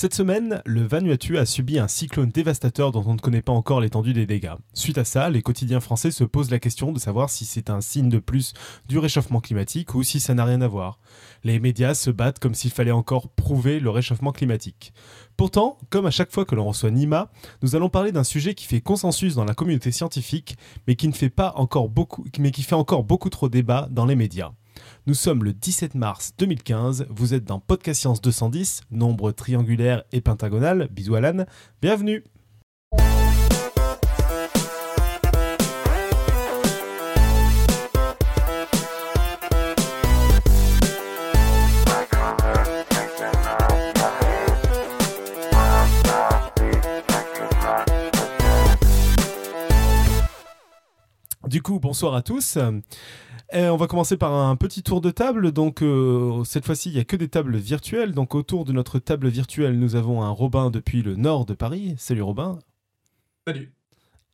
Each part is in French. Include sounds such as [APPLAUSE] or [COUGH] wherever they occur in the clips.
Cette semaine, le Vanuatu a subi un cyclone dévastateur dont on ne connaît pas encore l'étendue des dégâts. Suite à ça, les quotidiens français se posent la question de savoir si c'est un signe de plus du réchauffement climatique ou si ça n'a rien à voir. Les médias se battent comme s'il fallait encore prouver le réchauffement climatique. Pourtant, comme à chaque fois que l'on reçoit Nima, nous allons parler d'un sujet qui fait consensus dans la communauté scientifique, mais qui ne fait pas encore beaucoup, mais qui fait encore beaucoup trop débat dans les médias. Nous sommes le 17 mars 2015, vous êtes dans Podcast Science 210, nombre triangulaire et pentagonal, bisous Alan, bienvenue. Du coup, bonsoir à tous. Et on va commencer par un petit tour de table. Donc euh, cette fois-ci, il n'y a que des tables virtuelles. Donc autour de notre table virtuelle, nous avons un Robin depuis le nord de Paris. Salut Robin. Salut.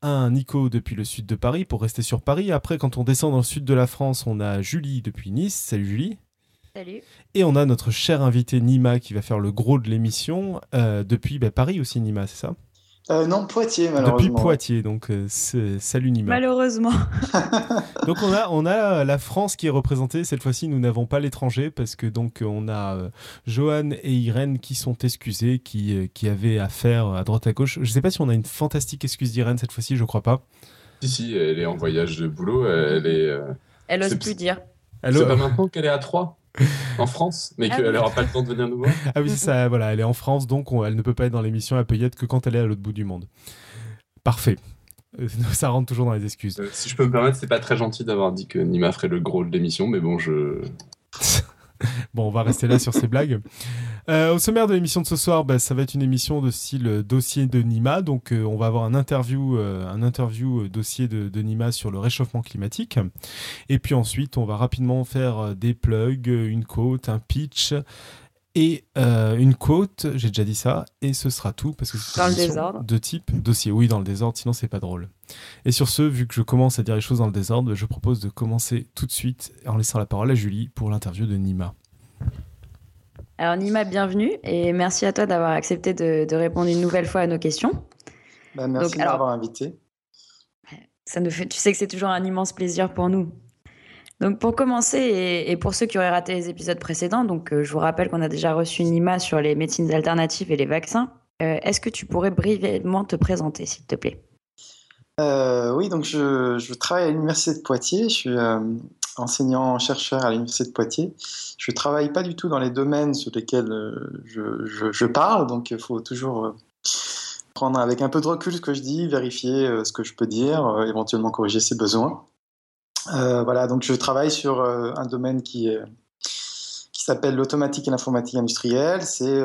Un Nico depuis le sud de Paris pour rester sur Paris. Après, quand on descend dans le sud de la France, on a Julie depuis Nice. Salut Julie. Salut. Et on a notre cher invité Nima qui va faire le gros de l'émission euh, depuis bah, Paris aussi, Nima, c'est ça? Euh, non, Poitiers, malheureusement. Depuis Poitiers, donc euh, salut Nima. Malheureusement. [LAUGHS] [LAUGHS] donc on a, on a la France qui est représentée. Cette fois-ci, nous n'avons pas l'étranger parce que donc on a euh, Johan et Irène qui sont excusés, qui, euh, qui avaient affaire à droite à gauche. Je ne sais pas si on a une fantastique excuse d'Irène cette fois-ci, je crois pas. Si, si, elle est en voyage de boulot. Elle est. Elle ose plus dire. C'est pas maintenant qu'elle est à 3 [LAUGHS] en France, mais ah qu'elle n'aura pas le temps de venir nous [LAUGHS] voir. Ah oui, c'est ça, voilà, elle est en France, donc elle ne peut pas être dans l'émission à Payette que quand elle est à l'autre bout du monde. Parfait. Euh, [LAUGHS] ça rentre toujours dans les excuses. Euh, si je peux me permettre, c'est pas très gentil d'avoir dit que Nima ferait le gros de l'émission, mais bon, je. bon, on va rester là sur ces blagues. Euh, au sommaire de l'émission de ce soir, bah, ça va être une émission de style euh, dossier de Nima. Donc, euh, on va avoir un interview, un interview dossier de, de, Nima sur le réchauffement climatique. Et puis ensuite, on va rapidement faire des plugs, une quote, un pitch et une quote. J'ai déjà dit ça. Et ce sera tout parce que c'est dans le désordre. de type dossier. Oui, dans le désordre. Sinon, c'est pas drôle. Et sur ce, vu que je commence à dire les choses dans le désordre, je propose de commencer tout de suite en laissant la parole à Julie pour l'interview de Nima. Alors Nima, bienvenue et merci à toi d'avoir accepté de, répondre une nouvelle fois à nos questions. Bah, merci de m'avoir invité. Ça nous fait, tu sais que c'est toujours un immense plaisir pour nous. Donc pour commencer et, pour ceux qui auraient raté les épisodes précédents, donc euh, je vous rappelle qu'on a déjà reçu Nima sur les médecines alternatives et les vaccins. Euh, est-ce que tu pourrais brièvement te présenter, s'il te plaît? Euh, Oui, donc je, je, travaille à l'université de Poitiers. Je suis enseignant-chercheur à l'Université de Poitiers. Je ne travaille pas du tout dans les domaines sur lesquels euh, je, je, parle, donc il faut toujours euh, prendre avec un peu de recul ce que je dis, vérifier euh, ce que je peux dire, éventuellement corriger ses besoins. voilà, donc je travaille sur un domaine qui, qui s'appelle l'automatique et l'informatique industrielle. C'est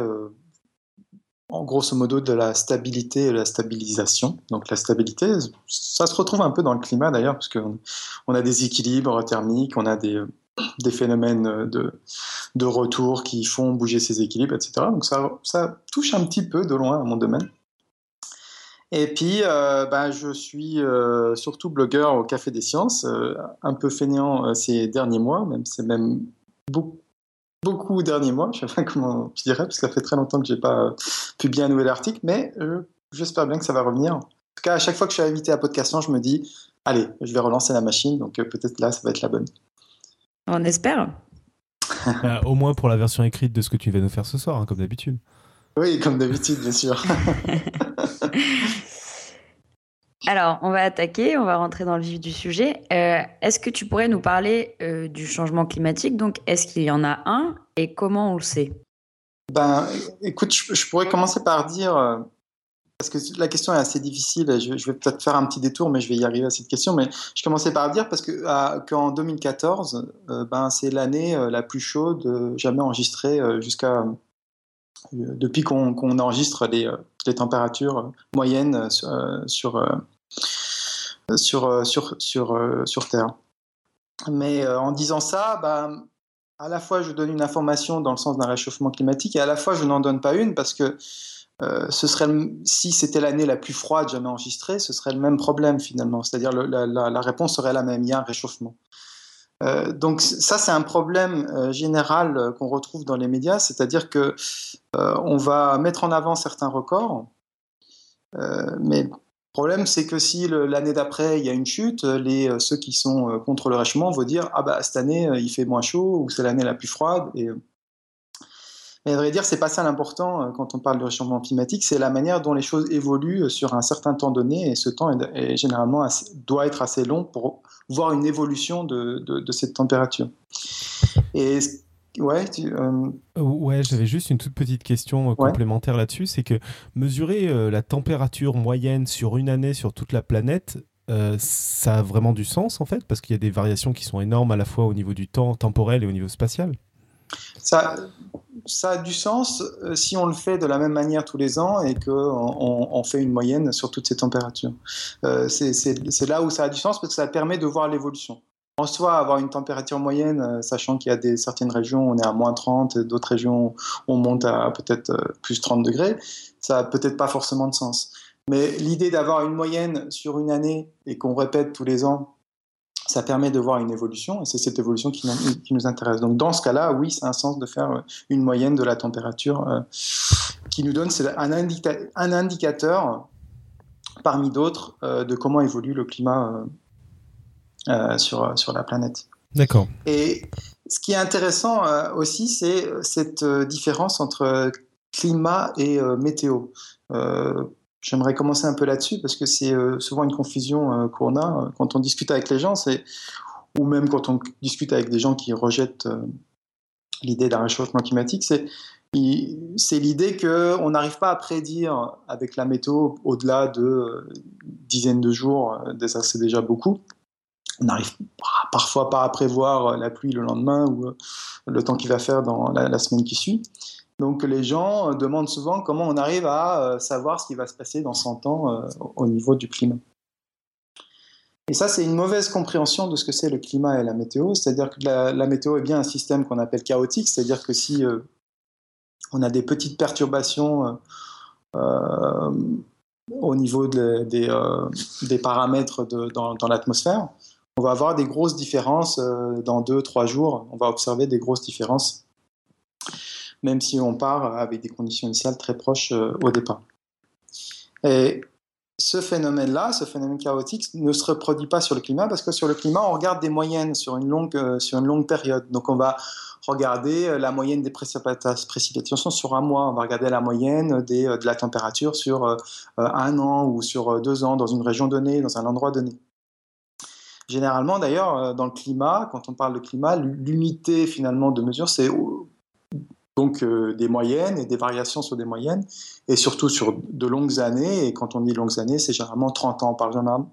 en grosso modo de la stabilité et la stabilisation. Donc la stabilité, ça se retrouve un peu dans le climat d'ailleurs, parce qu'on on a des équilibres thermiques, on a des, des phénomènes de, de retour qui font bouger ces équilibres, etc. Donc ça, ça touche un petit peu de loin à mon domaine. Et puis, euh, ben, je suis euh, surtout blogueur au Café des Sciences, euh, un peu fainéant ces derniers mois, même c'est même beaucoup beaucoup derniers mois, [LAUGHS] je sais pas comment je dirais, parce que ça fait très longtemps que j'ai pas publié un nouvel article, mais euh, j'espère bien que ça va revenir. En tout cas, à chaque fois que je suis invité à Podcastant, je me dis, allez, je vais relancer la machine, donc euh, peut-être là, ça va être la bonne. On espère. [LAUGHS] Euh, au moins pour la version écrite de ce que tu vas nous faire ce soir, hein, comme d'habitude. Oui, comme d'habitude, bien sûr. [LAUGHS] Alors, on va attaquer, on va rentrer dans le vif du sujet. Euh, est-ce que tu pourrais nous parler euh, du changement climatique? Donc, est-ce qu'il y en a un et comment on le sait? Ben, écoute, je, pourrais commencer par dire, euh, parce que la question est assez difficile, je, vais peut-être faire un petit détour, mais je vais y arriver à cette question. Mais je commençais par dire parce que qu'en 2014, ben, c'est l'année la plus chaude jamais enregistrée jusqu'à depuis qu'on enregistre les, les, températures moyennes sur, sur, euh, sur, sur, euh, sur Terre. Mais euh, en disant ça, bah, à la fois je donne une information dans le sens d'un réchauffement climatique et à la fois je n'en donne pas une parce que ce serait si c'était l'année la plus froide jamais enregistrée, ce serait le même problème finalement. C'est-à-dire la, la, réponse serait la même, il y a un réchauffement. Euh, donc ça, c'est un problème euh, général euh, qu'on retrouve dans les médias, c'est-à-dire que on va mettre en avant certains records, mais le problème, c'est que si l'année d'après il y a une chute, les ceux qui sont contre le réchauffement vont dire ah bah cette année il fait moins chaud ou c'est l'année la plus froide et mais à vrai dire, c'est pas ça l'important quand on parle de réchauffement climatique, c'est la manière dont les choses évoluent sur un certain temps donné, et ce temps est, généralement doit être assez long pour voir une évolution de, de, cette température. Et ouais, euh, ouais, j'avais juste une toute petite question euh, complémentaire là-dessus, c'est que mesurer euh, la température moyenne sur une année sur toute la planète, ça a vraiment du sens en fait, parce qu'il y a des variations qui sont énormes à la fois au niveau du temps temporel et au niveau spatial? Ça, a du sens euh, si on le fait de la même manière tous les ans et qu'on on fait une moyenne sur toutes ces températures. Euh, c'est là où ça a du sens parce que ça permet de voir l'évolution. En soi, avoir une température moyenne, euh, sachant qu'il y a des, certaines régions, on est à moins 30, d'autres régions, on monte à peut-être plus 30 degrés, ça n'a peut-être pas forcément de sens. Mais l'idée d'avoir une moyenne sur une année et qu'on répète tous les ans ça permet de voir une évolution, et c'est cette évolution qui, nous intéresse. Donc dans ce cas-là, oui, c'est un sens de faire euh, une moyenne de la température euh, qui nous donne un, un, indicateur parmi d'autres euh, de comment évolue le climat sur, sur la planète. D'accord. Et ce qui est intéressant aussi, c'est cette différence entre climat et météo. J'aimerais commencer un peu là-dessus parce que c'est euh, souvent une confusion euh, qu'on a euh, quand on discute avec les gens, ou même quand on discute avec des gens qui rejettent l'idée d'un réchauffement climatique, c'est l'idée qu'on n'arrive pas à prédire avec la météo au-delà de dizaines de jours, c'est déjà beaucoup. On n'arrive parfois pas à prévoir la pluie le lendemain ou le temps qu'il va faire dans la semaine qui suit. Donc les gens euh, demandent souvent comment on arrive à euh, savoir ce qui va se passer dans 100 ans euh, au niveau du climat. Et ça, c'est une mauvaise compréhension de ce que c'est le climat et la météo. C'est-à-dire que la, météo est bien un système qu'on appelle chaotique. C'est-à-dire que si on a des petites perturbations au niveau des, paramètres dans, dans l'atmosphère, on va avoir des grosses différences dans deux, trois jours. On va observer des grosses différences même si on part avec des conditions initiales très proches euh, au départ. Et ce phénomène-là, ce phénomène chaotique, ne se reproduit pas sur le climat parce que sur le climat, on regarde des moyennes sur une longue, euh, sur une longue période. Donc on va regarder euh, la moyenne des précipitations sur un mois, on va regarder la moyenne de la température sur un an ou sur deux ans dans une région donnée, dans un endroit donné. Généralement, d'ailleurs, dans le climat, quand on parle de climat, l'unité finalement de mesure, c'est donc euh, des moyennes et des variations sur des moyennes, et surtout sur de longues années. Et quand on dit longues années, c'est généralement 30 ans, on parle généralement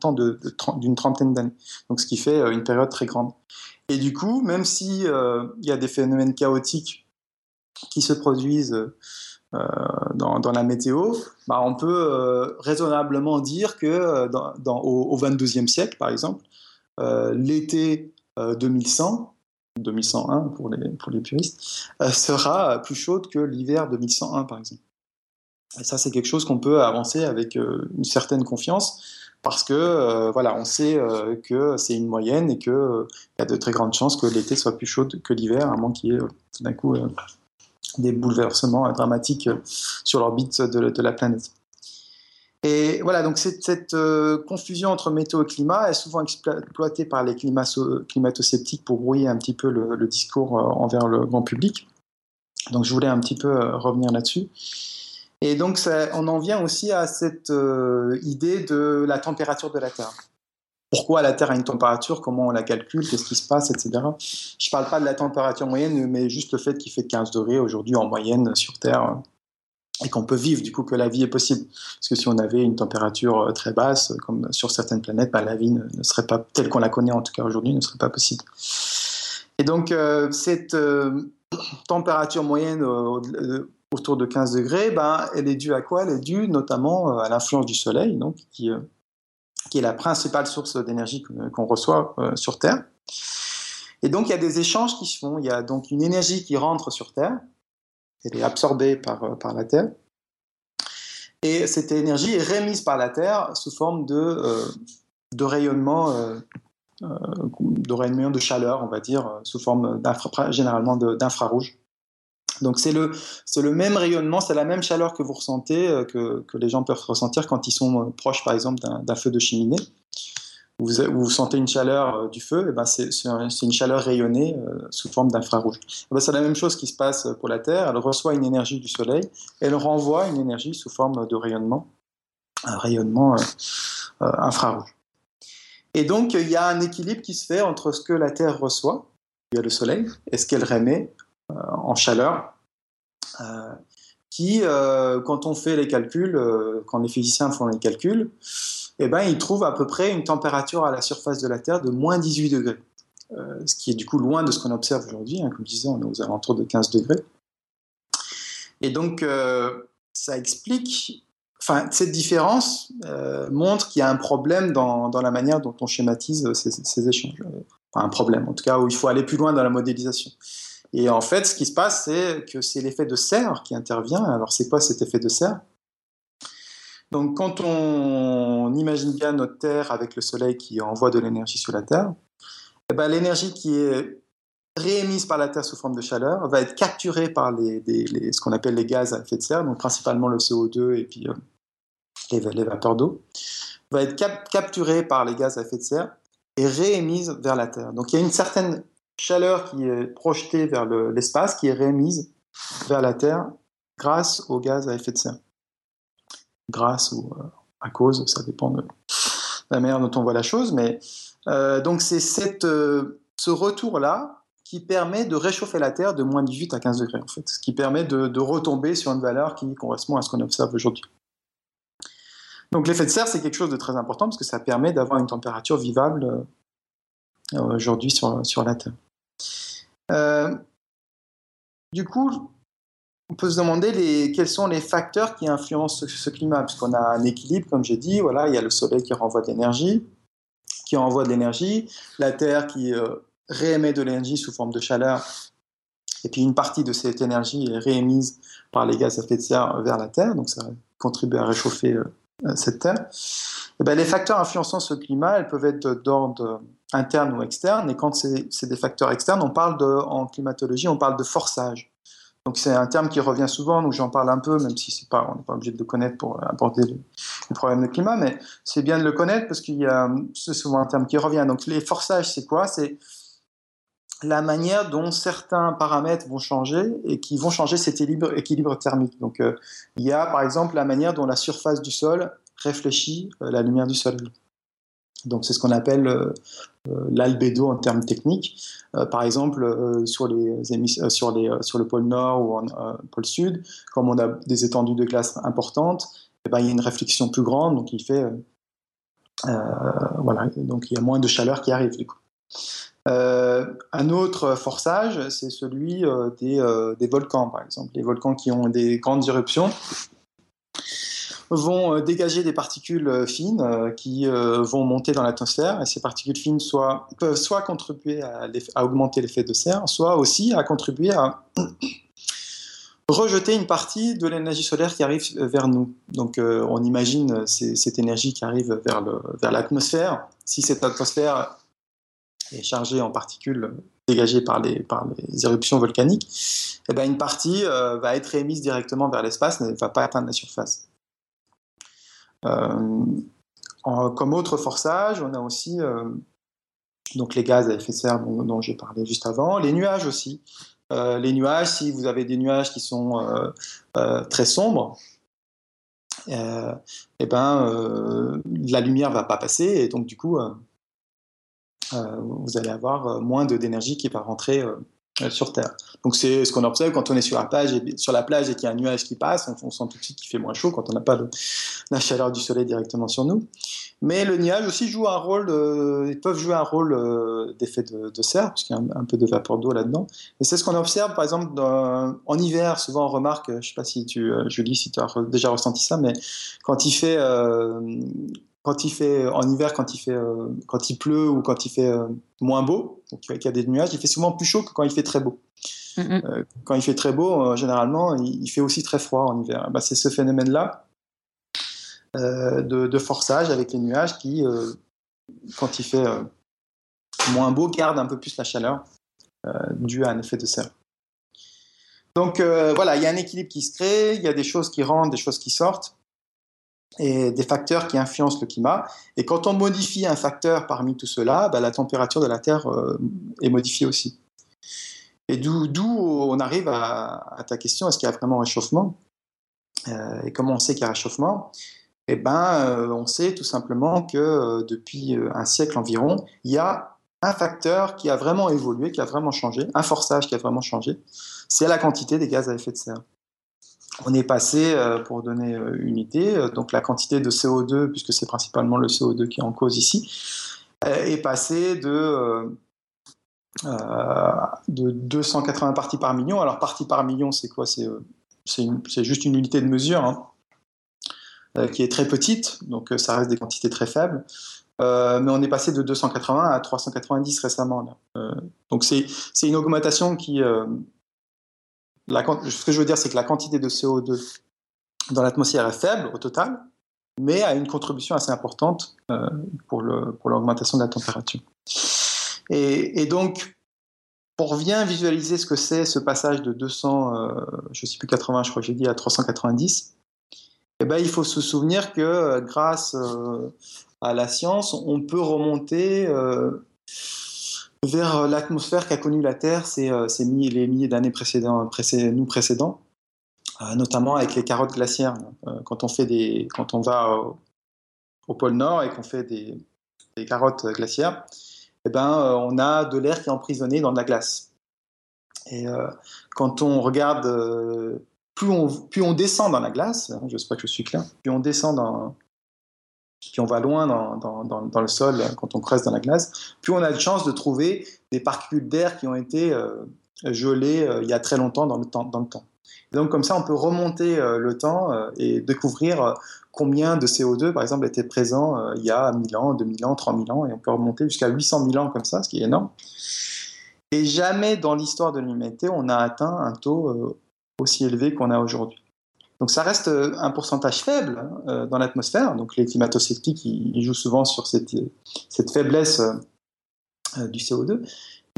d'une trentaine d'années. Donc ce qui fait euh, une période très grande. Et du coup, même s'il euh, y a des phénomènes chaotiques qui se produisent dans, la météo, bah, on peut raisonnablement dire que au, au 22e siècle, par exemple, l'été 2100, 2101 pour les, pour les puristes, euh, sera plus chaude que l'hiver 2101 par exemple. Et ça, c'est quelque chose qu'on peut avancer avec euh, une certaine confiance parce que euh, voilà, on sait que c'est une moyenne et qu'il y a de très grandes chances que l'été soit plus chaud que l'hiver, à moins qu'il y ait tout d'un coup des bouleversements dramatiques sur l'orbite de, la planète. Et voilà, donc cette, euh, confusion entre météo et climat est souvent exploitée par les climato-sceptiques pour brouiller un petit peu le, discours euh, envers le grand public. Donc je voulais un petit peu euh, revenir là-dessus. Et donc on en vient aussi à cette idée de la température de la Terre. Pourquoi la Terre a une température, comment on la calcule, qu'est-ce qui se passe, etc. Je ne parle pas de la température moyenne, mais juste le fait qu'il fait 15 degrés aujourd'hui en moyenne sur Terre et qu'on peut vivre, du coup, que la vie est possible. Parce que si on avait une température euh, très basse, comme sur certaines planètes, bah, la vie ne, serait pas, telle qu'on la connaît en tout cas aujourd'hui, ne serait pas possible. Et donc, euh, cette euh, température moyenne autour de 15 degrés, ben, elle est due à quoi? Elle est due notamment à l'influence du Soleil, donc, qui est la principale source d'énergie qu'on reçoit sur Terre. Et donc, il y a des échanges qui se font. Il y a donc une énergie qui rentre sur Terre, elle est absorbée par, euh, par la Terre. Et cette énergie est remise par la Terre sous forme de, euh, de rayonnement euh, de rayonnement de chaleur, on va dire, sous forme généralement d'infrarouge. Donc c'est le, le même rayonnement, c'est la même chaleur que vous ressentez, que, que, les gens peuvent ressentir quand ils sont proches, par exemple, d'un feu de cheminée vous, vous sentez une chaleur euh, du feu, et ben c'est une chaleur rayonnée euh, sous forme d'infrarouge. Ben c'est la même chose qui se passe pour la Terre. Elle reçoit une énergie du Soleil, elle renvoie une énergie sous forme de rayonnement, un rayonnement euh, infrarouge. Et donc il y a un équilibre qui se fait entre ce que la Terre reçoit via le Soleil et ce qu'elle remet en chaleur. qui, quand on fait les calculs, quand les physiciens font les calculs, eh ben, il trouve à peu près une température à la surface de la Terre de moins 18 degrés. Euh, ce qui est du coup loin de ce qu'on observe aujourd'hui. Hein, comme je disais, on est aux alentours de 15 degrés. Et donc, euh, ça explique, enfin, cette différence euh, montre qu'il y a un problème dans, dans, la manière dont on schématise ces, ces échanges. Enfin, un problème, en tout cas, où il faut aller plus loin dans la modélisation. Et en fait, ce qui se passe, c'est que c'est l'effet de serre qui intervient. Alors, c'est quoi cet effet de serre? Donc quand on imagine bien notre Terre avec le Soleil qui envoie de l'énergie sur la Terre, eh ben, l'énergie qui est réémise par la Terre sous forme de chaleur va être capturée par ce qu'on appelle les gaz à effet de serre, donc principalement le CO2 et puis euh, les, vapeurs d'eau, va être capturée par les gaz à effet de serre et réémise vers la Terre. Donc il y a une certaine chaleur qui est projetée vers l'espace, qui est réémise vers la Terre grâce aux gaz à effet de serre grâce ou euh, à cause, ça dépend de la manière dont on voit la chose. Mais euh, donc c'est euh, ce retour-là qui permet de réchauffer la Terre de moins 18 à 15 degrés, ce qui permet de, retomber sur une valeur qui correspond à ce qu'on observe aujourd'hui. Donc l'effet de serre, c'est quelque chose de très important parce que ça permet d'avoir une température vivable aujourd'hui sur, sur la Terre. du coup, on peut se demander quels sont les facteurs qui influencent ce, climat, puisqu'on a un équilibre, comme j'ai dit, voilà, il y a le soleil qui renvoie de l'énergie, qui envoie de la Terre qui euh, réémet de l'énergie sous forme de chaleur, et puis une partie de cette énergie est réémise par les gaz à effet de serre vers la Terre, donc ça contribue à réchauffer euh, cette Terre. Et ben, les facteurs influençant ce climat, elles peuvent être d'ordre interne ou externe, et quand c'est des facteurs externes, on parle en climatologie, on parle de forçage. Donc c'est un terme qui revient souvent, donc j'en parle un peu, même si c'est pas, on n'est pas obligé de le connaître pour aborder le, problème de climat, mais c'est bien de le connaître parce qu'il y a, c'est souvent un terme qui revient. Donc les forçages, c'est quoi? C'est la manière dont certains paramètres vont changer et qui vont changer cet équilibre, thermique. Donc euh, il y a par exemple la manière dont la surface du sol réfléchit euh, la lumière du soleil. Donc c'est ce qu'on appelle euh, l'albédo en termes techniques. Euh, par exemple, sur, les sur, les, sur le pôle nord ou en pôle sud, comme on a des étendues de glace importantes, eh ben, il y a une réflexion plus grande, donc il fait voilà, donc il y a moins de chaleur qui arrive du coup. un autre forçage, c'est celui des, des, volcans, par exemple. Les volcans qui ont des grandes éruptions vont euh, dégager des particules euh, fines euh, qui vont monter dans l'atmosphère et ces particules fines peuvent soit contribuer à, augmenter l'effet de serre, soit aussi à contribuer à [CLEARS THROAT] rejeter une partie de l'énergie solaire qui arrive vers nous. Donc on imagine cette énergie qui arrive vers l'atmosphère. si cette atmosphère est chargée en particules dégagées par les, éruptions volcaniques, eh ben une partie va être émise directement vers l'espace, ne va pas atteindre la surface. Euh, comme autre forçage, on a aussi euh, donc les gaz à effet de serre dont, j'ai parlé juste avant, les nuages aussi. Euh, les nuages, si vous avez des nuages qui sont très sombres, eh ben, la lumière va pas passer et donc du coup, vous allez avoir moins d'énergie qui va rentrer sur Terre. Donc c'est ce qu'on observe quand on est sur la plage et, sur la plage et qu'il y a un nuage qui passe, on, sent tout de suite qu'il fait moins chaud quand on n'a pas la chaleur du soleil directement sur nous. Mais le nuage aussi joue un rôle, ils peuvent jouer un rôle euh, d'effet de, serre, parce qu'il y a un, peu de vapeur d'eau là-dedans. Et c'est ce qu'on observe par exemple en hiver, souvent on remarque, je ne sais pas si tu, euh, Julie, si tu as déjà ressenti ça, mais quand il fait quand il fait en hiver, quand il fait euh, quand il pleut ou quand il fait euh, moins beau, donc il y a des nuages, il fait souvent plus chaud que quand il fait très beau. Euh, quand il fait très beau, généralement, il, fait aussi très froid en hiver. Bah, c'est ce phénomène-là de, forçage avec les nuages qui, quand il fait moins beaux gardent un peu plus la chaleur due à un effet de serre. Donc voilà, il y a un équilibre qui se crée, il y a des choses qui rentrent, des choses qui sortent et des facteurs qui influencent le climat. Et quand on modifie un facteur parmi tout cela, bah, la température de la Terre est modifiée aussi. Et d'où on arrive à, ta question, est-ce qu'il y a vraiment réchauffement? Euh, Et comment on sait qu'il y a réchauffement? Eh ben, euh, on sait tout simplement que euh, depuis un siècle environ, il y a un facteur qui a vraiment évolué, qui a vraiment changé, un forçage qui a vraiment changé, c'est la quantité des gaz à effet de serre. On est passé, pour donner une idée, donc la quantité de CO2, puisque c'est principalement le CO2 qui est en cause ici, est passé de euh, de 280 parties par million. Alors, partie par million, c'est quoi? C'est euh, juste une unité de mesure hein, euh, qui est très petite, donc ça reste des quantités très faibles. mais on est passé de 280 à 390 récemment. donc c'est une augmentation qui... Ce que je veux dire, c'est que la quantité de CO2 dans l'atmosphère est faible au total, mais a une contribution assez importante pour l'augmentation de la température. Et, donc, pour bien visualiser ce que c'est ce passage de 200, euh, je ne sais plus 80, je crois que j'ai dit, à 390, eh ben, il faut se souvenir que euh, grâce euh, à la science, on peut remonter vers l'atmosphère qu'a connue la Terre ces, ces milliers, les milliers d'années précédentes, nous précédents, notamment avec les carottes glaciaires. quand, on fait des, quand on va au, pôle Nord et qu'on fait des, carottes glaciaires, eh ben, euh, on a de l'air qui est emprisonné dans de la glace. Et euh, quand on regarde, euh, plus, on, on descend dans la glace, hein, je sais pas que je suis clair, plus on descend dans, puis on va loin dans, le sol quand on creuse dans la glace, plus on a de chances de trouver des particules d'air qui ont été gelées il y a très longtemps dans le temps. Donc comme ça, on peut remonter le temps et découvrir combien de CO2, par exemple, était présent euh, il y a 1000 ans, 2000 ans, 3000 ans, et on peut remonter jusqu'à 800 000 ans comme ça, ce qui est énorme. Et jamais dans l'histoire de l'humanité, on a atteint un taux euh, aussi élevé qu'on a aujourd'hui. Donc ça reste euh, un pourcentage faible hein, dans l'atmosphère. Donc les climato-sceptiques, jouent souvent sur cette, faiblesse du CO2.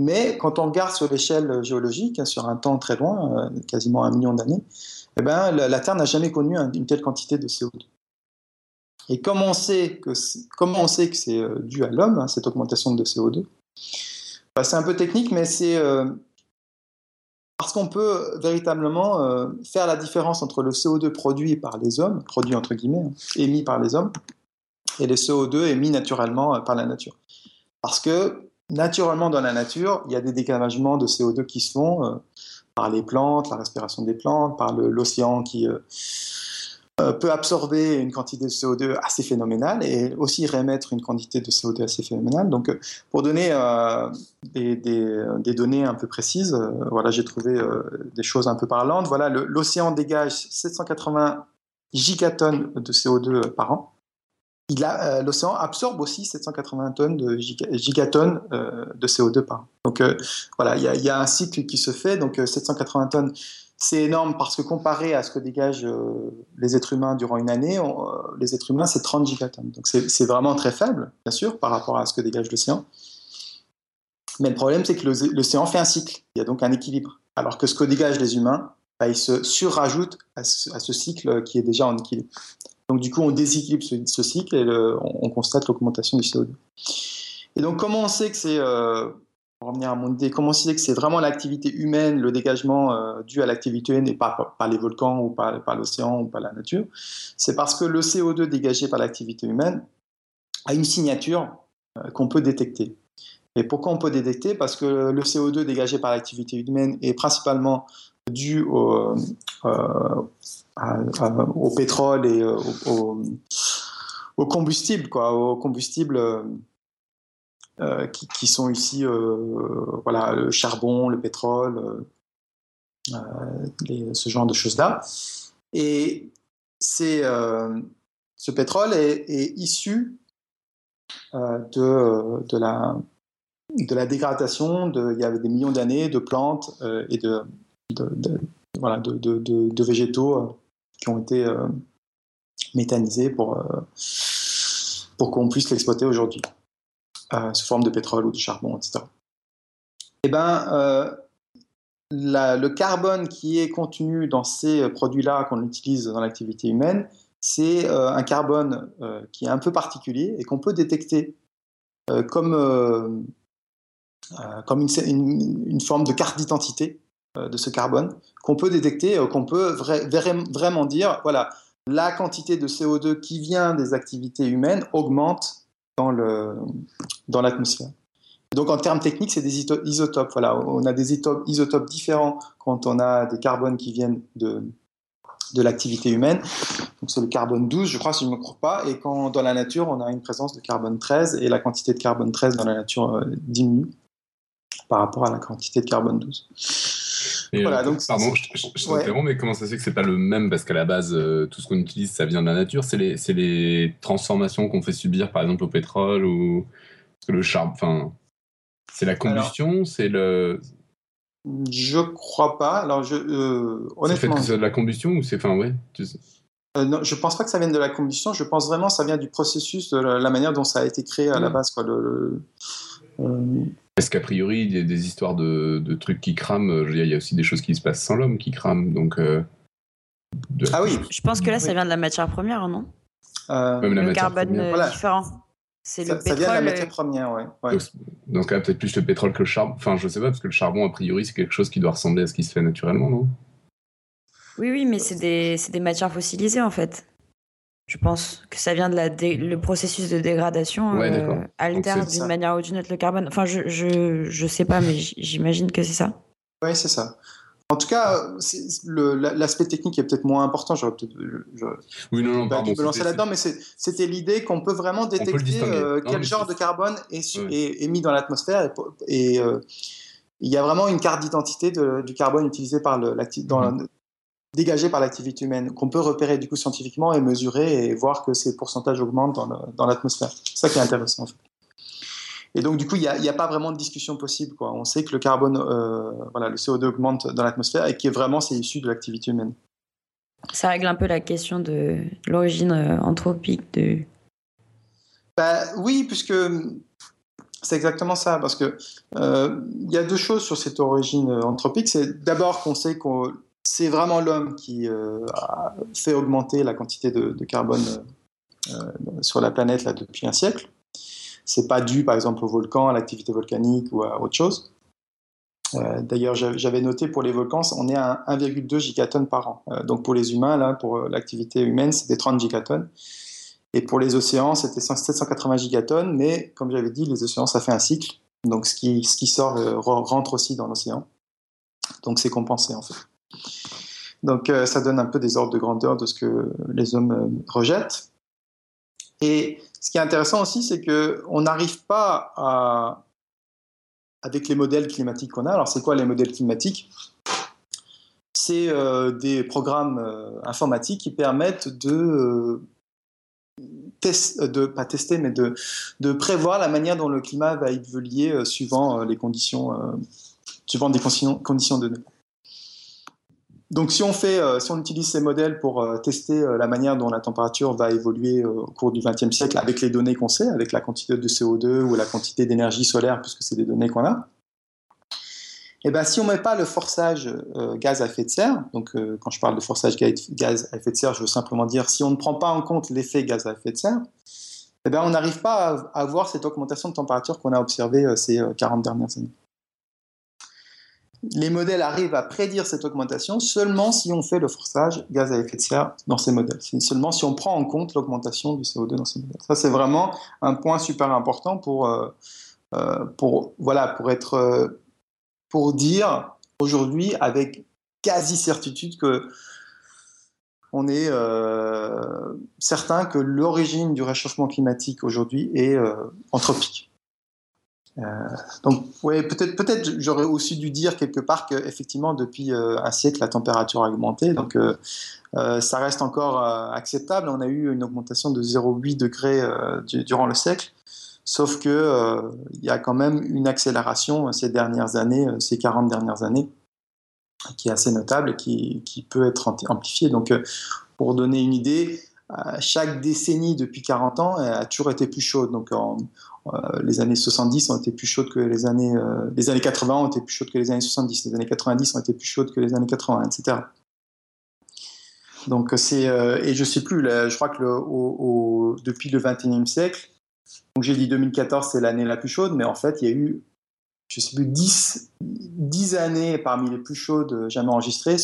Mais quand on regarde sur l'échelle géologique, hein, sur un temps très loin, quasiment un million d'années, eh ben, la, Terre n'a jamais connu une telle quantité de CO2. Et comment on sait que c'est euh, dû à l'homme hein, cette augmentation de CO2 bah, C'est un peu technique, mais c'est euh, parce qu'on peut véritablement euh, faire la différence entre le CO2 produit par les hommes, produit entre guillemets, hein, émis par les hommes, et le CO2 émis naturellement par la nature. Parce que naturellement dans la nature, il y a des décamagements de CO2 qui se font par les plantes, la respiration des plantes, par l'océan qui euh, peut absorber une quantité de CO2 assez phénoménale et aussi réémettre une quantité de CO2 assez phénoménale. Donc, euh, pour donner euh, des, données un peu précises, voilà, j'ai trouvé des choses un peu parlantes. L'océan dégage 780 gigatonnes de CO2 par an. L'océan absorbe aussi 780 tonnes de gigatonnes de CO2 par an. Donc voilà, il y, a un cycle qui se fait. Donc 780 tonnes c'est énorme parce que comparé à ce que dégagent euh, les êtres humains durant une année, euh, les êtres humains, c'est 30 gigatonnes. Donc c'est vraiment très faible, bien sûr, par rapport à ce que dégage l'océan. Mais le problème, c'est que l'océan fait un cycle. Il y a donc un équilibre. Alors que ce que dégagent les humains, bah, il se surrajoute à ce, cycle qui est déjà en équilibre. Donc du coup, on déséquilibre ce, cycle et on, constate l'augmentation du CO2. Et donc comment on sait que c'est... Euh, pour revenir à mon idée, comment sait que c'est vraiment l'activité humaine, le dégagement euh, dû à l'activité humaine et pas par les volcans ou par, l'océan ou par la nature? C'est parce que le CO2 dégagé par l'activité humaine a une signature euh, qu'on peut détecter. Et pourquoi on peut détecter? Parce que le CO2 dégagé par l'activité humaine est principalement dû au, euh, pétrole et au, combustible, quoi, au combustible euh, qui, sont ici euh, voilà, le charbon, le pétrole, euh, ce genre de choses-là. Et c'est, ce pétrole est, issu de, de, la, de la dégradation de, il y avait des millions d'années de plantes et de, voilà, de, végétaux qui ont été méthanisés pour, pour qu'on puisse l'exploiter aujourd'hui. Sous forme de pétrole ou de charbon, etc. Eh ben, le carbone qui est contenu dans ces produits-là qu'on utilise dans l'activité humaine, c'est un carbone qui est un peu particulier et qu'on peut détecter comme, une, forme de carte d'identité de ce carbone qu'on peut détecter, qu'on peut vraiment dire, voilà, la quantité de CO2 qui vient des activités humaines augmente dans l'atmosphère. Donc en termes techniques, c'est des isotopes. Voilà, on a des isotopes différents quand on a des carbones qui viennent de, de l'activité humaine. Donc c'est le carbone 12, je crois, si je ne me trompe pas. Et quand dans la nature, on a une présence de carbone 13 et la quantité de carbone 13 dans la nature euh, diminue par rapport à la quantité de carbone 12. Voilà, euh, donc, pardon, je, je, mais comment ça se fait que c'est pas le même? Parce qu'à la base, euh, tout ce qu'on utilise, ça vient de la nature. C'est les, les, transformations qu'on fait subir, par exemple, au pétrole ou le charbon. Enfin, c'est la combustion, c'est le. Je crois pas. Alors, je, euh, honnêtement. C'est de la combustion ou c'est. Enfin, ouais. Tu sais. Euh, non, je pense pas que ça vienne de la combustion. Je pense vraiment que ça vient du processus, de la, manière dont ça a été créé à la mm. base. Quoi, le, euh, Est-ce qu'a priori, il y a des histoires de, trucs qui crament Il y a aussi des choses qui se passent sans l'homme qui crament. Donc, euh, Ah oui. Je pense que là, ça vient de la matière première, non? Même la le carbone différent. C'est le pétrole. Ça vient de la matière première, ouais. ouais. Donc, peut-être plus le pétrole que le charbon. Enfin, je sais pas, parce que le charbon, a priori, c'est quelque chose qui doit ressembler à ce qui se fait naturellement, non? Oui, oui, mais c'est des, des, matières fossilisées, en fait. Je pense que ça vient de la le processus de dégradation ouais, euh, altère d'une manière ou d'une autre le carbone? Enfin, je, je, je sais pas, mais j'imagine que c'est ça. Oui, c'est ça. En tout cas, l'aspect technique est peut-être moins important. J'aurais peut-être. Oui, non, non, pardon. me lancer là-dedans, mais c'était l'idée qu'on peut vraiment détecter euh, quel genre de carbone est, est, mis dans l'atmosphère. Et, euh, il y a vraiment une carte d'identité du carbone utilisé par le, dans, mm-hmm. Dégagé par l'activité humaine, qu'on peut repérer du coup scientifiquement et mesurer et voir que ces pourcentages augmentent dans l'atmosphère. C'est ça qui est intéressant en fait. Et donc, du coup, il n'y a, pas vraiment de discussion possible. Quoi. On sait que le carbone, euh, voilà, le CO2 augmente dans l'atmosphère et que vraiment, c'est issu de l'activité humaine. Ça règle un peu la question de l'origine euh, anthropique de. Bah, oui, puisque c'est exactement ça. Parce que euh, il y a deux choses sur cette origine anthropique. C'est d'abord qu'on sait que c'est vraiment l'homme qui a fait augmenter la quantité de, carbone sur la planète là, depuis un siècle c'est pas dû par exemple au volcan, à l'activité volcanique ou à autre chose. Euh, d'ailleurs, j'avais noté pour les volcans, on est à 1,2 gigatonnes par an. Euh, donc pour les humains, là, pour euh, l'activité humaine, c'était 30 gigatonnes. Et pour les océans, c'était 780 gigatonnes. Mais comme j'avais dit, les océans, ça fait un cycle. Donc ce qui sort rentre aussi dans l'océan. Donc c'est compensé en fait. Donc ça donne un peu des ordres de grandeur de ce que les hommes rejettent. Et ce qui est intéressant aussi, c'est qu'on n'arrive pas à, avec les modèles climatiques qu'on a. Alors, c'est quoi les modèles climatiques? C'est euh, des programmes euh, informatiques qui permettent de, euh, de pas tester, mais de, de, prévoir la manière dont le climat va évoluer suivant les conditions, suivant des conditions, conditions données. Donc si on, fait, euh, si on utilise ces modèles pour euh, tester euh, la manière dont la température va évoluer au cours du XXe siècle avec les données qu'on sait, avec la quantité de CO2 ou la quantité d'énergie solaire, puisque c'est des données qu'on a, et eh ben, si on ne met pas le forçage gaz à effet de serre, donc quand je parle de forçage gaz à effet de serre, je veux simplement dire si on ne prend pas en compte l'effet gaz à effet de serre, eh ben, on n'arrive pas à, avoir cette augmentation de température qu'on a observée ces 40 dernières années les modèles arrivent à prédire cette augmentation seulement si on fait le forçage gaz à effet de serre dans ces modèles. C'est seulement si on prend en compte l'augmentation du CO2 dans ces modèles. Ça, c'est vraiment un point super important pour, euh, euh, pour, voilà, pour, être, euh, pour dire aujourd'hui avec quasi certitude que on est certain que l'origine du réchauffement climatique aujourd'hui est anthropique. Euh, donc, ouais, peut-être, j'aurais aussi dû dire quelque part qu'effectivement, depuis euh, un siècle, la température a augmenté. Donc, euh, ça reste encore acceptable. On a eu une augmentation de 0,8 degrés durant le siècle. Sauf que il y a quand même une accélération ces dernières années, ces 40 dernières années, qui est assez notable et qui, qui peut être amplifiée. Donc, pour donner une idée, chaque décennie depuis 40 ans a toujours été plus chaude. Donc en, les années 70 ont été plus chaudes que les années, les années 80 ont été plus chaudes que les années 70, les années 90 ont été plus chaudes que les années 80, etc. Donc c'est et je sais plus, je crois que depuis le 21e siècle, donc j'ai dit 2014 c'est l'année la plus chaude, mais en fait il y a eu je sais plus, 10, 10 années parmi les plus chaudes jamais enregistrées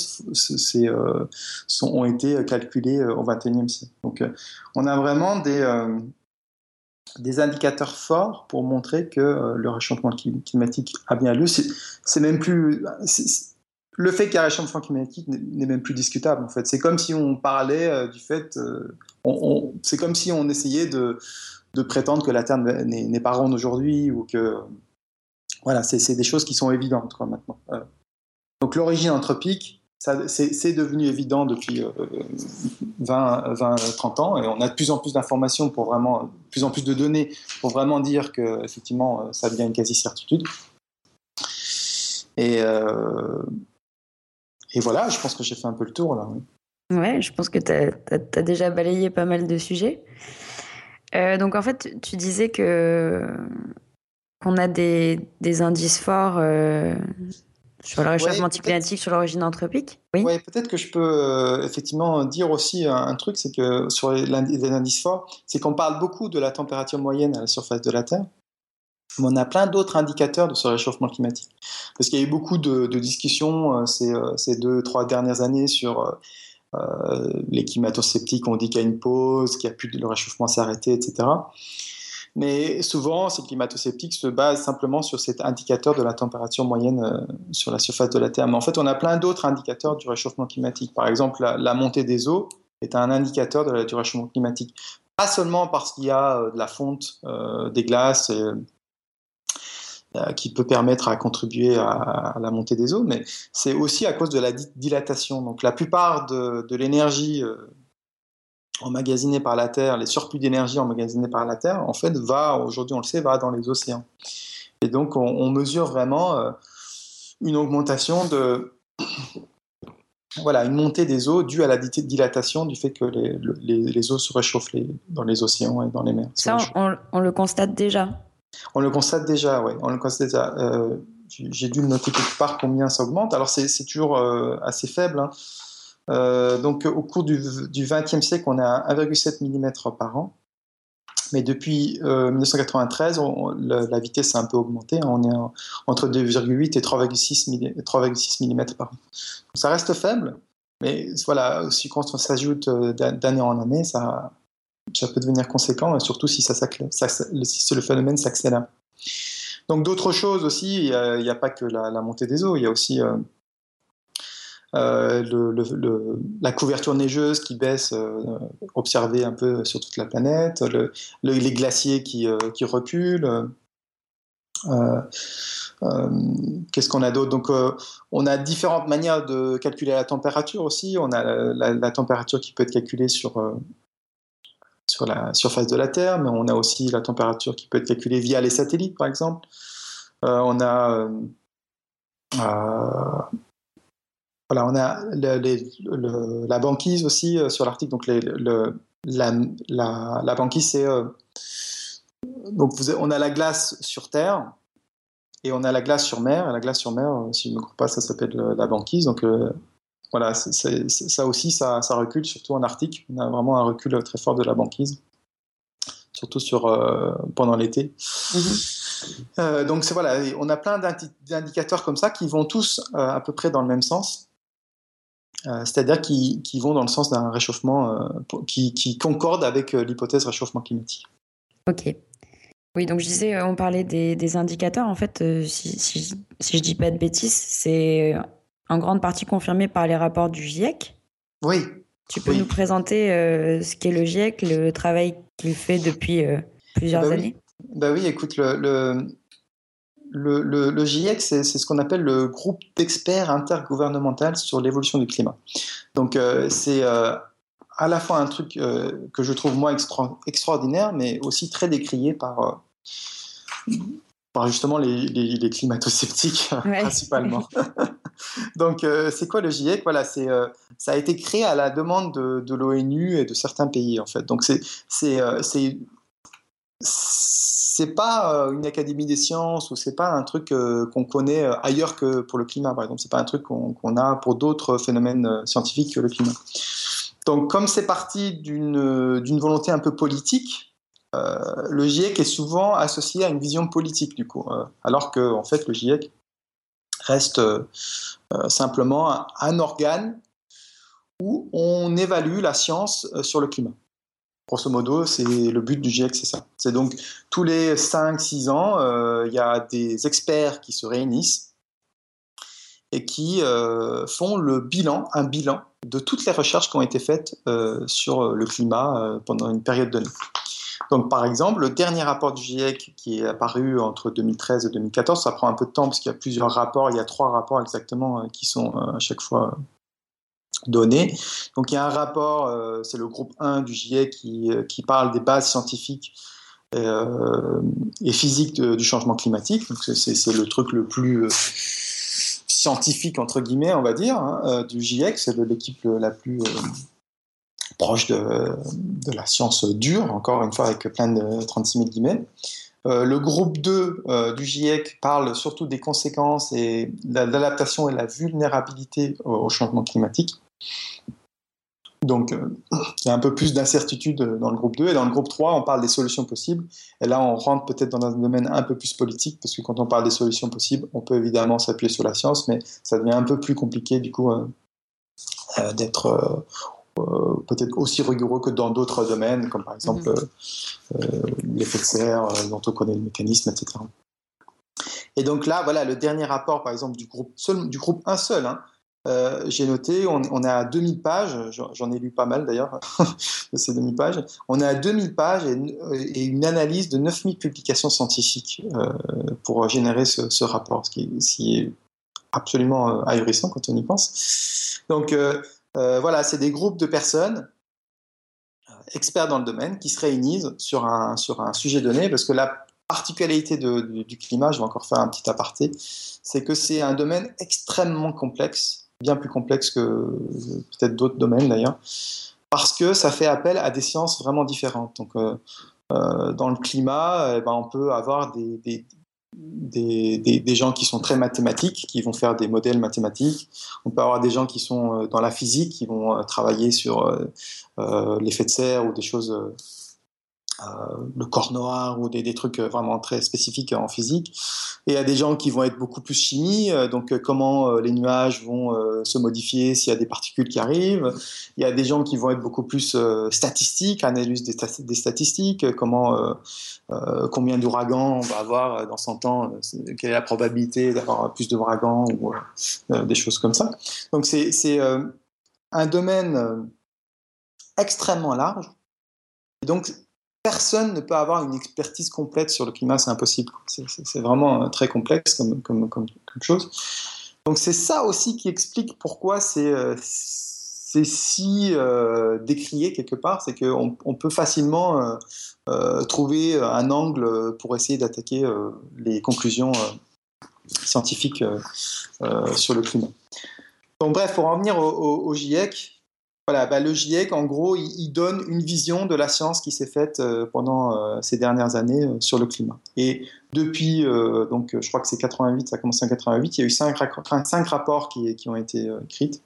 euh, ont été calculées euh, au 21e siècle. Donc euh, on a vraiment des, des indicateurs forts pour montrer que le réchauffement climatique a bien lieu. C'est, même plus... le fait qu'il y ait un réchauffement climatique n'est même plus discutable en fait. C'est comme si on parlait du fait... On, c'est comme si on essayait de, prétendre que la Terre n'est pas ronde aujourd'hui ou que voilà, c'est des choses qui sont évidentes maintenant. Euh, donc l'origine anthropique, c'est devenu évident depuis 20, 20, 30 ans et on a de plus en plus d'informations pour vraiment, de plus en plus de données pour vraiment dire que effectivement euh, ça devient une quasi-certitude. Et, euh, et voilà, je pense que j'ai fait un peu le tour là. Oui. Ouais, je pense que tu as, déjà balayé pas mal de sujets. donc en fait, tu disais que qu'on a des, indices forts euh, sur le réchauffement climatique, sur l'origine anthropique Oui, ouais, peut-être que je peux euh, effectivement dire aussi un, truc, c'est que sur les, indices forts, c'est qu'on parle beaucoup de la température moyenne à la surface de la Terre, mais on a plein d'autres indicateurs de ce réchauffement climatique. Parce qu'il y a eu beaucoup de, discussions euh, ces, ces, deux, trois dernières années sur... les climato-sceptiques ont dit qu'il y a une pause, qu'il y a plus de, le réchauffement s'est arrêté, etc. Mais souvent, ces climato-sceptiques se basent simplement sur cet indicateur de la température moyenne euh, sur la surface de la Terre. Mais en fait, on a plein d'autres indicateurs du réchauffement climatique. Par exemple, la, montée des eaux est un indicateur de la, du réchauffement climatique. Pas seulement parce qu'il y a euh, de la fonte euh, des glaces qui peut permettre à contribuer à, la montée des eaux, mais c'est aussi à cause de la dilatation. Donc la plupart de, de l'énergie emmagasinés par la Terre, les surplus d'énergie emmagasinés par la Terre, en fait, va, aujourd'hui on le sait, va dans les océans. Et donc on, mesure vraiment euh, une augmentation de... voilà, une montée des eaux due à la dilatation du fait que les, les, eaux se réchauffent dans les océans et dans les mers. Ça, on, le constate déjà? On le constate déjà, oui. On le constate déjà. Euh, j'ai dû le noter quelque part combien ça augmente. Alors c'est toujours euh, assez faible. Hein. Euh, donc au cours du XXe siècle, on a 1,7 mm par an. Mais depuis 1993, euh, la, vitesse a un peu augmenté. On est entre 2,8 et 3,6 mm par an. ça reste faible, mais voilà, quand on s'ajoute d'année en année, ça, ça peut devenir conséquent, surtout si, ça, si le phénomène s'accélère. Donc d'autres choses aussi, il n'y a, pas que la, montée des eaux, il y a aussi euh, le, la couverture neigeuse qui baisse, euh, observée un peu sur toute la planète, les glaciers qui, euh, qui reculent. Qu'est-ce qu'on a d'autre? Donc, on a différentes manières de calculer la température aussi. On a la, température qui peut être calculée sur, sur la surface de la Terre, mais on a aussi la température qui peut être calculée via les satellites, par exemple. on a voilà, on a la banquise aussi euh, sur l'article. Donc le, la, la, banquise, c'est euh, donc on a la glace sur Terre et on a la glace sur mer. Et la glace sur mer, euh, si je ne me trompe pas, ça s'appelle la banquise. Donc voilà, ça aussi, ça, ça, recule, surtout en Arctique. On a vraiment un recul très fort de la banquise, surtout sur, pendant l'été. Mm-hmm. donc c'est voilà, on a plein d'indicateurs comme ça qui vont tous à peu près dans le même sens. Euh, c'est-à-dire qui, vont dans le sens d'un réchauffement euh, qui, concorde avec euh, l'hypothèse réchauffement climatique. Ok. Oui, donc je disais, on parlait des, indicateurs. En fait, si, si, si, je dis pas de bêtises, c'est en grande partie confirmé par les rapports du GIEC. Oui. Tu peux nous présenter ce qu'est le GIEC, le travail qu'il fait depuis plusieurs bah années? Bah oui, écoute, le, le, GIEC, c'est ce qu'on appelle le groupe d'experts intergouvernemental sur l'évolution du climat. Donc euh, c'est euh, à la fois un truc euh, que je trouve moi extraordinaire, mais aussi très décrié par, par justement les, les, climato-sceptiques [LAUGHS] principalement. [LAUGHS] Donc c'est quoi le GIEC Voilà, ça a été créé à la demande de, de l'ONU et de certains pays en fait. Donc c'est c'est pas une académie des sciences ou c'est pas un truc qu'on connaît ailleurs que pour le climat, par exemple. C'est pas un truc qu'on a pour d'autres phénomènes scientifiques que le climat. Donc, comme c'est parti d'une volonté un peu politique, le GIEC est souvent associé à une vision politique du coup, alors que en fait le GIEC reste simplement un organe où on évalue la science euh, sur le climat. Grosso modo, c'est le but du GIEC, c'est ça. C'est donc tous les 5-6 ans, euh, il y a des experts qui se réunissent et qui euh, font le bilan, un bilan de toutes les recherches qui ont été faites sur le climat pendant une période donnée. Donc, par exemple, le dernier rapport du GIEC qui est apparu entre 2013 et 2014, ça prend un peu de temps parce qu'il y a plusieurs rapports, il y a trois rapports exactement qui sont à chaque fois données. Donc il y a un rapport, euh, c'est le groupe 1 du GIEC qui, euh, qui parle des bases scientifiques euh, et physiques du changement climatique. c'est le truc le plus scientifique entre guillemets, on va dire, hein, du GIEC. C'est l'équipe la plus proche de, de, la science dure, encore une fois avec plein de 36 000 guillemets. le groupe 2 du GIEC parle surtout des conséquences et de l'adaptation et la vulnérabilité au changement climatique. Donc, euh, il y a un peu plus d'incertitude dans le groupe 2. Et dans le groupe 3, on parle des solutions possibles. Et là, on rentre peut-être dans un domaine un peu plus politique, parce que quand on parle des solutions possibles, on peut évidemment s'appuyer sur la science, mais ça devient un peu plus compliqué, du coup, euh, euh, d'être peut-être aussi rigoureux que dans d'autres domaines, comme par exemple mm-hmm. l'effet de serre, dont on connaît le mécanisme, etc. Et donc là, voilà, le dernier rapport, par exemple, du groupe, seul, du groupe un seul, hein, euh, j'ai noté, on, est à 2000 pages, j'en ai lu pas mal d'ailleurs [LAUGHS] de ces 2000 pages, on est à 2000 pages et, une analyse de 9000 publications scientifiques euh, pour générer ce, rapport, ce qui, est absolument euh, ahurissant quand on y pense. Donc voilà, c'est des groupes de personnes experts dans le domaine qui se réunissent sur un, sur un sujet donné, parce que la particularité du climat, je vais encore faire un petit aparté, c'est que c'est un domaine extrêmement complexe bien plus complexe que peut-être d'autres domaines d'ailleurs, parce que ça fait appel à des sciences vraiment différentes. Donc, euh, euh, dans le climat, eh ben, on peut avoir des, gens qui sont très mathématiques, qui vont faire des modèles mathématiques. On peut avoir des gens qui sont euh, dans la physique, qui vont travailler sur l'effet de serre ou des choses le corps noir ou des, trucs euh, vraiment très spécifiques en physique. Et il y a des gens qui vont être beaucoup plus chimie, euh, donc comment les nuages vont se modifier s'il y a des particules qui arrivent. Il y a des gens qui vont être beaucoup plus statistiques, analyse des, statistiques, comment, combien d'ouragans on va avoir dans 100 ans, quelle est la probabilité d'avoir plus d'ouragans ou des choses comme ça. Donc c'est un domaine extrêmement large. Donc personne ne peut avoir une expertise complète sur le climat, c'est impossible. C'est vraiment euh, très complexe comme, comme, chose. Donc c'est ça aussi qui explique pourquoi c'est euh, si euh, décrié quelque part, c'est qu'on on peut facilement trouver un angle pour essayer d'attaquer les conclusions scientifiques sur le climat. Donc bref, pour en revenir au GIEC, voilà, bah, le GIEC, en gros, il, donne une vision de la science qui s'est faite euh, pendant euh, ces dernières années euh, sur le climat. Et depuis, donc, je crois que c'est 88, ça a commencé en 88, il y a eu cinq, rapports qui, ont été écrits.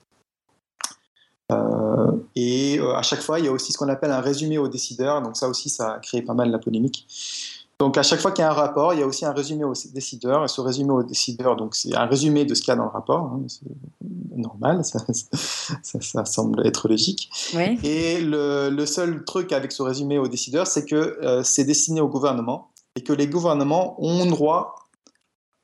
et à chaque fois, il y a aussi ce qu'on appelle un résumé aux décideurs. Donc ça aussi, ça a créé pas mal la polémique. Donc à chaque fois qu'il y a un rapport, il y a aussi un résumé aux décideurs. Et ce résumé aux décideurs, donc c'est un résumé de ce qu'il y a dans le rapport. Hein, c'est normal, ça, ça, semble être logique. Et le, seul truc avec ce résumé aux décideurs, c'est que euh, c'est destiné au gouvernement et que les gouvernements ont droit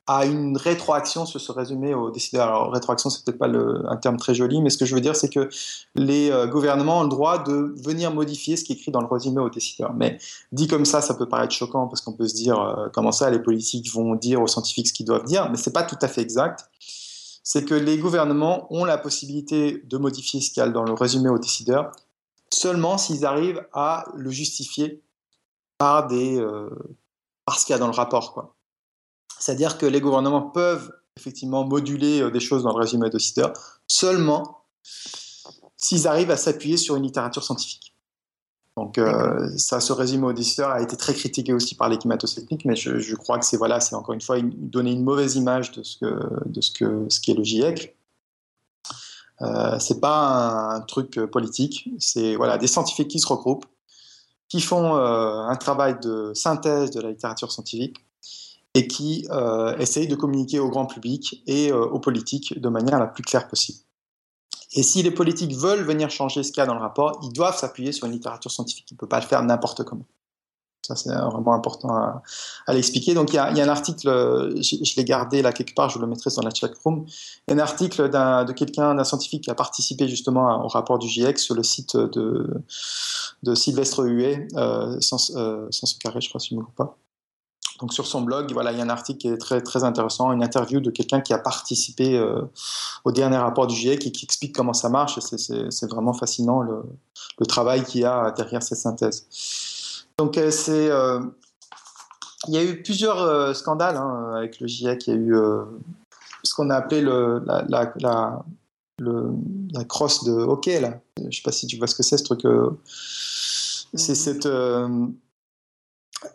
à une rétroaction sur ce résumé aux décideurs. Alors, rétroaction, c'est peut-être pas un terme très joli, mais ce que je veux dire, c'est que les euh, gouvernements ont le droit de venir modifier ce qui est écrit dans le résumé aux décideurs. Mais dit comme ça, ça peut paraître choquant parce qu'on peut se dire euh, comment ça, les politiques vont dire aux scientifiques ce qu'ils doivent dire, mais c'est pas tout à fait exact. C'est que les gouvernements ont la possibilité de modifier ce qu'il y a dans le résumé aux décideurs seulement s'ils arrivent à le justifier par des euh, par ce qu'il y a dans le rapport, quoi. C'est-à-dire que les gouvernements peuvent effectivement moduler euh, des choses dans le résumé de CIDER seulement s'ils arrivent à s'appuyer sur une littérature scientifique. Donc ça se résume au décideur, a été très critiqué aussi par les climato-sceptiques, mais je, crois que c'est voilà, c'est encore une fois donner une mauvaise image de ce que de ce que ce qu'est le GIEC. Euh, c'est pas un, truc politique, c'est voilà des scientifiques qui se regroupent, qui font un travail de synthèse de la littérature scientifique et qui euh, essayent de communiquer au grand public et aux politiques de manière la plus claire possible. Et si les politiques veulent venir changer ce qu'il y a dans le rapport, ils doivent s'appuyer sur une littérature scientifique. Ils ne peuvent pas le faire n'importe comment. Ça, c'est vraiment important à, l'expliquer. Donc, il y, a, un article, je, l'ai gardé là quelque part, je le mettrai dans la chat room. Il y a un article de quelqu'un, d'un scientifique qui a participé justement au rapport du GIEC sur le site de, de Sylvestre Huet, euh, sans, euh, sans ce carré, je crois, si je ne me trompe pas. Donc sur son blog, voilà, il y a un article qui est très très intéressant, une interview de quelqu'un qui a participé euh, au dernier rapport du GIEC et qui explique comment ça marche. C'est vraiment fascinant le, travail qu'il y a derrière cette synthèse. Donc euh, c'est, euh, il y a eu plusieurs scandales hein, avec le GIEC. Il y a eu ce qu'on a appelé le, la, la, la, crosse de hockey là. Je sais pas si tu vois ce que c'est ce truc. c'est cette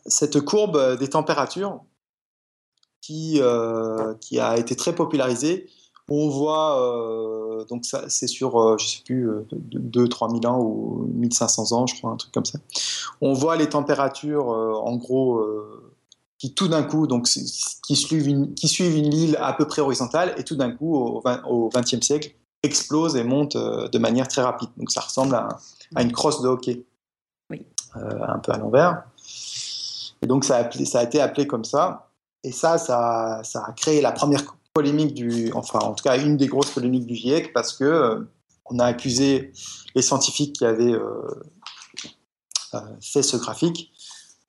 cette courbe des températures qui, euh, qui a été très popularisée. On voit, euh, donc ça, c'est sur, euh, je sais plus, 2-3 000 ans ou 1500 ans, je crois, un truc comme ça. On voit les températures, en gros, qui tout d'un coup, donc, qui suivent, une, qui suivent une ligne à peu près horizontale, et tout d'un coup, au XXe siècle, explosent et montent de manière très rapide. Donc ça ressemble à, à une crosse de hockey, oui. un peu à l'envers. Et donc ça a, été appelé comme ça. Et ça, ça, a créé la première polémique du, enfin en tout cas une des grosses polémiques du GIEC parce que euh, on a accusé les scientifiques qui avaient euh, euh, fait ce graphique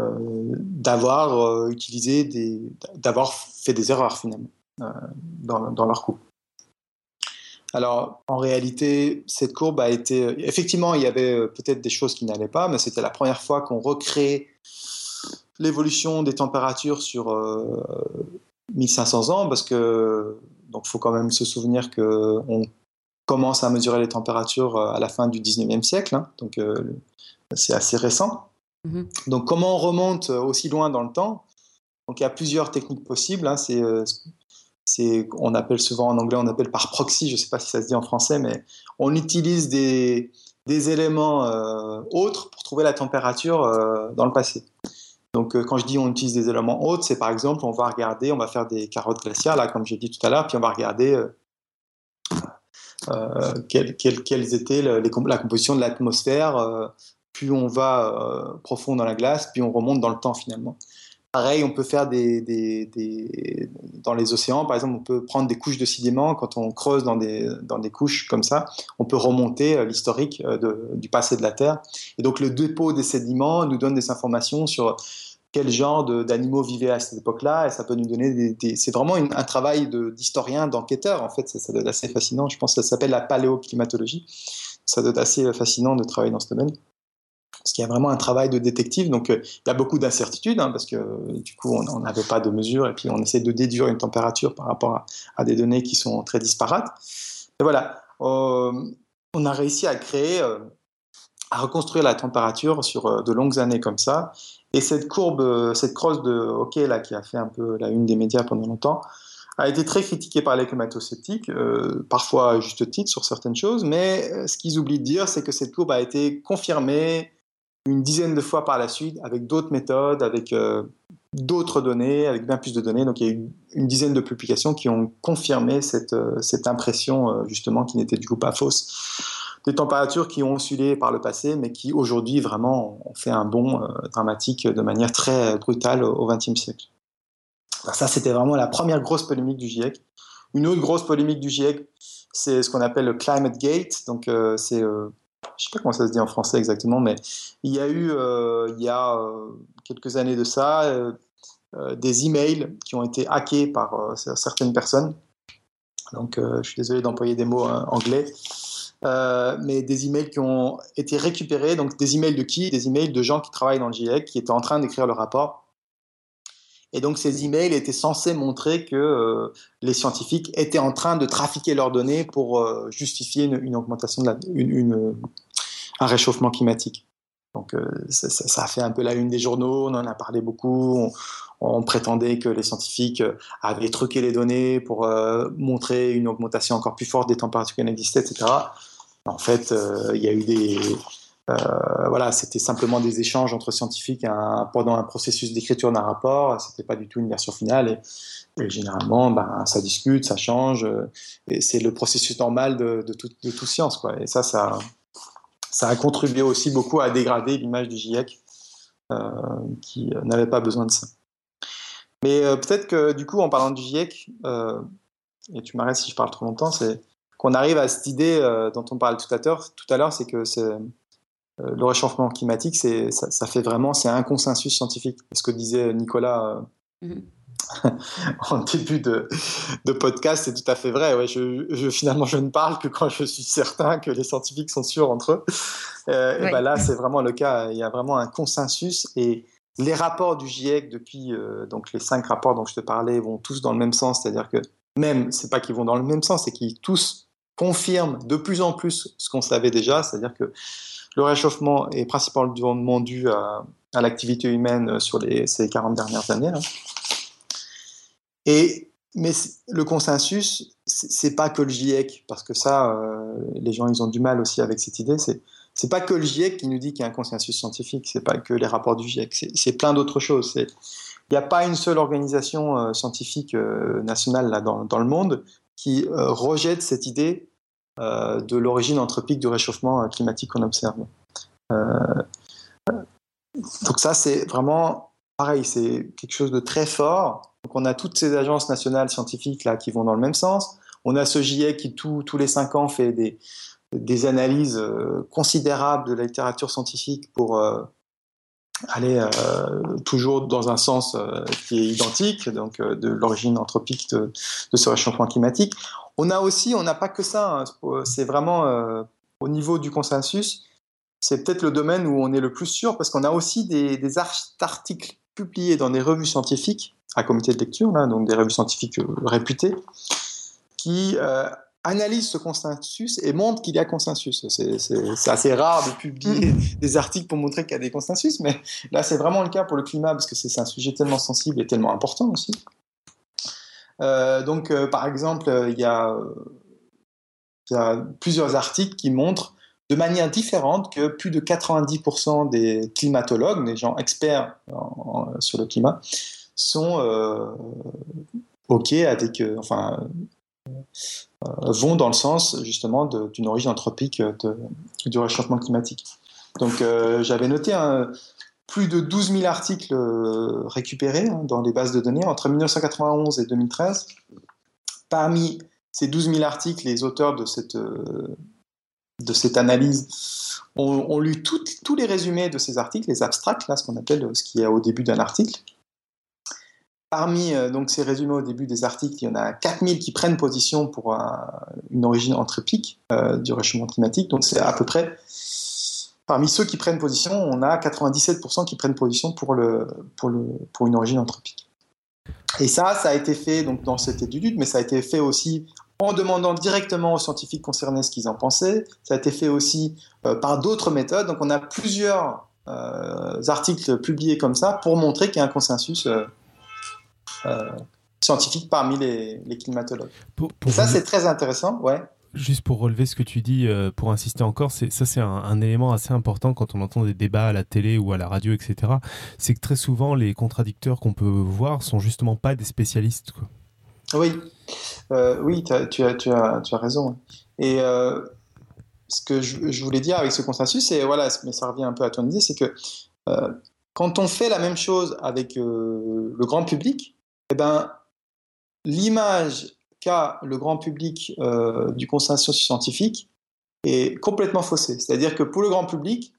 d'avoir utilisé des, d'avoir fait des erreurs finalement dans, leur cours. Alors, en réalité, cette courbe a été. Effectivement, il y avait peut-être des choses qui n'allaient pas, mais c'était la première fois qu'on recréait l'évolution des températures sur 1500 euh, ans, parce que donc faut quand même se souvenir que on commence à mesurer les températures euh, à la fin du 19e siècle, hein, donc euh, c'est assez récent. Mhm. Donc comment on remonte aussi loin dans le temps? Donc il y a plusieurs techniques possibles. Hein, c'est on appelle souvent en anglais, on appelle par proxy, je ne sais pas si ça se dit en français, mais on utilise des, des éléments autres pour trouver la température dans le passé. Donc, euh, quand je dis on utilise des éléments hauts, c'est par exemple, on va regarder, on va faire des carottes glaciaires, là, comme j'ai dit tout à l'heure, puis on va regarder euh, euh quelles, étaient la composition de l'atmosphère. Euh, plus on va profond dans la glace, puis on remonte dans le temps finalement. Pareil, on peut faire des, des, dans les océans, par exemple, on peut prendre des couches de sédiments quand on creuse dans des, dans des couches comme ça, on peut remonter l'historique du passé de la Terre. Et donc le dépôt des sédiments nous donne des informations sur quel genre d'animaux vivaient à cette époque-là, et ça peut nous donner des... c'est vraiment un travail d'historien, d'enquêteur, en fait, ça, ça, doit être assez fascinant. Je pense que ça s'appelle la paléoclimatologie. Ça doit être assez fascinant de travailler dans ce domaine. Parce qu'il y a vraiment un travail de détective, donc euh, il y a beaucoup d'incertitudes, hein, parce que du coup, on n'avait pas de mesures, et puis on essaie de déduire une température par rapport à, des données qui sont très disparates. Et voilà, euh, on a réussi à créer, euh, à reconstruire la température sur de longues années comme ça, et cette courbe, euh, cette crosse de hockey là, qui a fait un peu la une des médias pendant longtemps, a été très critiquée par les climato-sceptiques, euh, parfois à juste titre sur certaines choses, mais euh, ce qu'ils oublient de dire, c'est que cette courbe a été confirmée une dizaine de fois par la suite avec d'autres méthodes, avec d'autres données, avec bien plus de données. Donc il y a eu une dizaine de publications qui ont confirmé cette, cette impression, justement, qui n'était du coup pas fausse des températures qui ont oscillé par le passé, mais qui aujourd'hui vraiment ont fait un bond euh, dramatique de manière très brutale au XXe siècle. ça, c'était vraiment la première grosse polémique du GIEC. Une autre grosse polémique du GIEC, c'est ce qu'on appelle le Climate Gate. Donc, euh, c'est, euh, je sais pas comment ça se dit en français exactement, mais il y a eu, il y a quelques années de ça, des emails qui ont été hackés par certaines personnes. Donc, je suis désolé d'employer des mots anglais. Euh, mais des emails qui ont été récupérés. Donc des emails de qui? Des emails de gens qui travaillent dans le GIEC, qui étaient en train d'écrire le rapport. Et donc ces emails étaient censés montrer que euh, les scientifiques étaient en train de trafiquer leurs données pour euh, justifier une, augmentation de un réchauffement climatique. Donc ça, a fait un peu la une des journaux, on en a parlé beaucoup. On, prétendait que les scientifiques avaient truqué les données pour montrer une augmentation encore plus forte des températures qui existaient, etc. En fait, il y a eu des, euh, voilà, c'était simplement des échanges entre scientifiques pendant un processus d'écriture d'un rapport. C'était pas du tout une version finale. Et, généralement, ben, ça discute, ça change. et c'est le processus normal de, toute science, quoi. Et ça, ça, a contribué aussi beaucoup à dégrader l'image du GIEC, euh, qui n'avait pas besoin de ça. Mais euh, peut-être que du coup, en parlant du GIEC, et tu m'arrêtes si je parle trop longtemps, c'est qu'on arrive à cette idée dont on parlait tout à l'heure, tout à l'heure, c'est que c'est euh, le réchauffement climatique, c'est, ça, fait vraiment, c'est un consensus scientifique. Ce que disait Nicolas euh, mhm. [LAUGHS] en début de, podcast, c'est tout à fait vrai. Ouais, je, finalement, je ne parle que quand je suis certain que les scientifiques sont sûrs entre eux. Euh, et ben là, c'est vraiment le cas. Il y a vraiment un consensus et les rapports du GIEC depuis donc les cinq rapports dont je te parlais vont tous dans le même sens, c'est-à-dire que même, c'est pas qu'ils vont dans le même sens, c'est qu'ils tous confirment de plus en plus ce qu'on savait déjà, c'est-à-dire que le réchauffement est principalement dû à, l'activité humaine sur les, ces 40 dernières années. Et, mais le consensus, c'est pas que le GIEC, parce que ça, euh, les gens, ils ont du mal aussi avec cette idée. C'est c'est pas que le GIEC qui nous dit qu'il y a un consensus scientifique, c'est pas que les rapports du GIEC, c'est plein d'autres choses. Il n'y a pas une seule organisation euh, scientifique euh, nationale là, dans, le monde qui rejette cette idée euh, de l'origine anthropique du réchauffement climatique qu'on observe. Euh, donc ça, c'est vraiment pareil, c'est quelque chose de très fort. Donc on a toutes ces agences nationales scientifiques là qui vont dans le même sens. On a ce GIEC qui tous les cinq ans fait des, analyses euh, considérables de la littérature scientifique pour aller toujours dans un sens qui est identique, donc de l'origine anthropique de, ce réchauffement climatique. On a aussi, on n'a pas que ça, hein. c'est vraiment euh, au niveau du consensus, c'est peut-être le domaine où on est le plus sûr parce qu'on a aussi des, articles publiés dans des revues scientifiques à comité de lecture, donc des revues scientifiques euh, réputées, qui euh, analysent ce consensus et montrent qu'il y a consensus. C'est assez rare de publier des articles pour montrer qu'il y a des consensus, mais là c'est vraiment le cas pour le climat parce que c'est un sujet tellement sensible et tellement important aussi. Euh, donc, euh, par exemple, euh, il y, a, plusieurs articles qui montrent de manière différente que plus de 90% des climatologues, des gens experts sur le climat, sont OK avec, enfin, vont dans le sens justement d'une origine anthropique du réchauffement climatique. Donc j'avais noté un, plus de 12 000 articles euh, récupérés hein, dans les bases de données entre 1991 et 2013. Parmi ces 12 000 articles, les auteurs de cette, euh, analyse ont, lu tous les résumés de ces articles, les abstracts, là, ce qu'on appelle ce qui est au début d'un article. Parmi euh, ces résumés au début des articles, il y en a 4000 qui prennent position pour une origine anthropique du réchauffement climatique. Donc c'est à peu près Parmi ceux qui prennent position, on a 97% qui prennent position pour, le, pour, le, pour une origine anthropique. Et ça, ça a été fait donc, dans cette étude, mais ça a été fait aussi en demandant directement aux scientifiques concernés ce qu'ils en pensaient. Ça a été fait aussi euh, par d'autres méthodes. Donc on a plusieurs euh, articles publiés comme ça pour montrer qu'il y a un consensus euh, scientifique parmi les, climatologues. ça, c'est très intéressant. Ouais. Juste pour relever ce que tu dis, euh, pour insister encore, c'est ça c'est un, élément assez important quand on entend des débats à la télé ou à la radio, etc. C'est que très souvent les contradicteurs qu'on peut voir sont justement pas des spécialistes. Oui, euh, oui, tu as, tu, as, tu, as, raison. Et euh, ce que je, voulais dire avec ce consensus, c'est voilà, mais ça revient un peu à ton idée, c'est que quand on fait la même chose avec le grand public, eh ben l'image qu'a le grand public euh, du consensus scientifique est complètement faussé. C'est-à-dire que pour le grand public,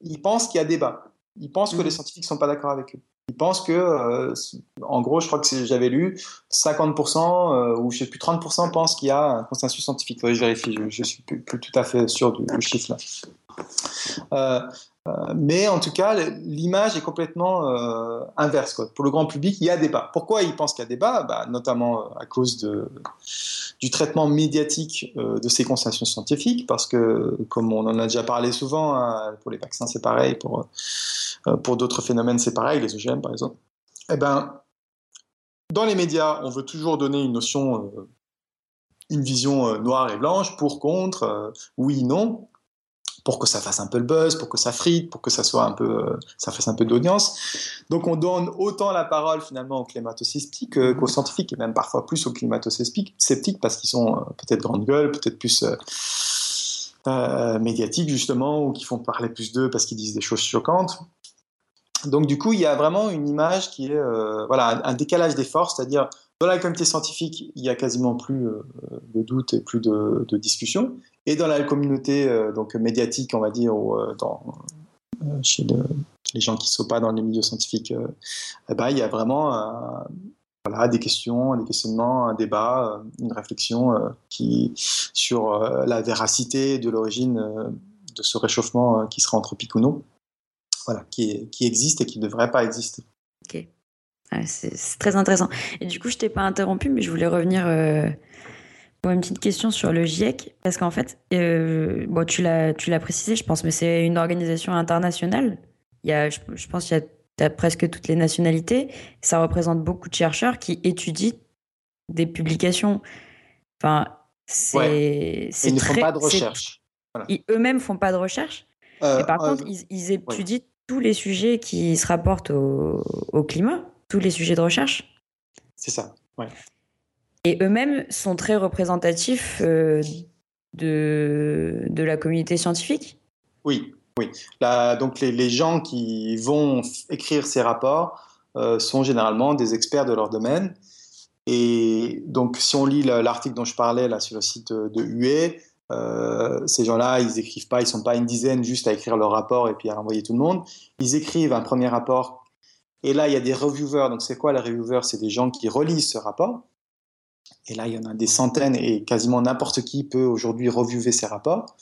il pense qu'il y a débat. Il pense que mmh. les scientifiques ne sont pas d'accord avec eux. Il pense que, euh, en gros, je crois que j'avais lu, 50% euh, ou je sais plus 30% pensent qu'il y a un consensus scientifique. je vérifie, je, ne suis plus, tout à fait sûr du, chiffre là. Euh, mais en tout cas, l'image est complètement euh, inverse. Quoi. Pour le grand public, il y a débat. Pourquoi ils pensent qu'il y a débat bah, Notamment euh, à cause du traitement médiatique de ces constatations scientifiques, parce que, comme on en a déjà parlé souvent, hein, pour les vaccins c'est pareil, pour, pour d'autres phénomènes c'est pareil, les OGM par exemple. Eh ben, dans les médias, on veut toujours donner une notion, une vision noire et blanche, pour, contre, oui, non pour que ça fasse un peu le buzz, pour que ça frite, pour que ça soit un peu, euh, ça fasse un peu d'audience. Donc on donne autant la parole finalement aux climato-sceptiques qu'aux scientifiques et même parfois plus aux climato-sceptiques parce qu'ils sont euh, peut-être grande gueule, peut-être plus euh, médiatiques justement ou qui font parler plus d'eux parce qu'ils disent des choses choquantes. Donc du coup il y a vraiment une image qui est voilà un, décalage des forces, c'est-à-dire dans la communauté scientifique, il y a quasiment plus de doute et plus de, de discussion. Et dans la communauté euh, donc médiatique, on va dire, ou, euh, euh, chez les gens qui ne sont pas dans les milieux scientifiques, eh ben, il y a vraiment des questions, des questionnements, un débat, une réflexion sur la véracité de l'origine de ce réchauffement qui sera anthropique ou non, qui existe et qui ne devrait pas exister. Ok. c'est très intéressant. Et du coup, je t'ai pas interrompu, mais je voulais revenir une petite question sur le GIEC, parce qu'en fait, euh, bon, tu l'as, tu l'as précisé, je pense, mais c'est une organisation internationale. Il y a, je, pense qu'il y a, presque toutes les nationalités. Ça représente beaucoup de chercheurs qui étudient des publications. Enfin, c'est, ils ne font pas de recherche. Ils, eux-mêmes font pas de recherche. Euh, et par euh, contre, ils, ils étudient tous les sujets qui se rapportent au, au climat, tous les sujets de recherche. C'est ça. Ouais. Et eux-mêmes sont très représentatifs euh, de, de la communauté scientifique? Oui, oui. donc les, les, gens qui vont écrire ces rapports euh, sont généralement des experts de leur domaine. Et donc si on lit l'article dont je parlais là sur le site de UE, euh, ces gens-là, ils écrivent pas, ils sont pas une dizaine juste à écrire leur rapport et puis à envoyer tout le monde. Ils écrivent un premier rapport et là il y a des reviewers. Donc c'est quoi les reviewers? C'est des gens qui relisent ce rapport et là, il y en a des centaines et quasiment n'importe qui peut aujourd'hui reviewer ces rapports.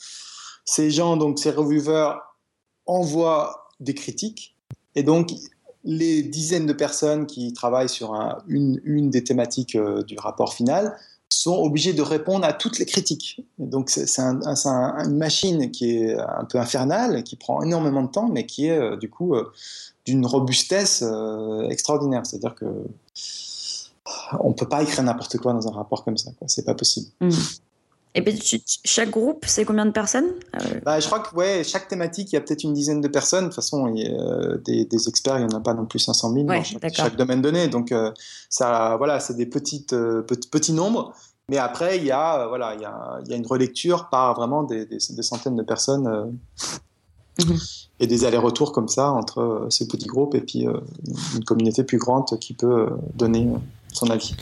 Ces gens, donc ces reviewers, envoient des critiques. Et donc, les dizaines de personnes qui travaillent sur une, des thématiques euh, du rapport final sont obligés de répondre à toutes les critiques. donc c'est une machine qui est un peu infernale, qui prend énormément de temps, mais qui est euh, du coup euh, d'une robustesse extraordinaire. C'est-à-dire que on peut pas écrire n'importe quoi dans un rapport comme ça. C'est pas possible. Hmm. Et puis, chaque groupe, c'est combien de personnes? Euh, bah, Je crois que ouais, chaque thématique, il y a peut-être une dizaine de personnes. De toute façon, il y a, euh, des, experts, il n'y en a pas non plus 500 000 dans chaque, domaine donné. Donc, euh, ça, voilà, c'est des petites, petits nombres. Mais après, il y a, voilà, il y a, il y a une relecture par vraiment des, centaines de personnes mhm. et des allers-retours comme ça entre ces petits groupes et puis une communauté plus grande qui peut donner son avis.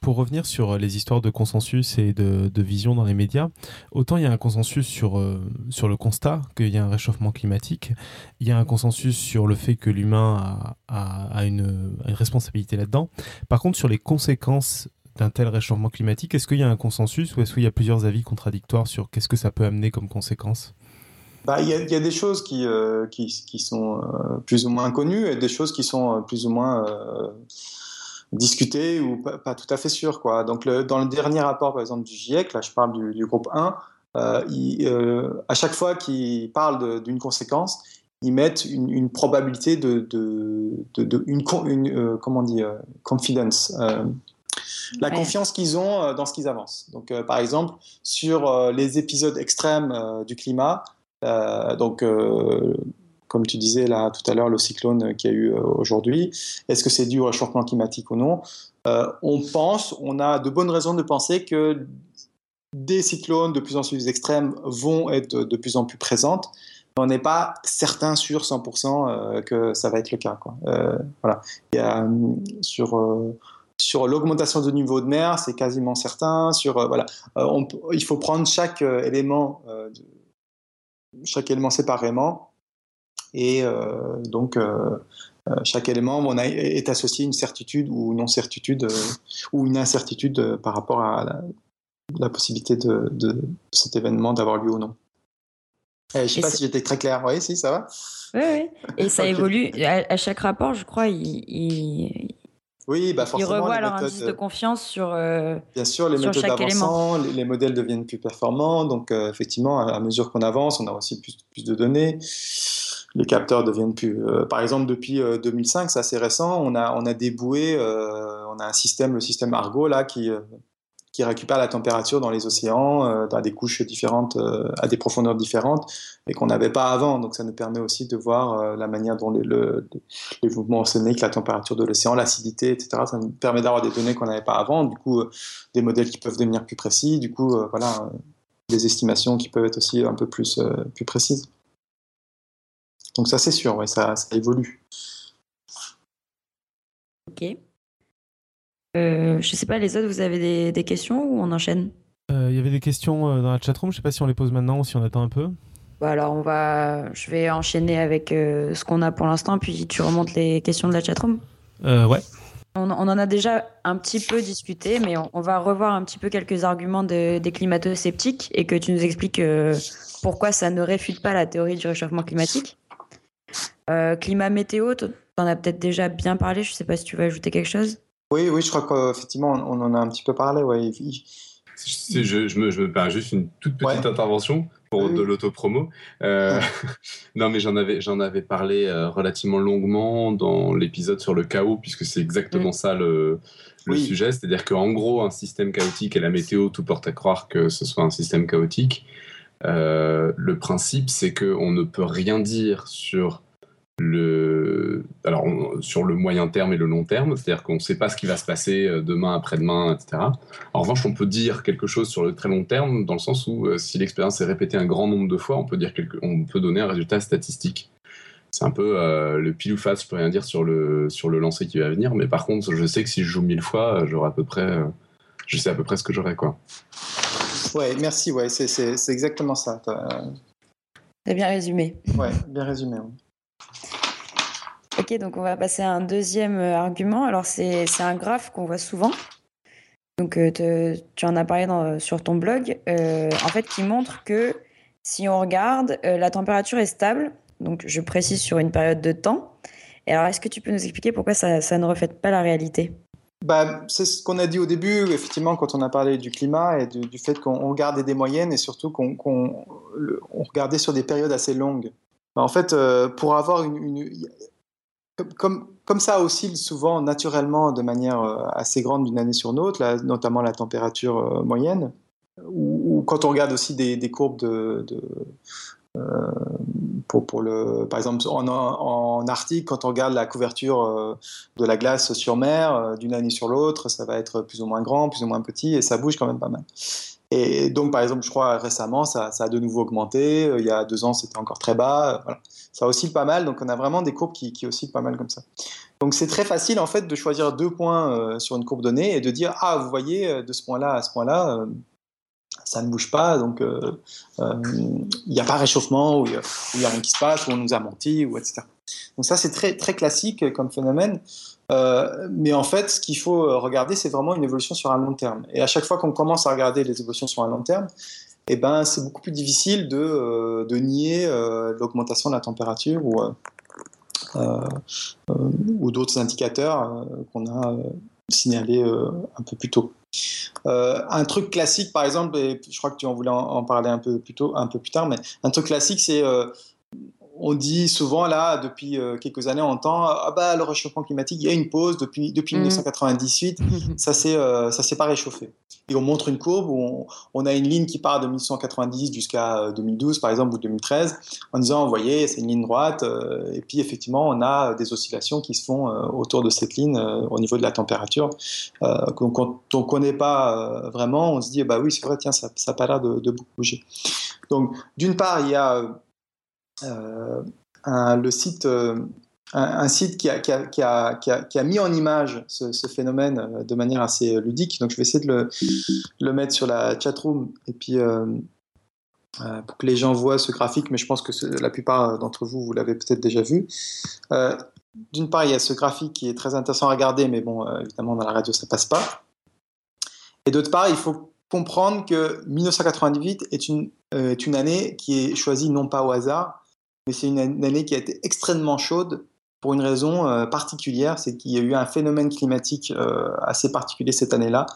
Pour, revenir sur les histoires de consensus et de, vision dans les médias, autant il y a un consensus sur, euh, sur le constat qu'il y a un réchauffement climatique, il y a un consensus sur le fait que l'humain a, une, responsabilité là-dedans. Par contre, sur les conséquences d'un tel réchauffement climatique, est-ce qu'il y a un consensus ou est-ce qu'il y a plusieurs avis contradictoires sur qu'est-ce que ça peut amener comme conséquence? Bah, il y, a des choses qui, euh, qui, qui, sont euh, plus ou moins connues et des choses qui sont plus ou moins discuter ou pas, tout à fait sûr. Quoi. Donc, le, dans le dernier rapport, par exemple, du GIEC, là, je parle du, groupe 1, euh, euh, à chaque fois qu'ils parlent d'une conséquence, ils mettent une, probabilité de, de, de, une, euh, comment on dit, confidence. la confiance qu'ils ont dans ce qu'ils avancent. Donc, par exemple, sur les épisodes extrêmes du climat, donc comme tu disais là tout à l'heure, le cyclone qu'il y a eu euh, aujourd'hui, est-ce que c'est dû au réchauffement climatique ou non? Euh, On pense, on a de bonnes raisons de penser que des cyclones de plus en plus extrêmes vont être de plus en plus présentes. On n'est pas certain sur 100% euh, que ça va être le cas. Voilà. Sur sur l'augmentation du niveau de mer, c'est quasiment certain. Sur voilà, il faut prendre chaque élément, chaque élément séparément et euh, donc, euh, euh, chaque élément on a, est associé à une certitude ou non certitude ou une incertitude par rapport à la, possibilité de, cet événement d'avoir lieu ou non. je ne sais pas si j'étais très clair. Oui, si, ça va. Oui, oui. Et ça [LAUGHS] évolue. À, chaque rapport, je crois, il, oui, bah forcément. Ils revoient leur indice de confiance sur. Euh, bien sûr, les méthodes avançant, les, modèles deviennent plus performants. Donc, euh, effectivement, à, mesure qu'on avance, on a aussi plus, plus, de données. Les capteurs deviennent plus. Euh, par exemple, depuis 2005, c'est assez récent, on a, on a déboué, on a un système, le système Argo, là, qui, qui récupère la température dans les océans, euh, dans des couches différentes, euh, à des profondeurs différentes, et qu'on n'avait pas avant. Donc ça nous permet aussi de voir euh, la manière dont les, le, mouvements océaniques, la température de l'océan, l'acidité, etc. Ça nous permet d'avoir des données qu'on n'avait pas avant. Du coup, des modèles qui peuvent devenir plus précis. Du coup, voilà, des estimations qui peuvent être aussi un peu plus, plus précises. Donc ça, c'est sûr, ouais, ça, ça évolue. Ok. Euh, je sais pas, les autres, vous avez des, questions ou on enchaîne? Euh, Il y avait des questions euh, dans la chatroom, je sais pas si on les pose maintenant ou si on attend un peu. Bah alors on va, je vais enchaîner avec ce qu'on a pour l'instant, puis tu remontes les questions de la chatroom. ouais. On, on, en a déjà un petit peu discuté, mais on, va revoir un petit peu quelques arguments des climato-sceptiques et que tu nous expliques pourquoi ça ne réfute pas la théorie du réchauffement climatique. Climat météo, tu en as peut-être déjà bien parlé, je sais pas si tu veux ajouter quelque chose. Oui, oui, je crois qu'effectivement, on en a un petit peu parlé. Ouais. Je, je, me, je me permets juste une toute petite intervention pour de l'autopromo. Euh, [LAUGHS] non, mais j'en avais, j'en avais parlé euh, relativement longuement dans l'épisode sur le chaos, puisque c'est exactement mm. ça le, le sujet. C'est-à-dire qu'en gros, un système chaotique et la météo, tout porte à croire que ce soit un système chaotique. Euh, le principe, c'est qu'on ne peut rien dire sur le, alors sur le moyen terme et le long terme, c'est-à-dire qu'on ne sait pas ce qui va se passer euh, demain, après-demain, etc. En revanche, on peut dire quelque chose sur le très long terme, dans le sens où euh, si l'expérience est répétée un grand nombre de fois, on peut, dire quelque, on peut donner un résultat statistique. C'est un peu euh, le pile ou face, je peux rien dire sur le, sur le lancer qui va venir, mais par contre, je sais que si je joue mille fois, j'aurai à peu près, je sais à peu près ce que j'aurai. Quoi. Ouais, merci, ouais, c'est exactement ça. C'est bien résumé. Ouais, bien résumé. Ok, donc on va passer à un deuxième euh, argument. Alors c'est un graphe qu'on voit souvent. Donc euh, tu en as parlé dans, sur ton blog, euh, en fait qui montre que si on regarde, la température est stable. Donc je précise sur une période de temps. Et alors est-ce que tu peux nous expliquer pourquoi ça, ça ne reflète pas la réalité? Bah, c'est ce qu'on a dit au début, effectivement, quand on a parlé du climat et du, fait qu'on regardait des moyennes et surtout qu'on regardait sur des périodes assez longues. Bah, en fait, pour avoir une, comme, comme, ça oscille souvent naturellement de manière euh, assez grande d'une année sur l'autre, notamment la température euh, moyenne, ou, quand on regarde aussi des, courbes de, euh, pour, pour, le, par exemple en, en, Arctique, quand on regarde la couverture de la glace sur mer d'une année sur l'autre, ça va être plus ou moins grand, plus ou moins petit, et ça bouge quand même pas mal. Et donc, par exemple, je crois récemment, ça, a de nouveau augmenté. Il y a deux ans, c'était encore très bas. Voilà ça oscille pas mal. Donc on a vraiment des courbes qui, oscillent pas mal comme ça. Donc c'est très facile en fait de choisir deux points euh, sur une courbe donnée et de dire ah vous voyez euh, de ce point-là à ce point-là euh, ça ne bouge pas donc il n'y a pas réchauffement ou il n'y a, rien qui se passe ou on nous a menti ou etc. Donc ça c'est très très classique comme phénomène. Mais en fait, ce qu'il faut regarder, c'est vraiment une évolution sur un long terme. Et à chaque fois qu'on commence à regarder les évolutions sur un long terme, eh ben, c'est beaucoup plus difficile de, euh, de nier euh, l'augmentation de la température ou, euh, ou d'autres indicateurs qu'on a signalés un peu plus tôt. un truc classique, par exemple, et je crois que tu en voulais en, parler un peu plus tôt, un peu plus tard, mais un truc classique, c'est on dit souvent là, depuis euh, quelques années, on entend ah bah le réchauffement climatique, il y a une pause depuis depuis 1998, mm. ça s'est euh, ça s'est pas réchauffé. Et on montre une courbe où on, a une ligne qui part de 1990 jusqu'à 2012 euh, par exemple ou 2013, en disant vous voyez c'est une ligne droite et puis effectivement on a des oscillations qui se font autour de cette ligne au niveau de la température. donc quand on connaît pas vraiment, on se dit bah oui c'est vrai tiens ça ça a pas l'air de, de beaucoup bouger. Donc d'une part il y a un, le site, euh, un, site qui a, qui, a, qui, a, qui a, mis en image ce, phénomène euh, de manière assez ludique. Donc je vais essayer de le, le mettre sur la chatroom et puis pour que les gens voient ce graphique, mais je pense que la plupart d'entre vous, vous l'avez peut-être déjà vu. D'une part, il y a ce graphique qui est très intéressant à regarder, mais bon, évidemment, dans la radio, ça passe pas. Et d'autre part, il faut comprendre que 1998 est une, est une année qui est choisie non pas au hasard, mais c'est une année qui a été extrêmement chaude pour une raison particulière, c'est qu'il y a eu un phénomène climatique assez particulier cette année-là,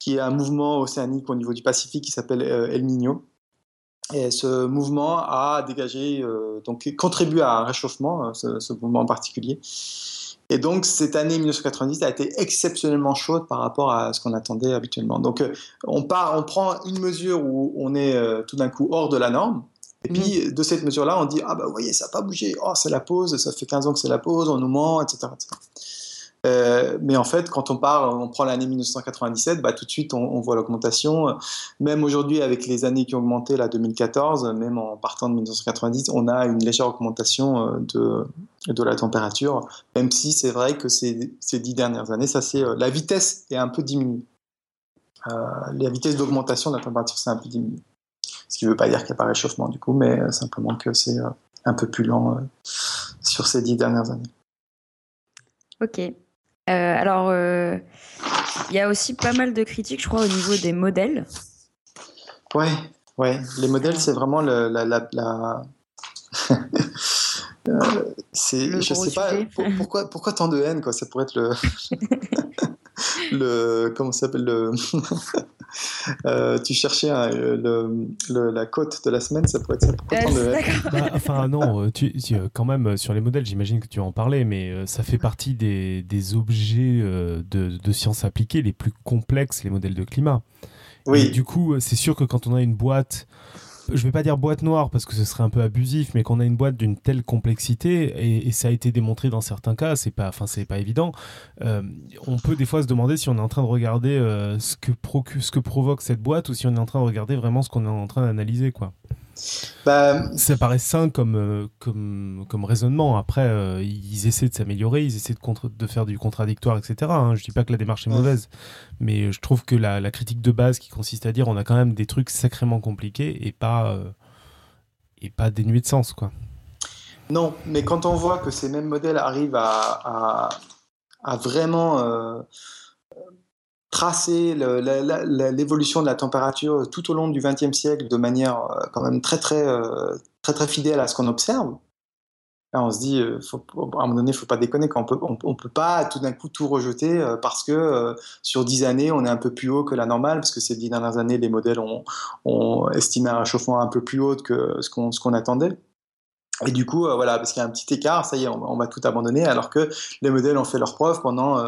qui est un mouvement océanique au niveau du Pacifique qui s'appelle El Niño. Et ce mouvement a dégagé, donc contribué à un réchauffement, ce, mouvement en particulier. Et donc, cette année 1990 a été exceptionnellement chaude par rapport à ce qu'on attendait habituellement. Donc, euh, on, part, on prend une mesure où on est euh, tout d'un coup hors de la norme. Et puis, de cette mesure-là, on dit Ah, bah, vous voyez, ça n'a pas bougé. Oh, c'est la pause, ça fait 15 ans que c'est la pause, on nous ment, etc. etc. Euh, mais en fait, quand on part, on prend l'année 1997, bah, tout de suite, on, voit l'augmentation. Même aujourd'hui, avec les années qui ont augmenté, la 2014, même en partant de 1990, on a une légère augmentation euh, de, de la température, même si c'est vrai que ces, ces, dix dernières années, ça c'est euh, la vitesse est un peu diminuée. la vitesse d'augmentation de la température, c'est un peu diminué. Ce qui ne veut pas dire qu'il n'y a pas réchauffement du coup, mais simplement que c'est un peu plus lent sur ces dix dernières années. Ok. Euh, alors, euh, il y a aussi pas mal de critiques, je crois, au niveau des modèles. Ouais, ouais. Les modèles, c'est vraiment la. la, [LAUGHS] euh, c'est, je sais pas pourquoi, pourquoi tant de haine quoi? Ça pourrait être le, [LAUGHS] [LAUGHS] le comment ça s'appelle le [LAUGHS] Euh, tu cherchais le, la cote de la semaine, ça pourrait être ça. Euh, bah, enfin, non, euh, tu, quand même, sur les modèles, j'imagine que tu en parlais, mais ça fait partie des, des objets de, de, sciences appliquées les plus complexes, les modèles de climat. Oui. du coup, c'est sûr que quand on a une boîte je vais pas dire boîte noire parce que ce serait un peu abusif, mais qu'on a une boîte d'une telle complexité et, ça a été démontré dans certains cas, c'est pas, enfin c'est pas évident. Euh, on peut des fois se demander si on est en train de regarder euh, ce que ce que provoque cette boîte ou si on est en train de regarder vraiment ce qu'on est en train d'analyser, quoi. Bah, ça paraît sain comme, euh, comme, comme raisonnement. Après, euh, ils essaient de s'améliorer, ils essaient de, de faire du contradictoire, etc. Hein. Je dis pas que la démarche est mauvaise, mais je trouve que la, la, critique de base qui consiste à dire on a quand même des trucs sacrément compliqués et pas, euh, et pas dénués de sens. quoi. Non, mais quand on voit que ces mêmes modèles arrivent à, à, à vraiment tracer l'évolution de la température tout au long du XXe siècle de manière euh, quand même très très euh, très très fidèle à ce qu'on observe. Là, on se dit, euh, faut, à un moment donné, il ne faut pas déconner, qu'on peut, on, peut pas tout d'un coup tout rejeter parce que sur 10 années, on est un peu plus haut que la normale, parce que ces 10 dernières années, les modèles ont, estimé un réchauffement un peu plus haut que ce qu'on attendait. Et du coup, voilà, parce qu'il y a un petit écart, ça y est, on, va tout abandonner, alors que les modèles ont fait leurs preuves pendant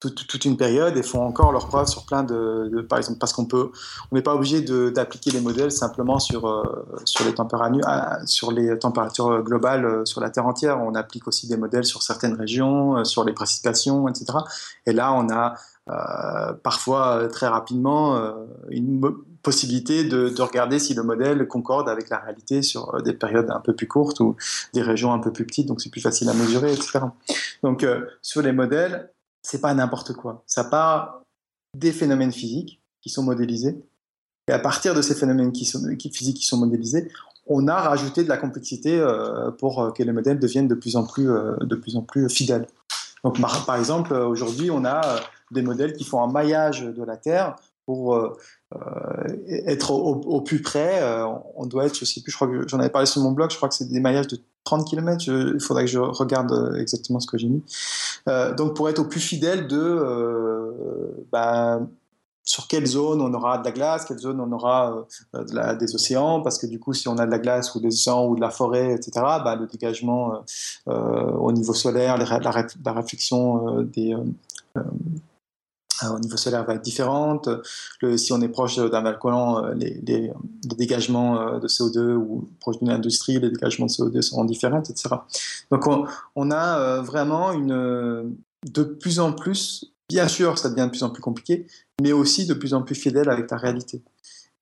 toute, une période et font encore leurs preuves sur plein de, par exemple parce qu'on peut on n'est pas obligé d'appliquer les modèles simplement sur euh, sur les températures euh, sur les températures globales euh, sur la terre entière. On applique aussi des modèles sur certaines régions sur les précipitations etc et là on a parfois très rapidement une possibilité de, de, regarder si le modèle concorde avec la réalité sur des périodes un peu plus courtes ou des régions un peu plus petites donc c'est plus facile à mesurer etc donc sur les modèles c'est pas n'importe quoi. Ça part des phénomènes physiques qui sont modélisés. Et à partir de ces phénomènes qui sont, physiques qui sont modélisés, on a rajouté de la complexité euh, pour euh, que les modèles deviennent de plus en plus, euh, de plus, en plus fidèles. Donc, par, exemple, aujourd'hui, on a des modèles qui font un maillage de la Terre pour être au, plus près. on doit être, je sais plus, je crois que j'en avais parlé sur mon blog, je crois que c'est des maillages de 30 km, il faudrait que je regarde euh, exactement ce que j'ai mis. Euh, donc pour être au plus fidèle de euh, bah, sur quelle zone on aura de la glace, quelle zone on aura des océans, parce que du coup, si on a de la glace ou des océans ou de la forêt, etc., bah, le dégagement au niveau solaire, la, réflexion des, euh, au niveau solaire va être différente. Si on est proche d'un volcan, euh, les, dégagements euh, de CO2 ou proche d'une industrie, les dégagements de CO2 seront différents, etc. Donc on, a vraiment une, de plus en plus, bien sûr, ça devient de plus en plus compliqué, mais aussi de plus en plus fidèle avec la réalité.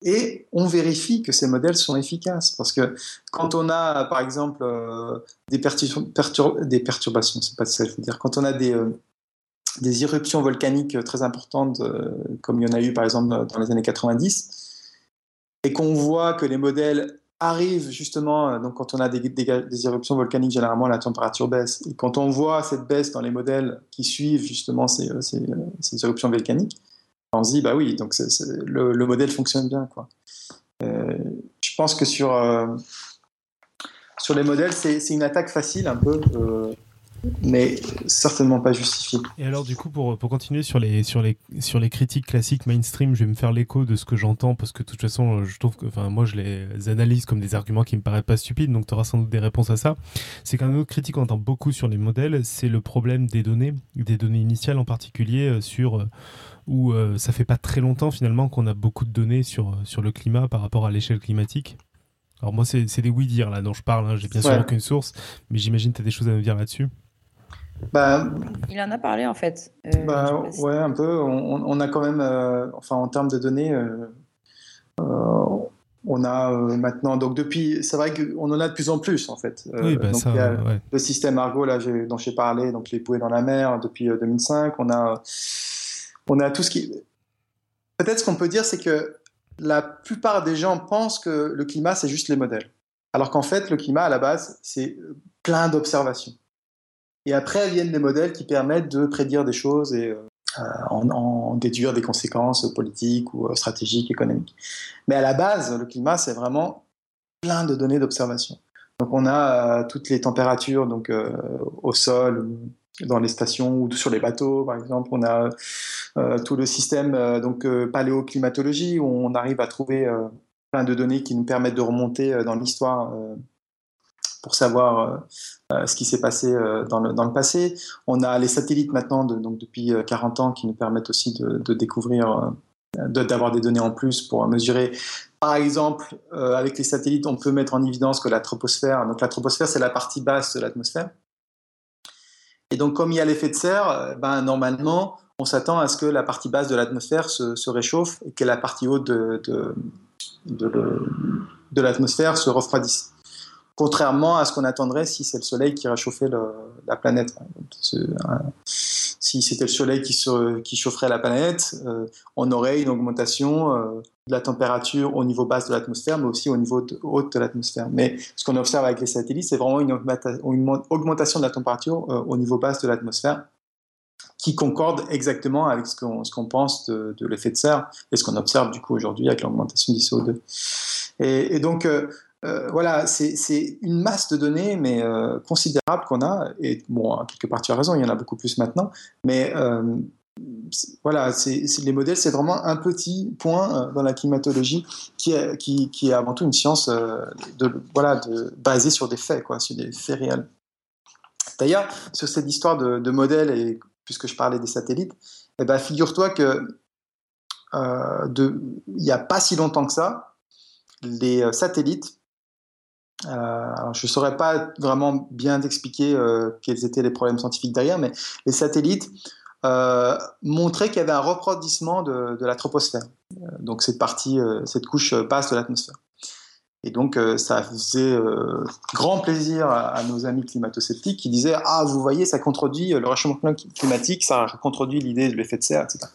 Et on vérifie que ces modèles sont efficaces. Parce que quand on a, par exemple, des, des perturbations, c'est pas ça, je veux dire, quand on a des, des éruptions volcaniques très importantes, euh, comme il y en a eu par exemple dans les années 90, et qu'on voit que les modèles arrivent justement, euh, donc quand on a des, des, éruptions volcaniques, généralement la température baisse, et quand on voit cette baisse dans les modèles qui suivent justement ces, euh, ces, éruptions volcaniques, on se dit, bah oui, donc le, modèle fonctionne bien. Quoi. je pense que sur, sur les modèles, c'est une attaque facile un peu mais certainement pas justifié. Et alors du coup, pour, pour continuer sur les, sur, les, sur les critiques classiques mainstream, je vais me faire l'écho de ce que j'entends, parce que de toute façon, je trouve que enfin, moi, je les analyse comme des arguments qui me paraissent pas stupides, donc tu auras sans doute des réponses à ça. C'est qu'un autre critique qu'on entend beaucoup sur les modèles, c'est le problème des données, des données initiales en particulier, euh, sur... Euh, où euh, ça fait pas très longtemps finalement qu'on a beaucoup de données sur, sur le climat par rapport à l'échelle climatique. Alors moi, c'est des oui-dire là dont je parle, hein. j'ai bien sûr aucune source, mais j'imagine que tu as des choses à me dire là-dessus. Bah, il en a parlé en fait. Euh, bah, ouais, un peu. On, a quand même, euh, enfin en termes de données, euh, on a maintenant, donc depuis, c'est vrai qu'on en a de plus en plus en fait. oui, bah, ça, Le système Argo là, dont j'ai parlé, donc les bouées dans la mer depuis 2005, on a, on a tout ce qui. Peut-être ce qu'on peut dire, c'est que la plupart des gens pensent que le climat c'est juste les modèles, alors qu'en fait le climat à la base c'est plein d'observations. Et après viennent les modèles qui permettent de prédire des choses et euh, en, déduire des conséquences politiques ou euh, stratégiques, économiques. Mais à la base, le climat, c'est vraiment plein de données d'observation. Donc on a euh, toutes les températures donc au sol, dans les stations ou sur les bateaux, par exemple. On a tout le système donc paléoclimatologie où on arrive à trouver plein de données qui nous permettent de remonter dans l'histoire pour savoir euh, ce qui s'est passé euh, dans le, passé. On a les satellites maintenant, donc depuis 40 euh, ans, qui nous permettent aussi de, de découvrir, d'avoir des données en plus pour mesurer. Par exemple, avec les satellites, on peut mettre en évidence que la troposphère, donc la c'est la partie basse de l'atmosphère. Et donc, comme il y a l'effet de serre, ben, normalement, on s'attend à ce que la partie basse de l'atmosphère se, se, réchauffe et que la partie haute de, de, de l'atmosphère se refroidisse contrairement à ce qu'on attendrait si c'est le Soleil qui réchauffait la planète. Si c'était le Soleil qui, qui, chaufferait la planète, euh, on aurait une augmentation euh, de la température au niveau basse de l'atmosphère, mais aussi au niveau de, haut de l'atmosphère. Mais ce qu'on observe avec les satellites, c'est vraiment une, augmentation de la température euh, au niveau basse de l'atmosphère qui concorde exactement avec ce qu'on pense de, l'effet de serre et ce qu'on observe du coup aujourd'hui avec l'augmentation du CO2. Et, et donc, euh, voilà, c'est une masse de données, mais euh, considérable qu'on a. Et bon, quelque part, tu as raison, il y en a beaucoup plus maintenant. Mais euh, voilà, les modèles, c'est vraiment un petit point dans la climatologie qui est, qui, est avant tout une science de, voilà, basée sur des faits, quoi, sur des faits réels. D'ailleurs, sur cette histoire de, modèles, et puisque je parlais des satellites, eh ben, figure-toi que il n'y a pas si longtemps que ça, les satellites euh, je ne saurais pas vraiment bien expliquer euh, quels étaient les problèmes scientifiques derrière, mais les satellites euh, montraient qu'il y avait un refroidissement de, la troposphère, donc cette partie, cette couche basse de l'atmosphère. Et donc, ça faisait grand plaisir à, nos amis climato-sceptiques qui disaient Ah, vous voyez, ça contredit le réchauffement climatique, ça contredit l'idée de l'effet de serre, etc.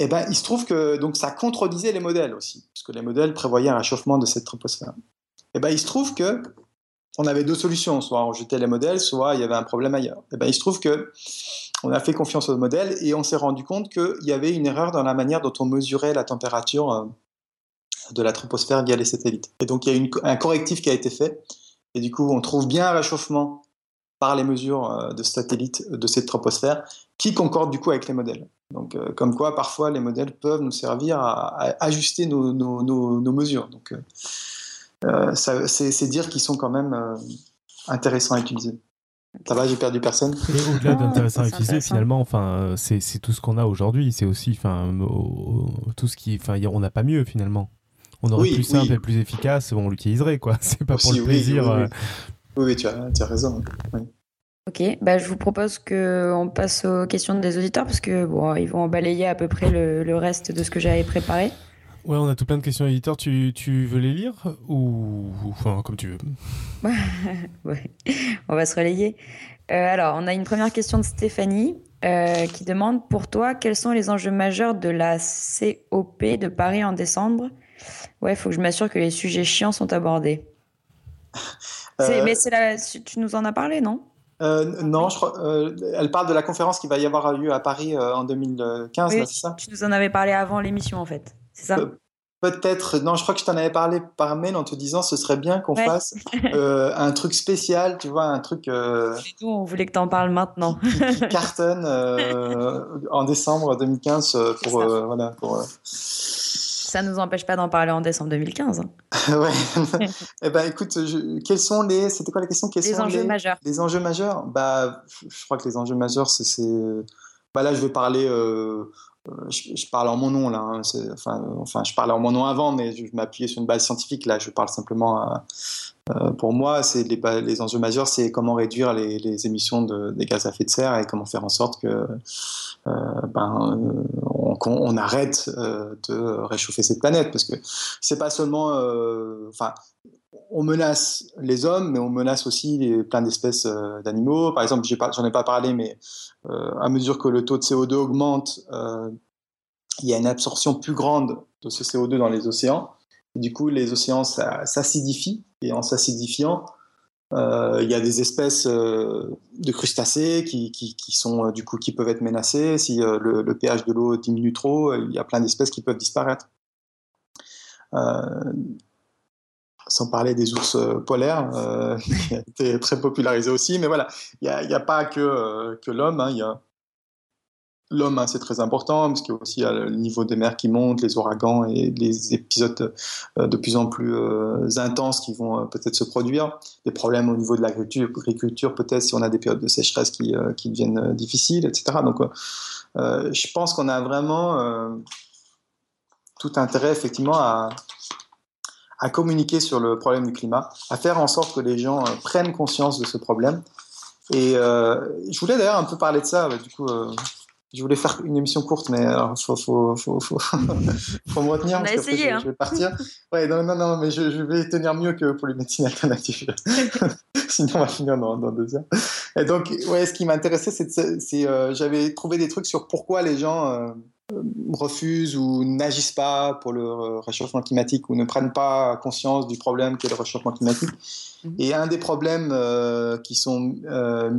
Et eh ben, il se trouve que donc ça contredisait les modèles aussi, puisque les modèles prévoyaient un réchauffement de cette troposphère. Et eh ben, il se trouve que on avait deux solutions, soit on jetait les modèles, soit il y avait un problème ailleurs. Et eh ben, il se trouve que on a fait confiance aux modèles et on s'est rendu compte qu'il y avait une erreur dans la manière dont on mesurait la température euh, de la troposphère via les satellites. Et donc il y a un correctif qui a été fait. Et du coup, on trouve bien un réchauffement par les mesures euh, de satellites de cette troposphère qui concorde du coup avec les modèles. Donc, euh, comme quoi, parfois, les modèles peuvent nous servir à, ajuster nos, mesures. C'est dire qu'ils sont quand même euh, intéressants à utiliser. Ça va, j'ai perdu personne. Et au-delà d'intéressant à utiliser, finalement, enfin, euh, c'est tout ce qu'on a aujourd'hui. C'est aussi, enfin, tout ce qui, enfin, on n'a pas mieux finalement. On aurait plus simple et plus efficace, on l'utiliserait, quoi. [LAUGHS] C'est pas pour le plaisir. Oui, tu, as, tu as raison. Ok, bah, je vous propose qu'on passe aux questions des auditeurs parce que bon, ils vont balayer à peu près le, le reste de ce que j'avais préparé. Ouais, on a tout plein de questions éditeurs. Tu, tu veux les lire ou enfin comme tu veux [LAUGHS] ouais. On va se relayer. Euh, alors, on a une première question de Stéphanie euh, qui demande pour toi quels sont les enjeux majeurs de la COP de Paris en décembre? Ouais, il faut que je m'assure que les sujets chiants sont abordés. Euh... Mais c'est la... tu nous en as parlé, non? Euh, non, je crois, euh, elle parle de la conférence qui va y avoir lieu à Paris euh, en 2015, c'est ça? Tu nous en avais parlé avant l'émission, en fait. C'est ça Peut-être, non, je crois que je t'en avais parlé par mail en te disant ce serait bien qu'on fasse [LAUGHS] un truc spécial, tu vois, un truc. Tout, on voulait que tu en parles maintenant. qui, cartonne en décembre 2015 pour. voilà, pour ça ne nous empêche pas d'en parler en décembre 2015. Hein. [LAUGHS] ouais. [LAUGHS] eh ben, écoute, quels sont les. C'était quoi la question? Les enjeux majeurs. Les enjeux majeurs? Bah, je crois que les enjeux majeurs, c'est. Bah là, je vais parler. Euh, euh, je, parle en mon nom là. Hein, enfin, enfin, je parlais en mon nom avant, mais je m'appuyais sur une base scientifique. Là, je parle simplement. Euh, pour moi, c'est les, les, enjeux majeurs, c'est comment réduire les, les, émissions de, des gaz à effet de serre et comment faire en sorte que ben, on, on, arrête de réchauffer cette planète, parce que c'est pas seulement, enfin, on menace les hommes, mais on menace aussi les, plein d'espèces d'animaux. Par exemple, j'en ai, pas parlé, mais euh, à mesure que le taux de CO2 augmente, euh, il y a une absorption plus grande de ce CO2 dans les océans. du coup, les océans s'acidifient, et en s'acidifiant, euh, il y a des espèces de crustacés qui, sont peuvent être menacées. Si le, le, pH de l'eau diminue trop, il y a plein d'espèces qui peuvent disparaître sans parler des ours euh, polaires, euh, [LAUGHS] qui a été très popularisé aussi. Mais voilà, il n'y a, pas que, euh, que l'homme. Hein, L'homme, hein, c'est très important, parce qu'il y a aussi le niveau des mers qui monte, les ouragans et les épisodes de plus en plus intenses qui vont peut-être se produire. Des problèmes au niveau de l'agriculture, peut-être si on a des périodes de sécheresse qui, qui deviennent difficiles, etc. Donc, je pense qu'on a vraiment tout intérêt, effectivement, à, à communiquer sur le problème du climat, à faire en sorte que les gens euh, prennent conscience de ce problème. Et euh, je voulais d'ailleurs un peu parler de ça. du coup, euh, je voulais faire une émission courte, mais il faut, faut, faut, faut, [LAUGHS] faut me retenir. On a essayé. Je, je, vais partir. Ouais, non, non, non, mais je, je, vais tenir mieux que pour les médecines alternatives. [LAUGHS] Sinon, on va finir dans, dans, deux heures. Et donc, ouais, ce qui m'intéressait, c'est, euh, j'avais trouvé des trucs sur pourquoi les gens refusent ou n'agissent pas pour le euh, réchauffement climatique ou ne prennent pas conscience du problème qu'est le réchauffement climatique. Mhm. Et un des problèmes euh, qui sont euh,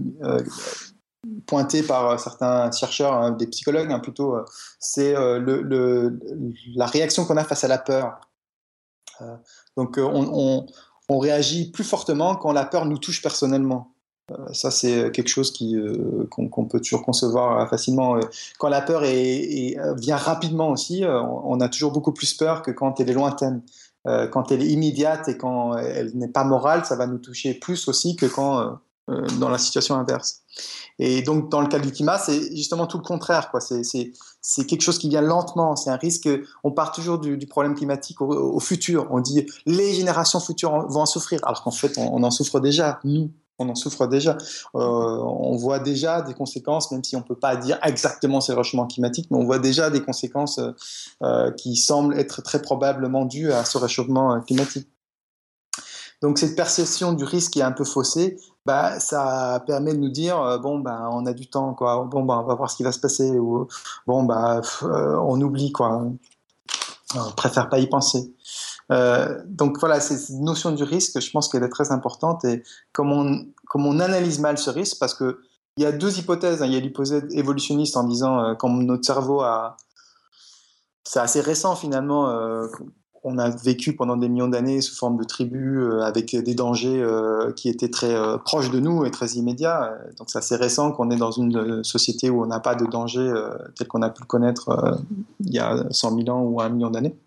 pointés par certains chercheurs, hein, des psychologues hein, plutôt, c'est le, la réaction qu'on a face à la peur. donc on, on réagit plus fortement quand la peur nous touche personnellement. Euh, ça, c'est quelque chose euh, qu'on, peut toujours concevoir facilement. Quand la peur vient rapidement aussi, euh, on a toujours beaucoup plus peur que quand elle est lointaine. quand elle est immédiate et quand elle n'est pas morale, ça va nous toucher plus aussi que quand dans la situation inverse. Et donc, dans le cas du climat, c'est justement tout le contraire. C'est, quelque chose qui vient lentement. C'est un risque. On part toujours du, problème climatique au, futur. On dit les générations futures vont en souffrir, alors qu'en fait, on en souffre déjà, nous on en souffre déjà. Euh, on voit déjà des conséquences, même si on ne peut pas dire exactement c'est le réchauffement climatique, mais on voit déjà des conséquences euh, qui semblent être très probablement dues à ce réchauffement euh, climatique. Donc cette perception du risque qui est un peu faussée, bah, ça permet de nous dire bon bah on a du temps quoi, bon bah on va voir ce qui va se passer ou bon bah on oublie quoi, on préfère pas y penser. Euh, donc voilà, cette notion du risque, je pense qu'elle est très importante et comme on, analyse mal ce risque, parce que il y a deux hypothèses. Hein. Il y a l'hypothèse évolutionniste en disant euh, comme notre cerveau a, c'est assez récent finalement. Euh, on a vécu pendant des millions d'années sous forme de tribus avec des dangers qui étaient très proches de nous et très immédiats. Donc c'est assez récent qu'on est dans une société où on n'a pas de danger tel qu'on a pu le connaître il y a 100 000 ans ou un million d'années.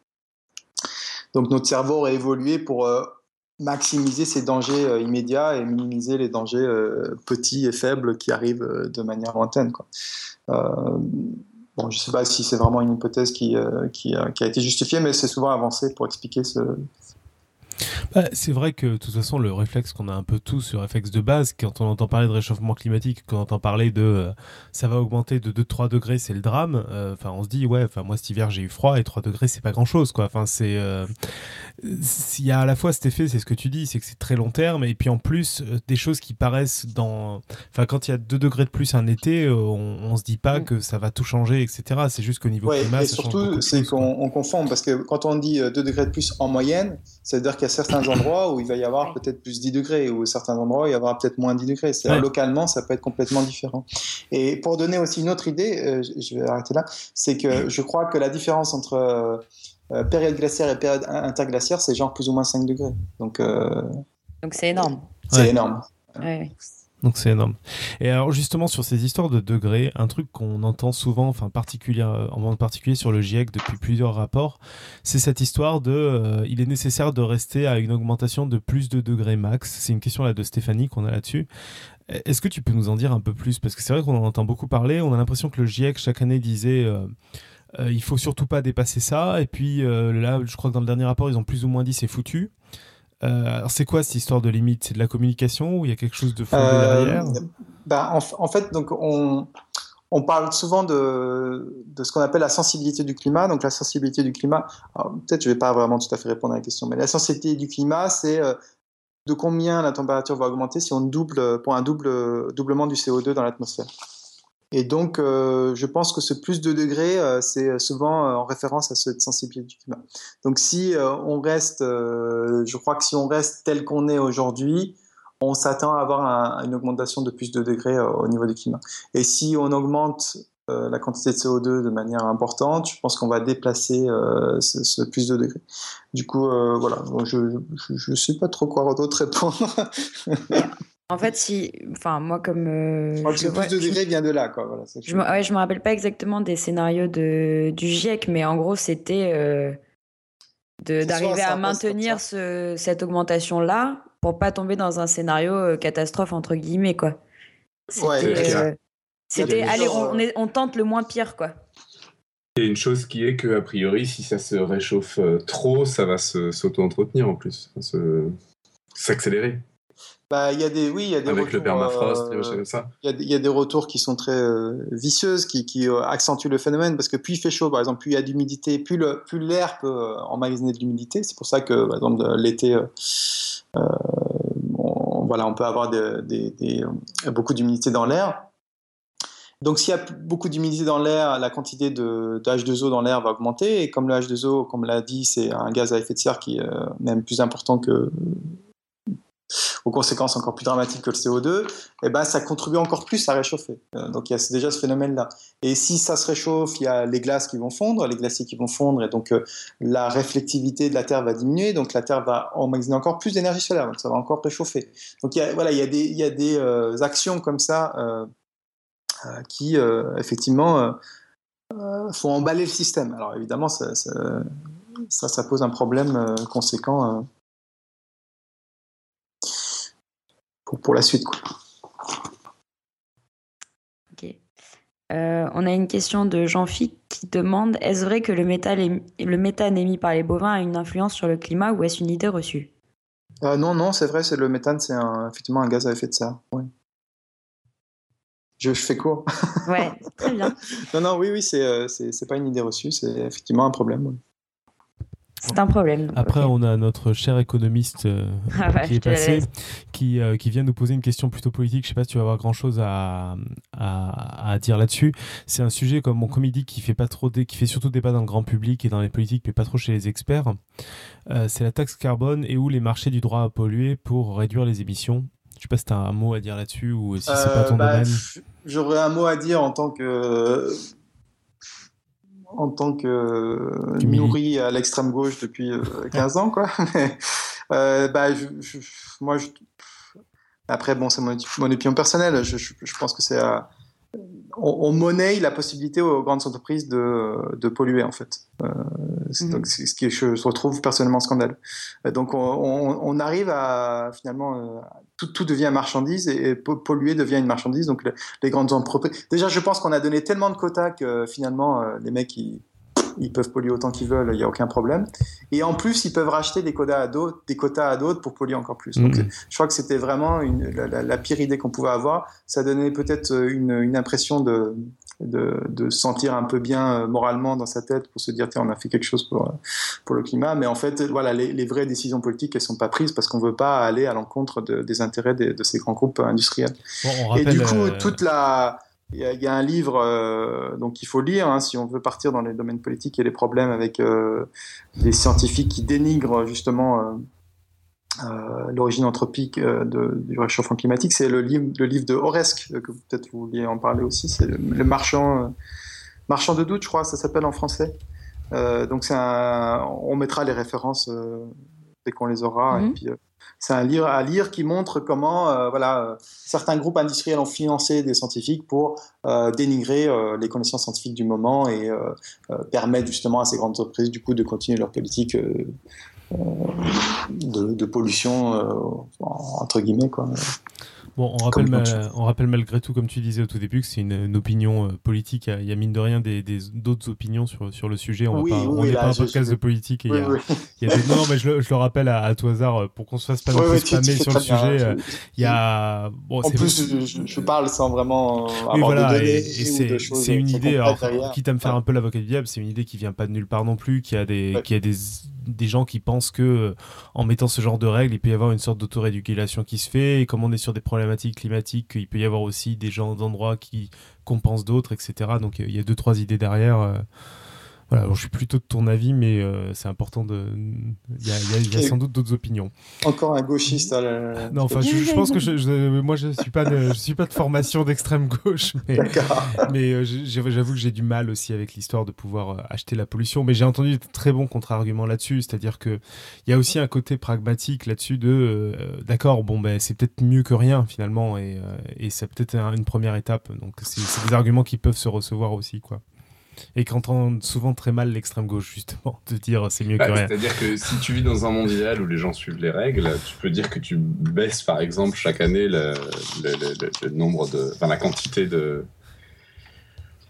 Donc notre cerveau aurait évolué pour euh, maximiser ces dangers euh, immédiats et minimiser les dangers euh, petits et faibles qui arrivent de manière lointaine. Bon, je ne sais pas si c'est vraiment une hypothèse qui, a été justifiée, mais c'est souvent avancé pour expliquer ce, bah, c'est vrai que de toute façon, le réflexe qu'on a un peu tous, sur réflexe de base, quand on entend parler de réchauffement climatique, quand on entend parler de euh, ça va augmenter de 2-3 degrés, c'est le drame. Euh, enfin, on se dit, ouais, enfin, moi cet hiver j'ai eu froid et 3 degrés, c'est pas grand chose, quoi. Enfin, c'est. Euh, il y a à la fois cet effet, c'est ce que tu dis, c'est que c'est très long terme, et puis en plus, des choses qui paraissent dans. Enfin, quand il y a 2 degrés de plus un été, on, on se dit pas mm. que ça va tout changer, etc. C'est juste qu'au niveau climat, et surtout, c'est qu'on confond, parce que quand on dit 2 degrés de plus en moyenne, ça veut dire qu'il y a certains endroits où il va y avoir peut-être plus 10 degrés, ou certains endroits où il y aura peut-être moins 10 degrés. C'est localement, ça peut être complètement différent. Et pour donner aussi une autre idée, euh, je vais arrêter là, c'est que je crois que la différence entre euh, période glaciaire et période interglaciaire, c'est genre plus ou moins 5 degrés. Donc, donc c'est énorme. C'est énorme. Donc c'est énorme. Et alors justement sur ces histoires de degrés, un truc qu'on entend souvent, enfin particulier, en particulier sur le GIEC depuis plusieurs rapports, c'est cette histoire de, euh, il est nécessaire de rester à une augmentation de plus de degrés max. C'est une question là de Stéphanie qu'on a là-dessus. Est-ce que tu peux nous en dire un peu plus? Parce que c'est vrai qu'on en entend beaucoup parler. On a l'impression que le GIEC chaque année disait. Euh, euh, il faut surtout pas dépasser ça. Et puis là, je crois que dans le dernier rapport, ils ont plus ou moins dit c'est foutu. Euh, alors c'est quoi cette histoire de limite? C'est de la communication ou il y a quelque chose de fondé euh, derrière? bah, en, fait, donc on, on parle souvent de, de ce qu'on appelle la sensibilité du climat. Donc la sensibilité du climat, peut-être je ne vais pas vraiment tout à fait répondre à la question, mais la sensibilité du climat, c'est euh, de combien la température va augmenter si on double pour un double doublement du CO2 dans l'atmosphère. Et donc, euh, je pense que ce plus de degrés, euh, c'est souvent euh, en référence à cette sensibilité du climat. Donc, si on reste, je crois que si on reste tel qu'on est aujourd'hui, on s'attend à avoir une augmentation de plus de degrés au niveau du climat. Et si on augmente la quantité de CO2 de manière importante, je pense qu'on va déplacer ce, plus de degrés. Du coup, voilà, je ne sais pas trop quoi d'autre répondre. [LAUGHS] En fait, si, enfin, moi comme. Euh, je le plus de degrés vient de là, quoi. Voilà, je, me, ouais, je me rappelle pas exactement des scénarios de, du GIEC, mais en gros, c'était euh, d'arriver à maintenir ce, cette augmentation-là pour pas tomber dans un scénario euh, catastrophe entre guillemets, quoi. C'était, allez, on, on, tente le moins pire, quoi. Il y a une chose qui est que a priori, si ça se réchauffe trop, ça va s'auto-entretenir en plus, s'accélérer. Bah, il y a des, oui, il y a des Avec retours, le permafrost, euh, ça. Il y, y, a des retours qui sont très euh, vicieuses, qui, qui euh, accentuent le phénomène, parce que plus il fait chaud, par exemple, plus il y a d'humidité, plus l'air plus peut euh, emmagasiner de l'humidité. C'est pour ça que, par exemple, l'été, on, voilà, on peut avoir des, des, des, beaucoup d'humidité dans l'air. Donc, s'il y a beaucoup d'humidité dans l'air, la quantité de, de H2O dans l'air va augmenter. Et comme le H2O, comme l'a dit, c'est un gaz à effet de serre qui est même plus important que aux conséquences encore plus dramatiques que le CO2, eh ben, ça contribue encore plus à réchauffer. Euh, donc il y a déjà ce phénomène-là. Et si ça se réchauffe, il y a les glaces qui vont fondre, les glaciers qui vont fondre, et donc euh, la réflectivité de la Terre va diminuer, donc la Terre va emmagasiner encore plus d'énergie solaire, donc ça va encore réchauffer. Donc il y a, voilà, il y a des, euh, actions comme ça qui, effectivement, font emballer le système. Alors évidemment, ça pose un problème conséquent pour, la suite. Quoi. Euh, on a une question de Jean-Philippe qui demande est-ce vrai que le, le méthane émis par les bovins a une influence sur le climat ou est-ce une idée reçue? Euh, Non, non, c'est vrai, c'est le méthane, c'est effectivement un gaz à effet de serre. Je, fais court. ouais, très bien. [LAUGHS] non, non, oui, oui, c'est, euh, c'est, pas une idée reçue, c'est effectivement un problème. C'est un problème. Après, on a notre cher économiste euh, [LAUGHS] ah qui est passé, qui, euh, qui, vient nous poser une question plutôt politique. Je sais pas si tu vas avoir grand chose à, à, dire là-dessus. C'est un sujet, comme, mon dit, qui fait, pas trop qui fait surtout débat dans le grand public et dans les politiques, mais pas trop chez les experts. Euh, c'est la taxe carbone et où les marchés du droit à polluer pour réduire les émissions. Je sais pas si tu as un mot à dire là-dessus ou si c'est pas ton bah, domaine. J'aurais un mot à dire en tant que en tant que nourri à l'extrême gauche depuis 15 euh, ans, quoi. [LAUGHS] euh, bah, je, moi, je, après, bon, c'est mon, opinion personnelle. Je, je pense que c'est on, monnaie la possibilité aux grandes entreprises de, de polluer en fait. Euh, c'est, mhm. ce qui je, je retrouve personnellement scandaleux. Euh, donc on, on, arrive à finalement euh, tout, tout, devient marchandise et, polluer devient une marchandise. Donc les, grandes entreprises. Déjà, je pense qu'on a donné tellement de quotas que finalement les mecs ils ils peuvent polluer autant qu'ils veulent, il n'y a aucun problème. Et en plus, ils peuvent racheter des quotas à d'autres, des quotas à d'autres pour polluer encore plus. Donc, mhm. je crois que c'était vraiment une, la, pire idée qu'on pouvait avoir. Ça donnait peut-être une, une, impression de, de, de, sentir un peu bien euh, moralement dans sa tête pour se dire tiens on a fait quelque chose pour pour le climat. Mais en fait voilà les, les vraies décisions politiques elles sont pas prises parce qu'on veut pas aller à l'encontre de, des intérêts de, de, ces grands groupes industriels. Et du coup euh, toute la il y, a, un livre euh, donc il faut lire hein, si on veut partir dans les domaines politiques et les problèmes avec euh, des scientifiques qui dénigrent justement l'origine anthropique du réchauffement climatique. C'est le livre, le livre de Oresque, que peut-être vous vouliez en parler aussi. C'est le, marchand, marchand de doute, je crois, ça s'appelle en français. donc c'est on mettra les références dès qu'on les aura. Et mhm. puis, c'est un livre à lire qui montre comment euh, voilà, certains groupes industriels ont financé des scientifiques pour euh, dénigrer euh, les connaissances scientifiques du moment et permettre justement à ces grandes entreprises du coup de continuer leur politique de, de, pollution entre guillemets quoi. Bon, on rappelle, on rappelle malgré tout, comme tu disais au tout début, que c'est une, opinion euh, politique. Il y a mine de rien des, d'autres opinions sur, sur le sujet. On n'est pas un podcast de politique. [LAUGHS] il y a, des... Non, mais je le, je le rappelle à, tout hasard euh, pour qu'on se fasse pas non spammer sur le sujet. Euh, il y a. Bon, en plus, je, parle sans vraiment avoir de données c'est une idée. Alors, quitte à me faire un peu l'avocat du diable, c'est une idée qui vient pas de nulle part non plus, qui a des, qui a des des gens qui pensent que euh, en mettant ce genre de règles, il peut y avoir une sorte d'autorégulation qui se fait. Et comme on est sur des problématiques climatiques, il peut y avoir aussi des gens d'endroits qui compensent d'autres, etc. Donc il y a deux trois idées derrière. Euh, je suis plutôt de ton avis, mais euh, c'est important de. Il y a, sans doute d'autres opinions. Encore un gauchiste. À Non, enfin, je, pense que je, moi, je suis pas de, je suis pas de formation d'extrême gauche, [LAUGHS] mais, mais euh, j'avoue que j'ai du mal aussi avec l'histoire de pouvoir euh, acheter la pollution. Mais j'ai entendu de très bons contre-arguments là-dessus, c'est-à-dire que il y a aussi un côté pragmatique là-dessus de, d'accord, bon, ben, c'est peut-être mieux que rien finalement, et, et c'est peut-être une première étape. Donc, c'est des arguments qui peuvent se recevoir aussi, quoi et qu'entend souvent très mal l'extrême gauche, justement, de dire c'est mieux que bah, rien. C'est-à-dire que si tu vis dans un monde idéal où les gens suivent les règles, tu peux dire que tu baisses, par exemple, chaque année le, nombre de. Enfin, la quantité de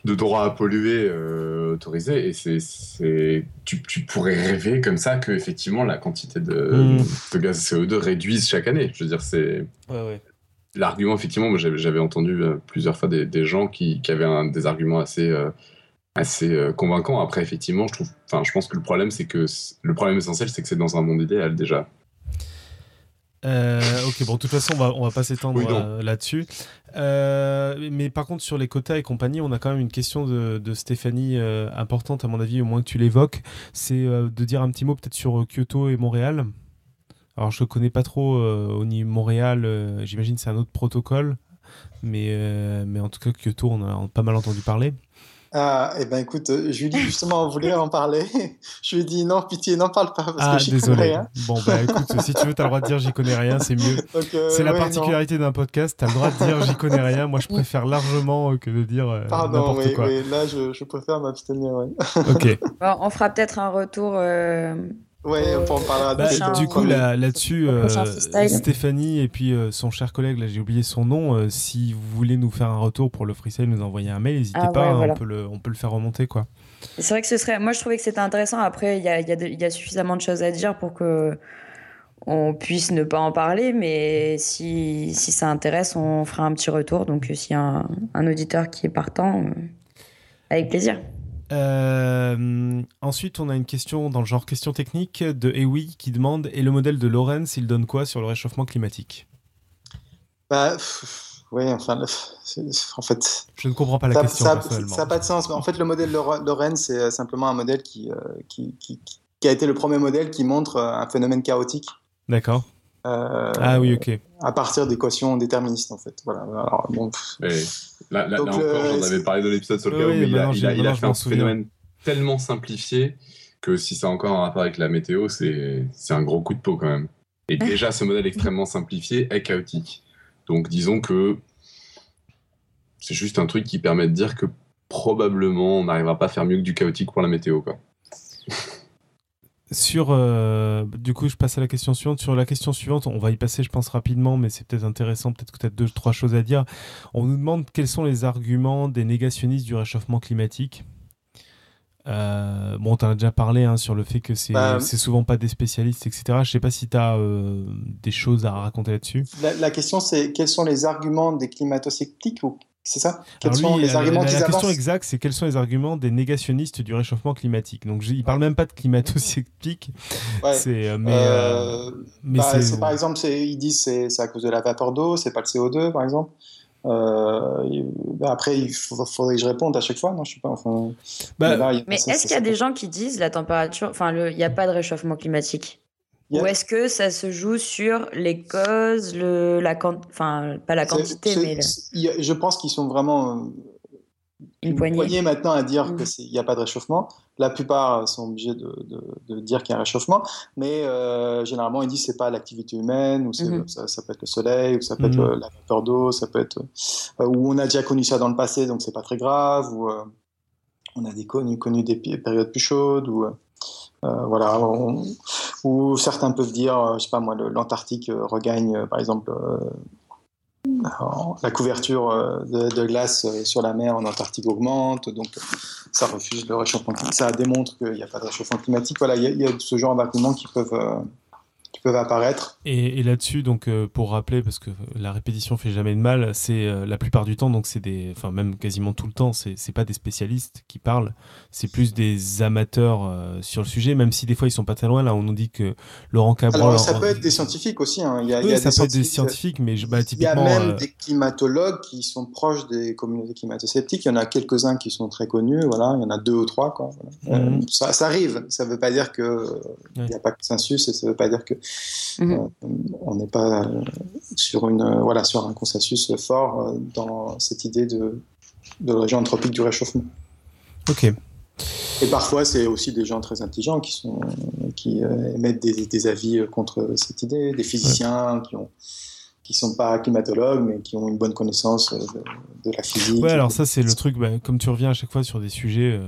de droits à polluer euh, autorisés et c'est tu, tu, pourrais rêver comme ça que effectivement la quantité de, hmm. de gaz CO2 réduise chaque année je veux dire c'est ouais, ouais. l'argument effectivement moi j'avais entendu euh, plusieurs fois des, des gens qui, qui avaient un, des arguments assez euh, assez euh, convaincant. Après, effectivement, je trouve, enfin, je pense que le problème, c'est que le problème essentiel, c'est que c'est dans un monde idéal déjà. Euh, ok, bon, de toute façon, on va, on va pas s'étendre euh, là-dessus. mais par contre, sur les quotas et compagnie, on a quand même une question de, de Stéphanie importante, à mon avis, au moins que tu l'évoques. C'est de dire un petit mot peut-être sur Kyoto et Montréal. Alors, je connais pas trop au niveau Montréal, j'imagine c'est un autre protocole. Mais, mais en tout cas, Kyoto, on a pas mal entendu parler. Ah, eh ben écoute, euh, Julie justement voulait en parler? [LAUGHS] Je lui ai dit non, pitié, n'en parle pas parce ah, que j'y connais rien. Bon, bah écoute, si tu veux, t'as le droit de dire j'y connais rien, c'est mieux. [LAUGHS] Euh, c'est la particularité d'un podcast, t'as le droit de dire j'y connais rien. Moi, je préfère largement que de dire euh, Pardon, oui, quoi. là, je, je préfère m'abstenir, ouais. ok. on fera peut-être un retour Ouais, on en parlera bah, Du coup, là-dessus, euh, Stéphanie et puis euh, son cher collègue, là j'ai oublié son nom, euh, si vous voulez nous faire un retour pour le freestyle, nous envoyer un mail, n'hésitez ah pas, hein, on, peut le, on peut le faire remonter. quoi. C'est vrai que ce serait. Moi, je trouvais que c'était intéressant. Après, il y a, y, y a, suffisamment de choses à dire pour que on puisse ne pas en parler, mais si, si ça intéresse, on fera un petit retour. Donc, s'il y a un, un, auditeur qui est partant, avec plaisir. Euh, ensuite, on a une question dans le genre question technique de Ewi qui demande Et le modèle de Lorenz, il donne quoi sur le réchauffement climatique? Bah, Oui, enfin, en fait. Je ne comprends pas la question. Ça n'a pas de sens. En fait, le modèle Lorenz, c'est euh, simplement un modèle qui, euh, qui, qui, qui, a été le premier modèle qui montre un phénomène chaotique. D'accord. ah oui, ok. À partir d'équations déterministes, en fait. Voilà. Alors, bon, Là, là, encore, j'en avais parlé de l'épisode sur le chaos, mais il a, il a, fait un phénomène tellement simplifié que si ça a encore un rapport avec la météo, c'est un gros coup de peau quand même. Et déjà, ce modèle extrêmement simplifié est chaotique. Donc disons que c'est juste un truc qui permet de dire que probablement on n'arrivera pas à faire mieux que du chaotique pour la météo. Quoi. Sur, euh, du coup, je passe à la question suivante. Sur la question suivante, on va y passer, je pense, rapidement, mais c'est peut-être intéressant, peut-être que tu as deux, trois choses à dire. On nous demande quels sont les arguments des négationnistes du réchauffement climatique. Euh, bon, tu en as déjà parlé hein, sur le fait que bah, c'est souvent pas des spécialistes, etc. Je sais pas si tu as euh, des choses à raconter là-dessus. La, question, c'est quels sont les arguments des climato-sceptiques ou c'est ça? Quels sont les arguments La, la question exacte, c'est quels sont les arguments des négationnistes du réchauffement climatique? Donc, il parle même pas de climato-sceptique. C'est, euh, mais, euh, mais bah, c'est... par exemple, ils disent c'est c'est à cause de la vapeur d'eau, c'est pas le CO2, par exemple. Euh, bah, après, il faudrait que je réponde à chaque fois, non? Je sais pas. Enfin, bah, mais, est-ce qu'il y a des gens qui disent la température, enfin, il n'y a pas de réchauffement climatique? Ou est-ce que ça se joue sur les causes, le, la, enfin, pas la quantité, mais. Je pense qu'ils sont vraiment une, poignée. maintenant à dire mmh. qu'il n'y a pas de réchauffement. La plupart sont obligés de, de, dire qu'il y a un réchauffement, mais euh, généralement ils disent que c'est pas l'activité humaine, ou mmh. ça, ça, peut être le soleil, ou ça peut être mmh. la vapeur d'eau, ça peut être euh, ou on a déjà connu ça dans le passé, donc c'est pas très grave, ou euh, on a des connu, connu des périodes plus chaudes, ou voilà, ou certains peuvent dire, je sais pas moi, l'Antarctique regagne par exemple la couverture euh, de, glace euh, sur la mer en Antarctique augmente, donc ça refuse le réchauffement climatique. Ça démontre qu'il n'y a pas de réchauffement climatique. Voilà, il y, a ce genre d'arguments qui peuvent euh, peuvent apparaître. Et, là-dessus, donc euh, pour rappeler, parce que la répétition fait jamais de mal, c'est euh, la plupart du temps, donc c'est des, enfin même quasiment tout le temps, c'est pas des spécialistes qui parlent, c'est plus des amateurs euh, sur le sujet, même si des fois ils sont pas très loin. Là, on nous dit que Laurent Cabral. Alors ça peut être des scientifiques aussi. Hein. Il y a, oui, y a ça peut être des scientifiques, mais bah, typiquement. Il y a même des climatologues qui sont proches des communautés climato-sceptiques. Il y en a quelques-uns qui sont très connus. Voilà, il y en a deux ou trois. Quoi. Mhm. ça, ça, arrive. Ça veut pas dire que il n'y a pas de consensus et ça veut pas dire que Mhm. Euh, on n'est pas sur, une, voilà, sur un consensus fort euh, dans cette idée de, de région anthropique du réchauffement. Ok. Et parfois, c'est aussi des gens très intelligents qui, sont, qui euh, émettent des, des, avis contre cette idée, des physiciens qui ont qui sont pas climatologues mais qui ont une bonne connaissance de, la physique. Ouais, alors ça c'est le truc, bah, comme tu reviens à chaque fois sur des sujets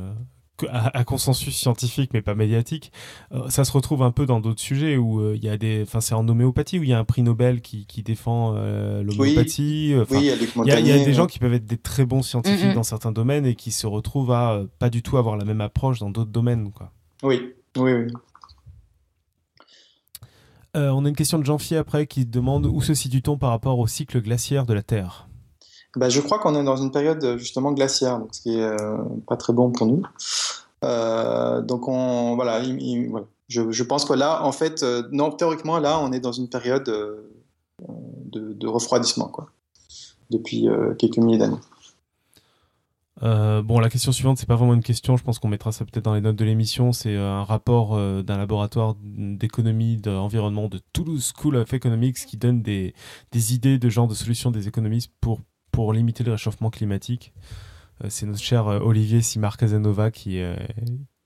à, consensus scientifique mais pas médiatique, euh, ça se retrouve un peu dans d'autres sujets où euh, il y a des, enfin c'est en homéopathie où il y a un prix Nobel qui, qui défend euh, l'homéopathie. Oui, il y, a, y a des gens qui peuvent être des très bons scientifiques dans certains domaines et qui se retrouvent à pas du tout avoir la même approche dans d'autres domaines, quoi. Oui, oui, oui. on a une question de Jean-Phi après qui demande où se situe-t-on par rapport au cycle glaciaire de la Terre? Bah, je crois qu'on est dans une période justement glaciaire, donc ce qui est euh, pas très bon pour nous. Euh, donc on, voilà, Je, pense que là, en fait, euh, non, théoriquement, là, on est dans une période de, de, refroidissement, quoi, depuis quelques milliers d'années. bon, la question suivante, c'est pas vraiment une question. Je pense qu'on mettra ça peut-être dans les notes de l'émission. C'est un rapport d'un laboratoire d'économie d'environnement de Toulouse School of Economics qui donne des, des idées de genre de solutions des économistes pour pour limiter le réchauffement climatique. Euh, c'est notre cher euh, Olivier Simar Casanova qui, euh,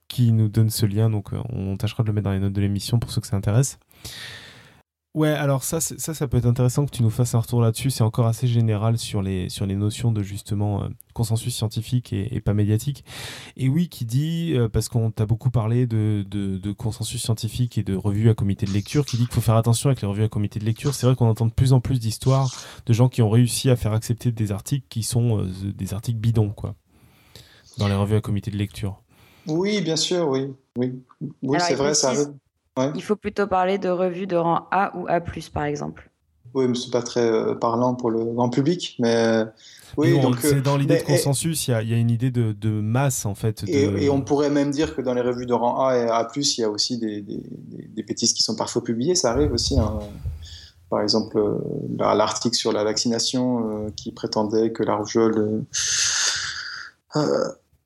qui nous donne ce lien, donc on tâchera de le mettre dans les notes de l'émission pour ceux que ça intéresse. Ouais, alors ça, ça, ça peut être intéressant que tu nous fasses un retour là-dessus. C'est encore assez général sur les, sur les notions de justement euh, consensus scientifique et, pas médiatique. Et oui, qui dit, euh, parce qu'on t'a beaucoup parlé de, de, consensus scientifique et de revues à comité de lecture, qui dit qu'il faut faire attention avec les revues à comité de lecture. C'est vrai qu'on entend de plus en plus d'histoires de gens qui ont réussi à faire accepter des articles qui sont euh, des articles bidons, quoi, dans les revues à comité de lecture. Oui, bien sûr, oui. Oui, oui c'est vrai, ça arrive. Il faut plutôt parler de revues de rang A ou A+, par exemple. Oui, mais c'est pas très euh, parlant pour le grand public, mais euh, oui. donc c'est dans l'idée de consensus, il y, a une idée de, masse en fait. Et, on pourrait même dire que dans les revues de rang A et A+, il y a aussi des, des, des bêtises qui sont parfois publiées. Ça arrive aussi. Hein. Par exemple, euh, l'article sur la vaccination qui prétendait que la rougeole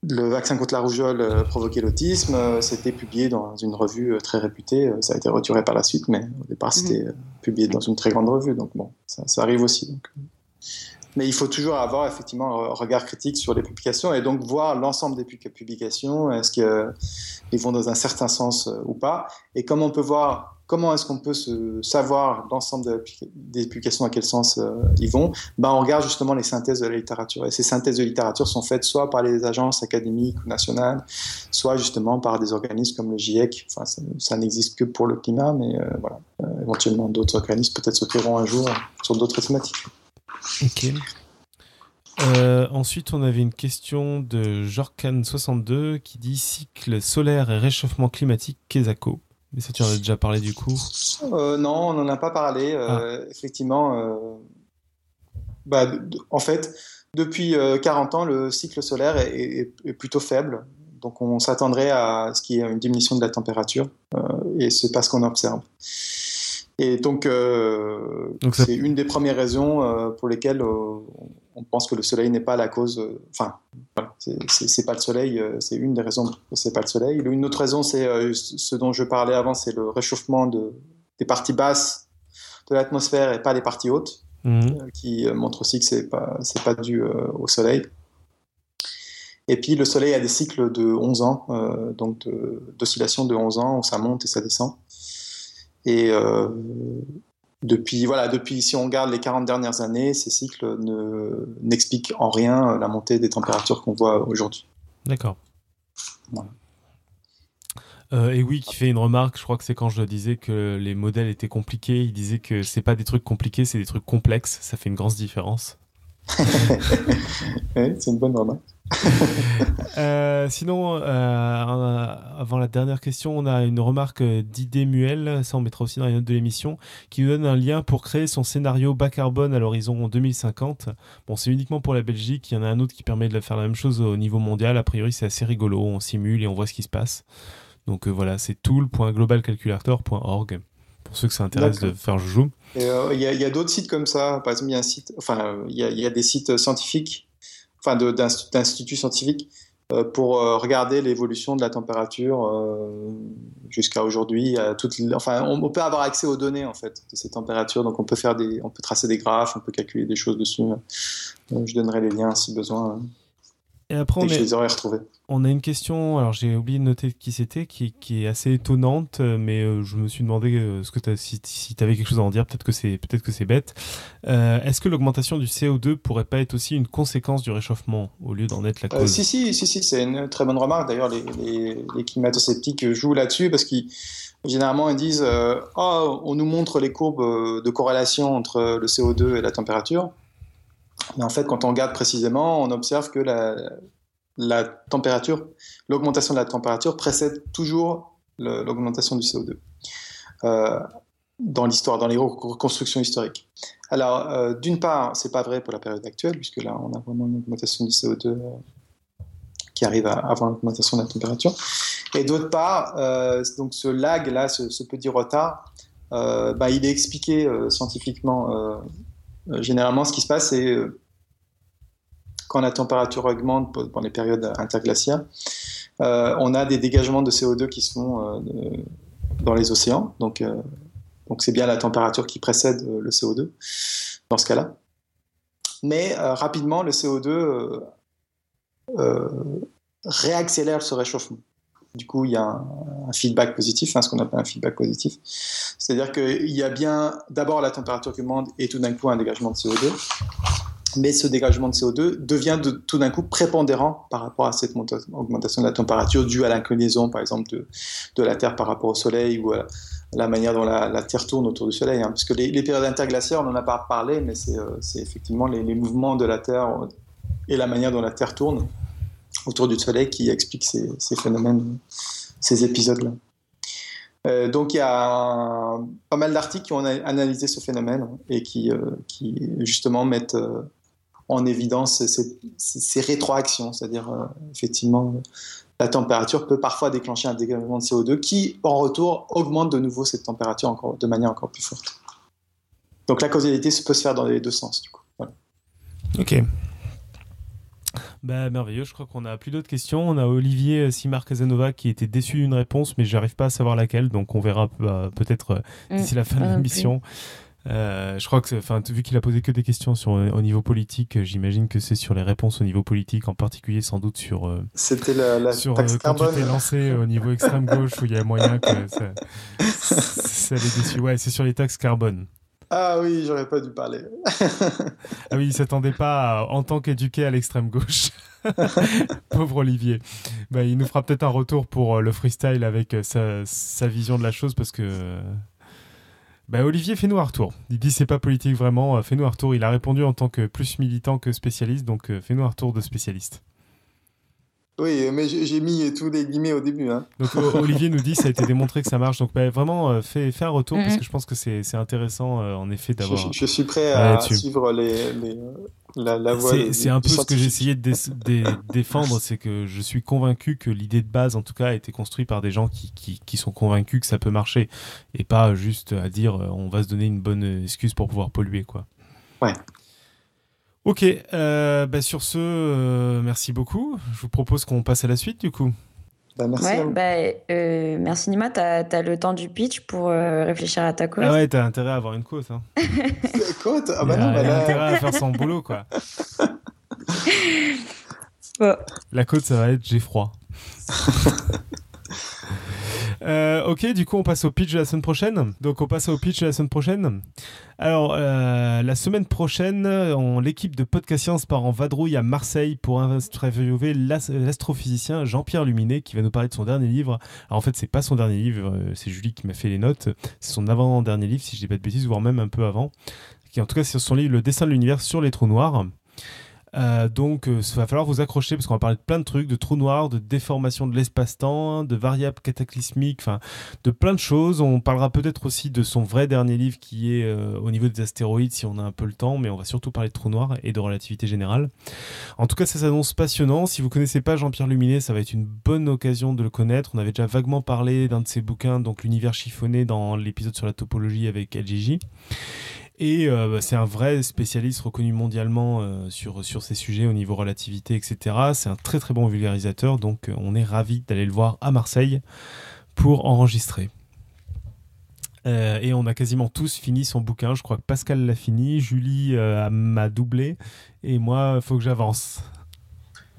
le vaccin contre la rougeole euh, provoquait l'autisme. Euh, c'était publié dans une revue euh, très réputée. Ça a été retiré par la suite, mais au départ, mhm. c'était publié dans une très grande revue. Donc bon, ça, arrive aussi. Mais il faut toujours avoir effectivement un regard critique sur les publications et donc voir l'ensemble des publications. Est-ce qu'ils vont dans un certain sens ou pas Et comme on peut voir comment est-ce qu'on peut se savoir l'ensemble des publications, à quel sens euh, ils vont? Ben, On regarde justement les synthèses de la littérature. Et ces synthèses de littérature sont faites soit par les agences académiques ou nationales, soit justement par des organismes comme le GIEC. Enfin, ça, n'existe que pour le climat, mais euh, voilà. Euh, éventuellement, d'autres organismes peut-être se un jour sur d'autres thématiques. Ok. ensuite, on avait une question de Jorkan62 qui dit cycle solaire et réchauffement climatique Kesako. Mais ça, tu en as déjà parlé du coup euh, Non, on n'en a pas parlé. Euh, ah. Effectivement, euh, bah, en fait, depuis 40 ans, le cycle solaire est, plutôt faible. Donc on s'attendrait à ce qu'il y ait une diminution de la température. et c'est pas ce qu'on observe. Et donc, donc c'est une des premières raisons pour lesquelles on pense que le soleil n'est pas la cause. Euh, enfin, c'est pas le soleil, euh, c'est une des raisons que c'est pas le soleil. Une autre raison, c'est euh, ce dont je parlais avant, c'est le réchauffement de, les parties basses de l'atmosphère et pas les parties hautes, mhm. qui montre aussi que c'est pas c'est pas dû au Soleil. Et puis le Soleil a des cycles de 11 ans, donc d'oscillation de, 11 ans où ça monte et ça descend. Et depuis, voilà, depuis, si on regarde les 40 dernières années, ces cycles n'expliquent en rien la montée des températures qu'on voit aujourd'hui. D'accord. Euh, et oui, qui fait une remarque, je crois que c'est quand je disais que les modèles étaient compliqués, il disait que c'est pas des trucs compliqués, c'est des trucs complexes, ça fait une grande différence. [LAUGHS] c'est une bonne remarque. [LAUGHS] Euh, sinon, euh, avant la dernière question, on a une remarque d'idée Muel, ça on mettra aussi dans les notes de l'émission, qui nous donne un lien pour créer son scénario bas carbone à l'horizon 2050. Bon, c'est uniquement pour la Belgique, il y en a un autre qui permet de faire la même chose au niveau mondial. A priori, c'est assez rigolo, on simule et on voit ce qui se passe. Donc euh, voilà, c'est tool.globalcalculator.org pour ceux que ça intéresse de faire joujou. Il y a, d'autres sites comme ça, par exemple, il y a un site, enfin, il y a des sites scientifiques enfin d'instituts scientifiques euh, pour euh, regarder l'évolution de la température euh, jusqu'à aujourd'hui. Enfin, on, peut avoir accès aux données en fait de ces températures, donc on peut faire des, on peut tracer des graphes, on peut calculer des choses dessus. je donnerai les liens si besoin. Et après, on, les aurais retrouvés. On a une question, alors j'ai oublié de noter qui c'était, qui, qui, est assez étonnante, mais euh, je me suis demandé euh, ce que as, si, tu avais quelque chose à en dire, peut-être que c'est peut que c'est bête. Euh, est-ce que l'augmentation du CO2 pourrait pas être aussi une conséquence du réchauffement, au lieu d'en être la cause? Si, si, si, si c'est une très bonne remarque. D'ailleurs, les, les, les climato-sceptiques jouent là-dessus, parce qu'ils généralement ils disent oh, on nous montre les courbes de corrélation entre le CO2 et la température. Mais en fait, quand on regarde précisément, on observe que la, température, l'augmentation de la température précède toujours l'augmentation du CO2 euh, dans l'histoire, dans les reconstructions historiques. Alors, euh, d'une part, c'est pas vrai pour la période actuelle, puisque là, on a vraiment une augmentation du CO2 euh, qui arrive avant l'augmentation de la température. Et d'autre part, donc ce lag là, ce, petit retard, bah, il est expliqué scientifiquement généralement, ce qui se passe, c'est quand la température augmente pendant les périodes interglaciaires, euh, on a des dégagements de CO2 qui se font dans les océans. Donc, donc c'est bien la température qui précède le CO2 dans ce cas-là. Mais rapidement, le CO2 réaccélère ce réchauffement. Du coup, il y a un, feedback positif, hein, ce qu'on appelle un feedback positif. C'est-à-dire qu'il y a bien d'abord la température qui augmente et tout d'un coup un dégagement de CO2. Mais ce dégagement de CO2 devient de, tout d'un coup prépondérant par rapport à cette augmentation de la température due à l'inclinaison, par exemple, de, de, la Terre par rapport au Soleil ou à la manière dont la, Terre tourne autour du Soleil. Hein. Parce que les, périodes interglaciaires, on n'en a pas parlé, mais c'est euh, effectivement les, mouvements de la Terre et la manière dont la Terre tourne autour du Soleil qui explique ces, phénomènes, ces épisodes-là. Euh, donc il y a pas mal d'articles qui ont analysé ce phénomène et qui, euh, qui justement mettent euh, en évidence ces, rétroactions, c'est-à-dire effectivement la température peut parfois déclencher un dégagement de CO2 qui en retour augmente de nouveau cette température encore, de manière encore plus forte. Donc la causalité peut se faire dans les deux sens. Du coup. Ok. Bah, merveilleux, je crois qu'on a plus d'autres questions. On a Olivier euh, Simar Casanova qui était déçu d'une réponse, mais j'arrive pas à savoir laquelle, donc on verra bah, peut-être euh, mm. d'ici la fin de l'émission. Euh, je crois que, enfin, vu qu'il a posé que des questions sur au niveau politique, j'imagine que c'est sur les réponses au niveau politique, en particulier sans doute sur. C'était la, la sur taxe quand tu t'es lancé au niveau extrême gauche où il y a moyen que ça, ça les déçu. Ouais, c'est sur les taxes carbone. Ah oui, j'aurais pas dû parler. [LAUGHS] ah oui, il s'attendait pas en tant qu'éduqué à l'extrême gauche. [LAUGHS] Pauvre Olivier. Bah, il nous fera peut-être un retour pour euh, le freestyle avec euh, sa, vision de la chose parce que. Bah, Olivier, fais-nous un retour. Il dit c'est pas politique vraiment, euh, fais-nous un retour. Il a répondu en tant que plus militant que spécialiste, donc fais-nous un retour de spécialiste. Oui, mais j'ai mis tous les guillemets au début. Hein. Donc Olivier nous dit ça a été démontré que ça marche. Donc bah, vraiment, euh, fais, un retour parce mhm. que je pense que c'est intéressant euh, en effet d'avoir. Je, suis prêt à suivre les, la, la, voie. C'est un peu ce que j'ai essayé de, défendre, c'est que je suis convaincu que l'idée de base, en tout cas, a été construite par des gens qui, qui, qui, sont convaincus que ça peut marcher et pas juste à dire euh, on va se donner une bonne excuse pour pouvoir polluer. quoi. Ouais. Ok, euh, bah sur ce, euh, merci beaucoup. Je vous propose qu'on passe à la suite du coup. Bah, merci. Ouais, bah, euh, merci Nima, t'as as le temps du pitch pour euh, réfléchir à ta cause. Ah ouais, t'as intérêt à avoir une côte. Hein. [LAUGHS] côte Ah bah a- non, bah là- intérêt à faire son boulot, quoi. [LAUGHS] Bon. La côte, ça va être j'ai froid. [LAUGHS] Euh, ok, du coup, on passe au pitch de la semaine prochaine. Donc, on passe au pitch de la semaine prochaine. Alors, euh, la semaine prochaine, l'équipe de Podcast Science part en vadrouille à Marseille pour interviewer l'as- l'astrophysicien Jean-Pierre Luminet qui va nous parler de son dernier livre. Alors, en fait, c'est pas son dernier livre, euh, c'est Julie qui m'a fait les notes. C'est son avant-dernier livre, si je dis pas de bêtises, voire même un peu avant. En tout cas, c'est son livre Le dessin de l'univers sur les trous noirs. Euh, donc, euh, ça va falloir vous accrocher parce qu'on va parler de plein de trucs, de trous noirs, de déformation de l'espace-temps, de variables cataclysmiques, enfin, de plein de choses. On parlera peut-être aussi de son vrai dernier livre qui est euh, au niveau des astéroïdes si on a un peu le temps, mais on va surtout parler de trous noirs et de relativité générale. En tout cas, ça s'annonce passionnant. Si vous connaissez pas Jean-Pierre Luminet, ça va être une bonne occasion de le connaître. On avait déjà vaguement parlé d'un de ses bouquins, donc L'univers chiffonné, dans l'épisode sur la topologie avec LGJ. Et euh, bah, c'est un vrai spécialiste reconnu mondialement euh, sur, sur ces sujets au niveau relativité, etc. C'est un très très bon vulgarisateur, donc euh, on est ravis d'aller le voir à Marseille pour enregistrer. Euh, et on a quasiment tous fini son bouquin. Je crois que Pascal l'a fini, Julie euh, m'a doublé, et moi, il faut que j'avance.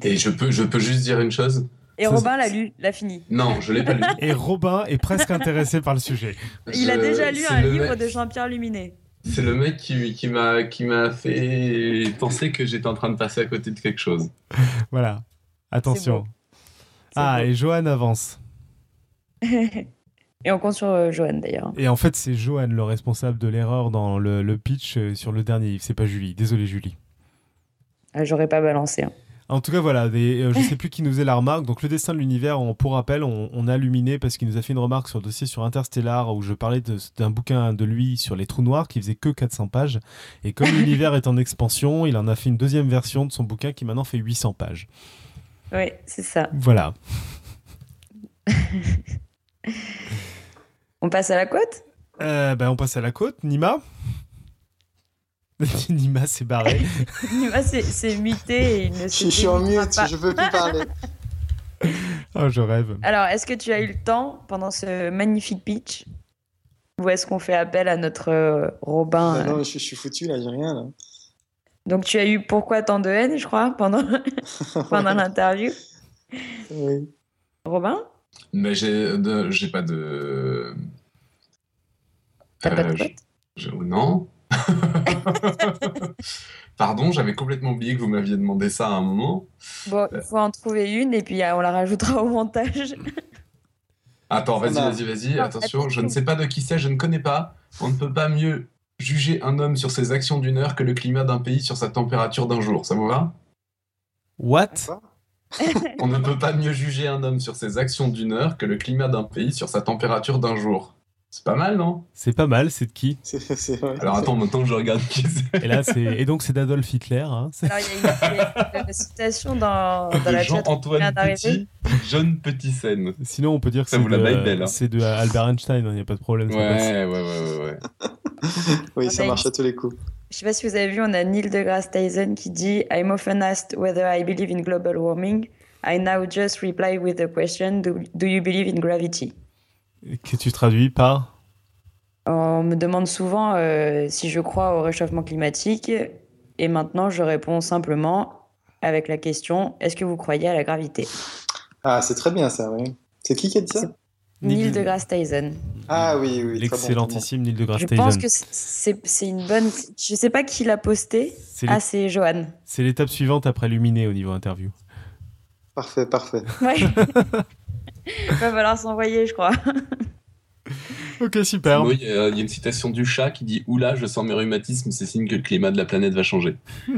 Et je peux, je peux juste dire une chose? Et Ça, Robin l'a lu, l'a fini. Non, je l'ai pas lu. Et Robin est presque intéressé par le sujet. Il a déjà lu un livre mec- de Jean-Pierre Luminet. C'est le mec qui, qui m'a qui m'a fait penser que j'étais en train de passer à côté de quelque chose. [LAUGHS] Voilà. Attention. Ah, beau. et Johan avance. [LAUGHS] Et on compte sur euh, Johan d'ailleurs. Et en fait, c'est Johan le responsable de l'erreur dans le, le pitch euh, sur le dernier livre. C'est pas Julie. Désolé, Julie. Ah, J'aurais pas balancé. hein. En tout cas, voilà, des, euh, je sais plus qui nous faisait la remarque. Donc, le dessin de l'univers, on- pour rappel, on, on a illuminé parce qu'il nous a fait une remarque sur le dossier sur Interstellar où je parlais d'un bouquin de lui sur les trous noirs qui faisait que 400 pages. Et comme [LAUGHS] l'univers est en expansion, il en a fait une deuxième version de son bouquin qui maintenant fait 800 pages. Oui, c'est ça. Voilà. [LAUGHS] On passe à la côte? Euh, ben, on passe à la côte. Nima? [LAUGHS] Nima s'est barré. [LAUGHS] Nima c'est muté et il ne Je, se je suis en mute, pas. je veux plus parler. [LAUGHS] Oh, je rêve. Alors, est-ce que tu as eu le temps pendant ce magnifique pitch Ou est-ce qu'on fait appel à notre euh, Robin Bah euh, non, je, je suis foutu là, j'ai rien là. Donc, tu as eu pourquoi tant de haine, je crois, pendant, pendant l'interview? Oui. Robin? Mais j'ai de- pas de. T'as pas de Euh, je- je- Non. [LAUGHS] Pardon, j'avais complètement oublié que vous m'aviez demandé ça à un moment. Bon, il faut en trouver une et puis euh, on la rajoutera au montage. [LAUGHS] Attends, vas-y, vas-y, vas-y, attention, je ne sais pas de qui c'est, je ne connais pas. On ne peut pas mieux juger un homme sur ses actions d'une heure que le climat d'un pays sur sa température d'un jour. Ça vous va? What? [LAUGHS] On ne peut pas mieux juger un homme sur ses actions d'une heure que le climat d'un pays sur sa température d'un jour. C'est pas mal, non? C'est pas mal, c'est de qui? C'est, c'est, ouais. Alors attends, maintenant je regarde qui c'est. Et là, c'est et donc c'est d'Adolf Hitler. Hein. Alors, il y a une, il y a une citation dans, dans la Jean-Antoine. Petit, John Petit-Seine. Sinon, on peut dire que Ça c'est vous la de, hein. c'est de Albert Einstein. Il n'y a pas de problème. Ouais, ouais, ouais, ouais, ouais. [LAUGHS] Oui, On ça marche une- à tous les coups. Je sais pas si vous avez vu, on a Neil deGrasse Tyson qui dit I'm often asked whether I believe in global warming. I now just reply with the question Do, do you believe in gravity? Que tu traduis par On me demande souvent euh, si je crois au réchauffement climatique et maintenant je réponds simplement avec la question Est-ce que vous croyez à la gravité? Ah, c'est très bien ça, oui. C'est qui qui a dit ça? Neil deGrasse Tyson. Ah oui, oui. très bon, L'excellentissime Neil deGrasse Je Tyson. pense que c'est- une bonne. Je sais pas qui l'a posté. C'est Ah, c'est Johan. c'est l'étape suivante après Luminé au niveau interview. Parfait, parfait. Ouais. [LAUGHS] [LAUGHS] Va falloir s'envoyer, je crois. [LAUGHS] Ok, super. Il y, a il y a une citation du chat qui dit Oula, je sens mes rhumatismes, c'est signe que le climat de la planète va changer. [LAUGHS]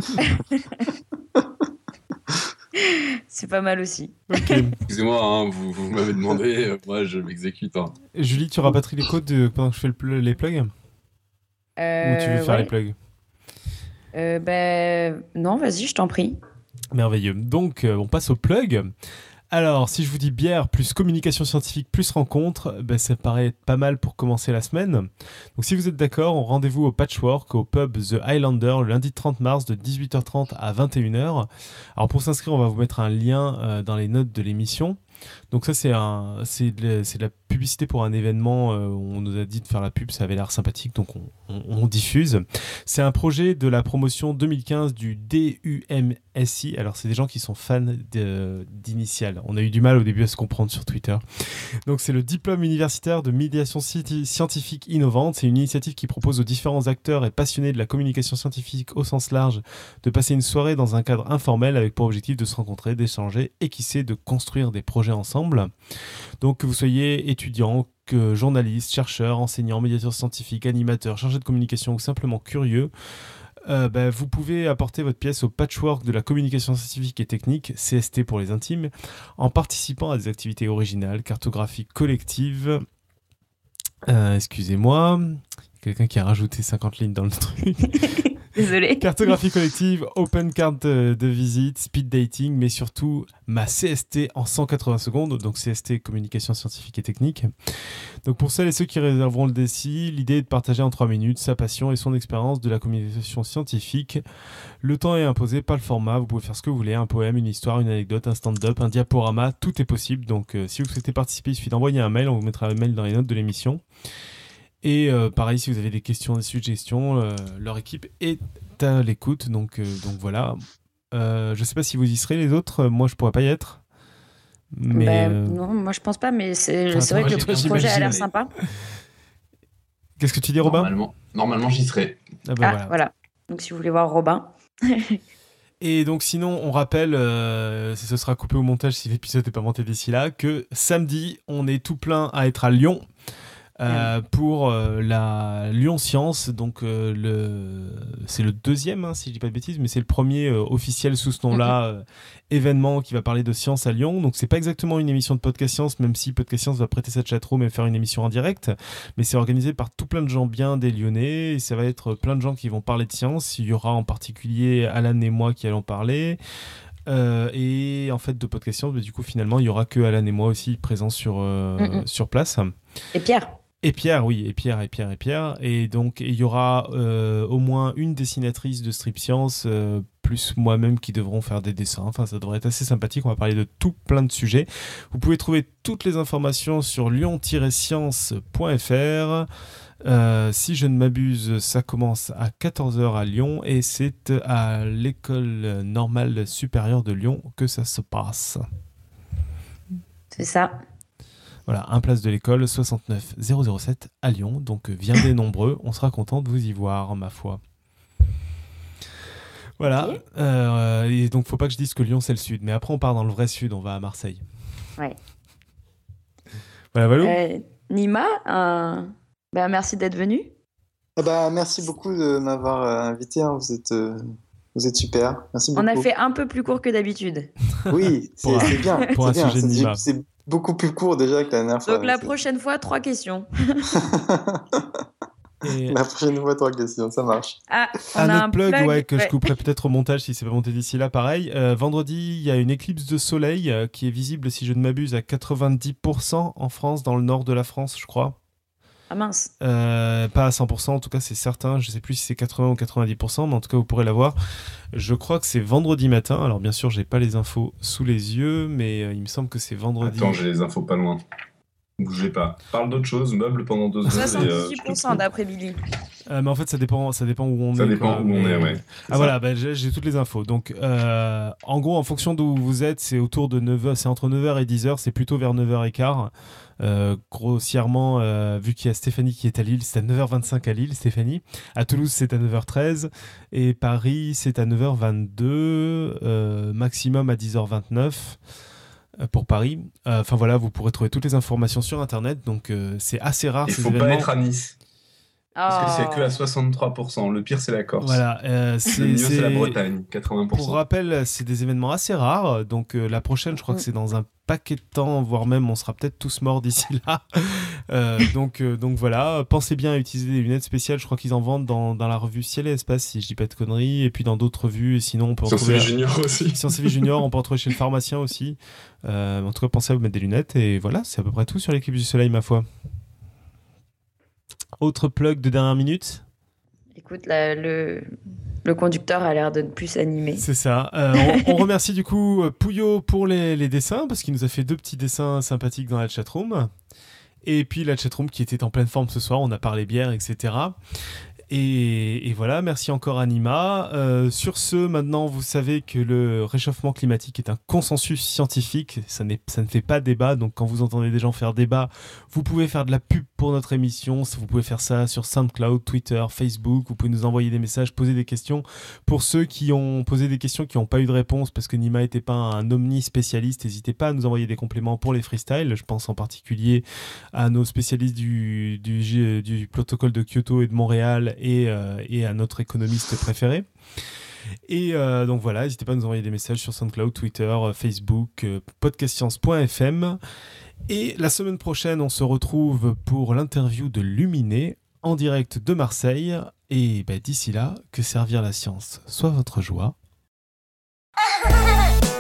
C'est pas mal aussi. Excusez-moi, hein, vous, vous m'avez demandé, euh, moi je m'exécute. hein. Julie, tu rapatries les codes de- pendant que je fais le pl- les plugs? Ou tu veux Euh, faire ouais. les plugs? Euh, ben non, vas-y, je t'en prie. Merveilleux. Donc, euh, on passe au plug. Alors, si je vous dis bière plus communication scientifique plus rencontre, ben, ça paraît pas mal pour commencer la semaine. Donc, si vous êtes d'accord, rendez-vous au Patchwork, au pub The Highlander, le lundi 30 mars de 18h30 à 21h. Alors, pour s'inscrire, on va vous mettre un lien euh, dans les notes de l'émission. Donc, ça c'est c'est de, la publicité pour un événement. Euh, on nous a dit de faire la pub, ça avait l'air sympathique, donc on, diffuse. C'est un projet de la promotion 2015 du DUMSI. Alors c'est des gens qui sont fans d'initiales. On a eu du mal au début à se comprendre sur Twitter. Donc c'est le diplôme universitaire de médiation scientifique innovante. C'est une initiative qui propose aux différents acteurs et passionnés de la communication scientifique au sens large de passer une soirée dans un cadre informel avec pour objectif de se rencontrer, d'échanger et qui sait de construire des projets ensemble. Donc que vous soyez étudiant, que journaliste, chercheur, enseignant, médiateur scientifique, animateur, chargé de communication ou simplement curieux, euh, bah, vous pouvez apporter votre pièce au patchwork de la communication scientifique et technique, CST pour les intimes, en participant à des activités originales, cartographie collective. Euh, excusez-moi, quelqu'un qui a rajouté 50 lignes dans le [LAUGHS] truc. Désolé. [LAUGHS] Cartographie collective, open card de, visite, speed dating, mais surtout ma CST en 180 secondes, donc CST communication scientifique et technique. Donc pour celles et ceux qui réserveront le défi, l'idée est de partager en 3 minutes sa passion et son expérience de la communication scientifique. Le temps est imposé, pas le format, vous pouvez faire ce que vous voulez, un poème, une histoire, une anecdote, un stand-up, un diaporama, tout est possible. Donc euh, si vous souhaitez participer, il suffit d'envoyer un mail, on vous mettra le mail dans les notes de l'émission. Et euh, pareil, si vous avez des questions, des suggestions, euh, leur équipe est à l'écoute. Donc, euh, donc voilà. je sais pas si vous y serez les autres. Moi, je pourrais pas y être. Mais ben, non, moi je pense pas. Mais c'est vrai que le projet a l'air sympa. Qu'est-ce que tu dis, Robin? Normalement, normalement j'y serai. Ah, ben ah voilà. Donc si vous voulez voir Robin. [LAUGHS] Et donc sinon, on rappelle, ce sera coupé au montage si l'épisode n'est pas monté d'ici là, que samedi, on est tout plein à être à Lyon euh, pour euh, la Lyon Science. Donc, euh, le... c'est le deuxième, hein, si je dis pas de bêtises, mais c'est le premier officiel sous ce nom-là, mhm. événement qui va parler de science à Lyon. Donc, c'est pas exactement une émission de podcast science, même si podcast science va prêter cette chatroom et faire une émission en direct. Mais c'est organisé par tout plein de gens bien des Lyonnais. Et ça va être plein de gens qui vont parler de science. Il y aura en particulier Alan et moi qui allons parler. et en fait, de podcast science, mais du coup, finalement, il y aura que Alan et moi aussi présents sur, sur place. Et Pierre et Pierre, oui, et Pierre, et Pierre, et Pierre. Et donc, il y aura euh, au moins une dessinatrice de Strip Science, euh, plus moi-même qui devront faire des dessins. Enfin, ça devrait être assez sympathique. On va parler de tout plein de sujets. Vous pouvez trouver toutes les informations sur lyon-science.fr. Euh, si je ne m'abuse, ça commence à 14h à Lyon et c'est à l'école normale supérieure de Lyon que ça se passe. C'est ça. Voilà, un place de l'école 69 007 à Lyon. Donc euh, viendez nombreux, on sera content de vous y voir, ma foi. Voilà. Euh, et donc faut pas que je dise que Lyon c'est le sud, mais après on part dans le vrai sud, on va à Marseille. Ouais. Voilà, voilà. Euh, Nima, ben, merci d'être venu. Eh ben, merci beaucoup de m'avoir invité. Hein. Vous êtes vous êtes super. Merci beaucoup. On a fait un peu plus court que d'habitude. Oui, [LAUGHS] c'est bien. Pour un sujet de Nima beaucoup plus court déjà que la dernière fois. Donc la prochaine fois, trois questions. [LAUGHS] La prochaine fois, trois questions, ça marche. Ah, un autre plug, Ouais, que je couperai peut-être au montage si c'est pas monté d'ici là. Pareil, euh, vendredi, il y a une éclipse de soleil euh, qui est visible, si je ne m'abuse, à 90% en France, dans le nord de la France, je crois. Ah mince. Euh, pas à 100%, en tout cas c'est certain, je sais plus si c'est 80 ou 90%, mais en tout cas vous pourrez l'avoir. Je crois que c'est vendredi matin, alors bien sûr j'ai pas les infos sous les yeux, mais euh, il me semble que c'est vendredi. Attends, j'ai les infos pas loin. Bougez pas. Parle d'autre chose, meuble pendant deux secondes. 78% euh, d'après Billy. mais en fait, ça dépend, ça dépend où on est. Ça dépend où on est, ouais. Ah voilà, bah, j'ai toutes les infos. Donc, en gros, en fonction d'où vous êtes, c'est autour de 9h, c'est entre 9h et 10h, c'est plutôt vers 9h15. Euh, grossièrement, euh, vu qu'il y a Stéphanie qui est à Lille, c'est à 9h25 à Lille, Stéphanie. À Toulouse, c'est à 9h13. Et Paris, c'est à 9h22, euh, maximum à 10h29 pour Paris. Enfin voilà, vous pourrez trouver toutes les informations sur Internet. Donc c'est assez rare. Il faut pas être à Nice. Parce que c'est que à 63%. Le pire, c'est la Corse. Voilà, euh, c'est, le mieux, c'est la Bretagne, 80%. Pour rappel, c'est des événements assez rares. Donc euh, la prochaine, je crois que c'est dans un paquet de temps, voire même on sera peut-être tous morts d'ici là. [LAUGHS] Euh, donc, donc voilà, pensez bien à utiliser des lunettes spéciales. Je crois qu'ils en vendent dans, dans la revue Ciel et Espace, si je dis pas de conneries. Et puis dans d'autres revues. Et sinon, on peut en Science trouver. Junior [LAUGHS] aussi. Science Junior, on peut en trouver chez le pharmacien aussi. en tout cas, pensez à vous mettre des lunettes. Et voilà, c'est à peu près tout sur l'équipe du Soleil, ma foi. Autre plug de dernière minute Écoute, le, Le conducteur a l'air de ne plus s'animer. C'est ça. Euh, on, remercie du coup Pouillot pour les, dessins, parce qu'il nous a fait deux petits dessins sympathiques dans la chatroom. Et puis la chatroom qui était en pleine forme ce soir, on a parlé bière, etc. Et, voilà, merci encore Anima. Euh, sur ce, maintenant, vous savez que le réchauffement climatique est un consensus scientifique. Ça, ne fait pas débat. Donc, quand vous entendez des gens faire débat, vous pouvez faire de la pub pour notre émission. Vous pouvez faire ça sur SoundCloud, Twitter, Facebook. Vous pouvez nous envoyer des messages, poser des questions. Pour ceux qui ont posé des questions qui n'ont pas eu de réponse parce que Nima n'était pas un omni spécialiste, n'hésitez pas à nous envoyer des compléments pour les freestyles. Je pense en particulier à nos spécialistes du protocole de Kyoto et de Montréal euh, et, à notre économiste préféré. Et euh, donc voilà, n'hésitez pas à nous envoyer des messages sur SoundCloud, Twitter, euh, Facebook, podcastscience.fm. Et la semaine prochaine, on se retrouve pour l'interview de Luminé en direct de Marseille. Et ben, d'ici là, que servir la science soit votre joie. [LAUGHS]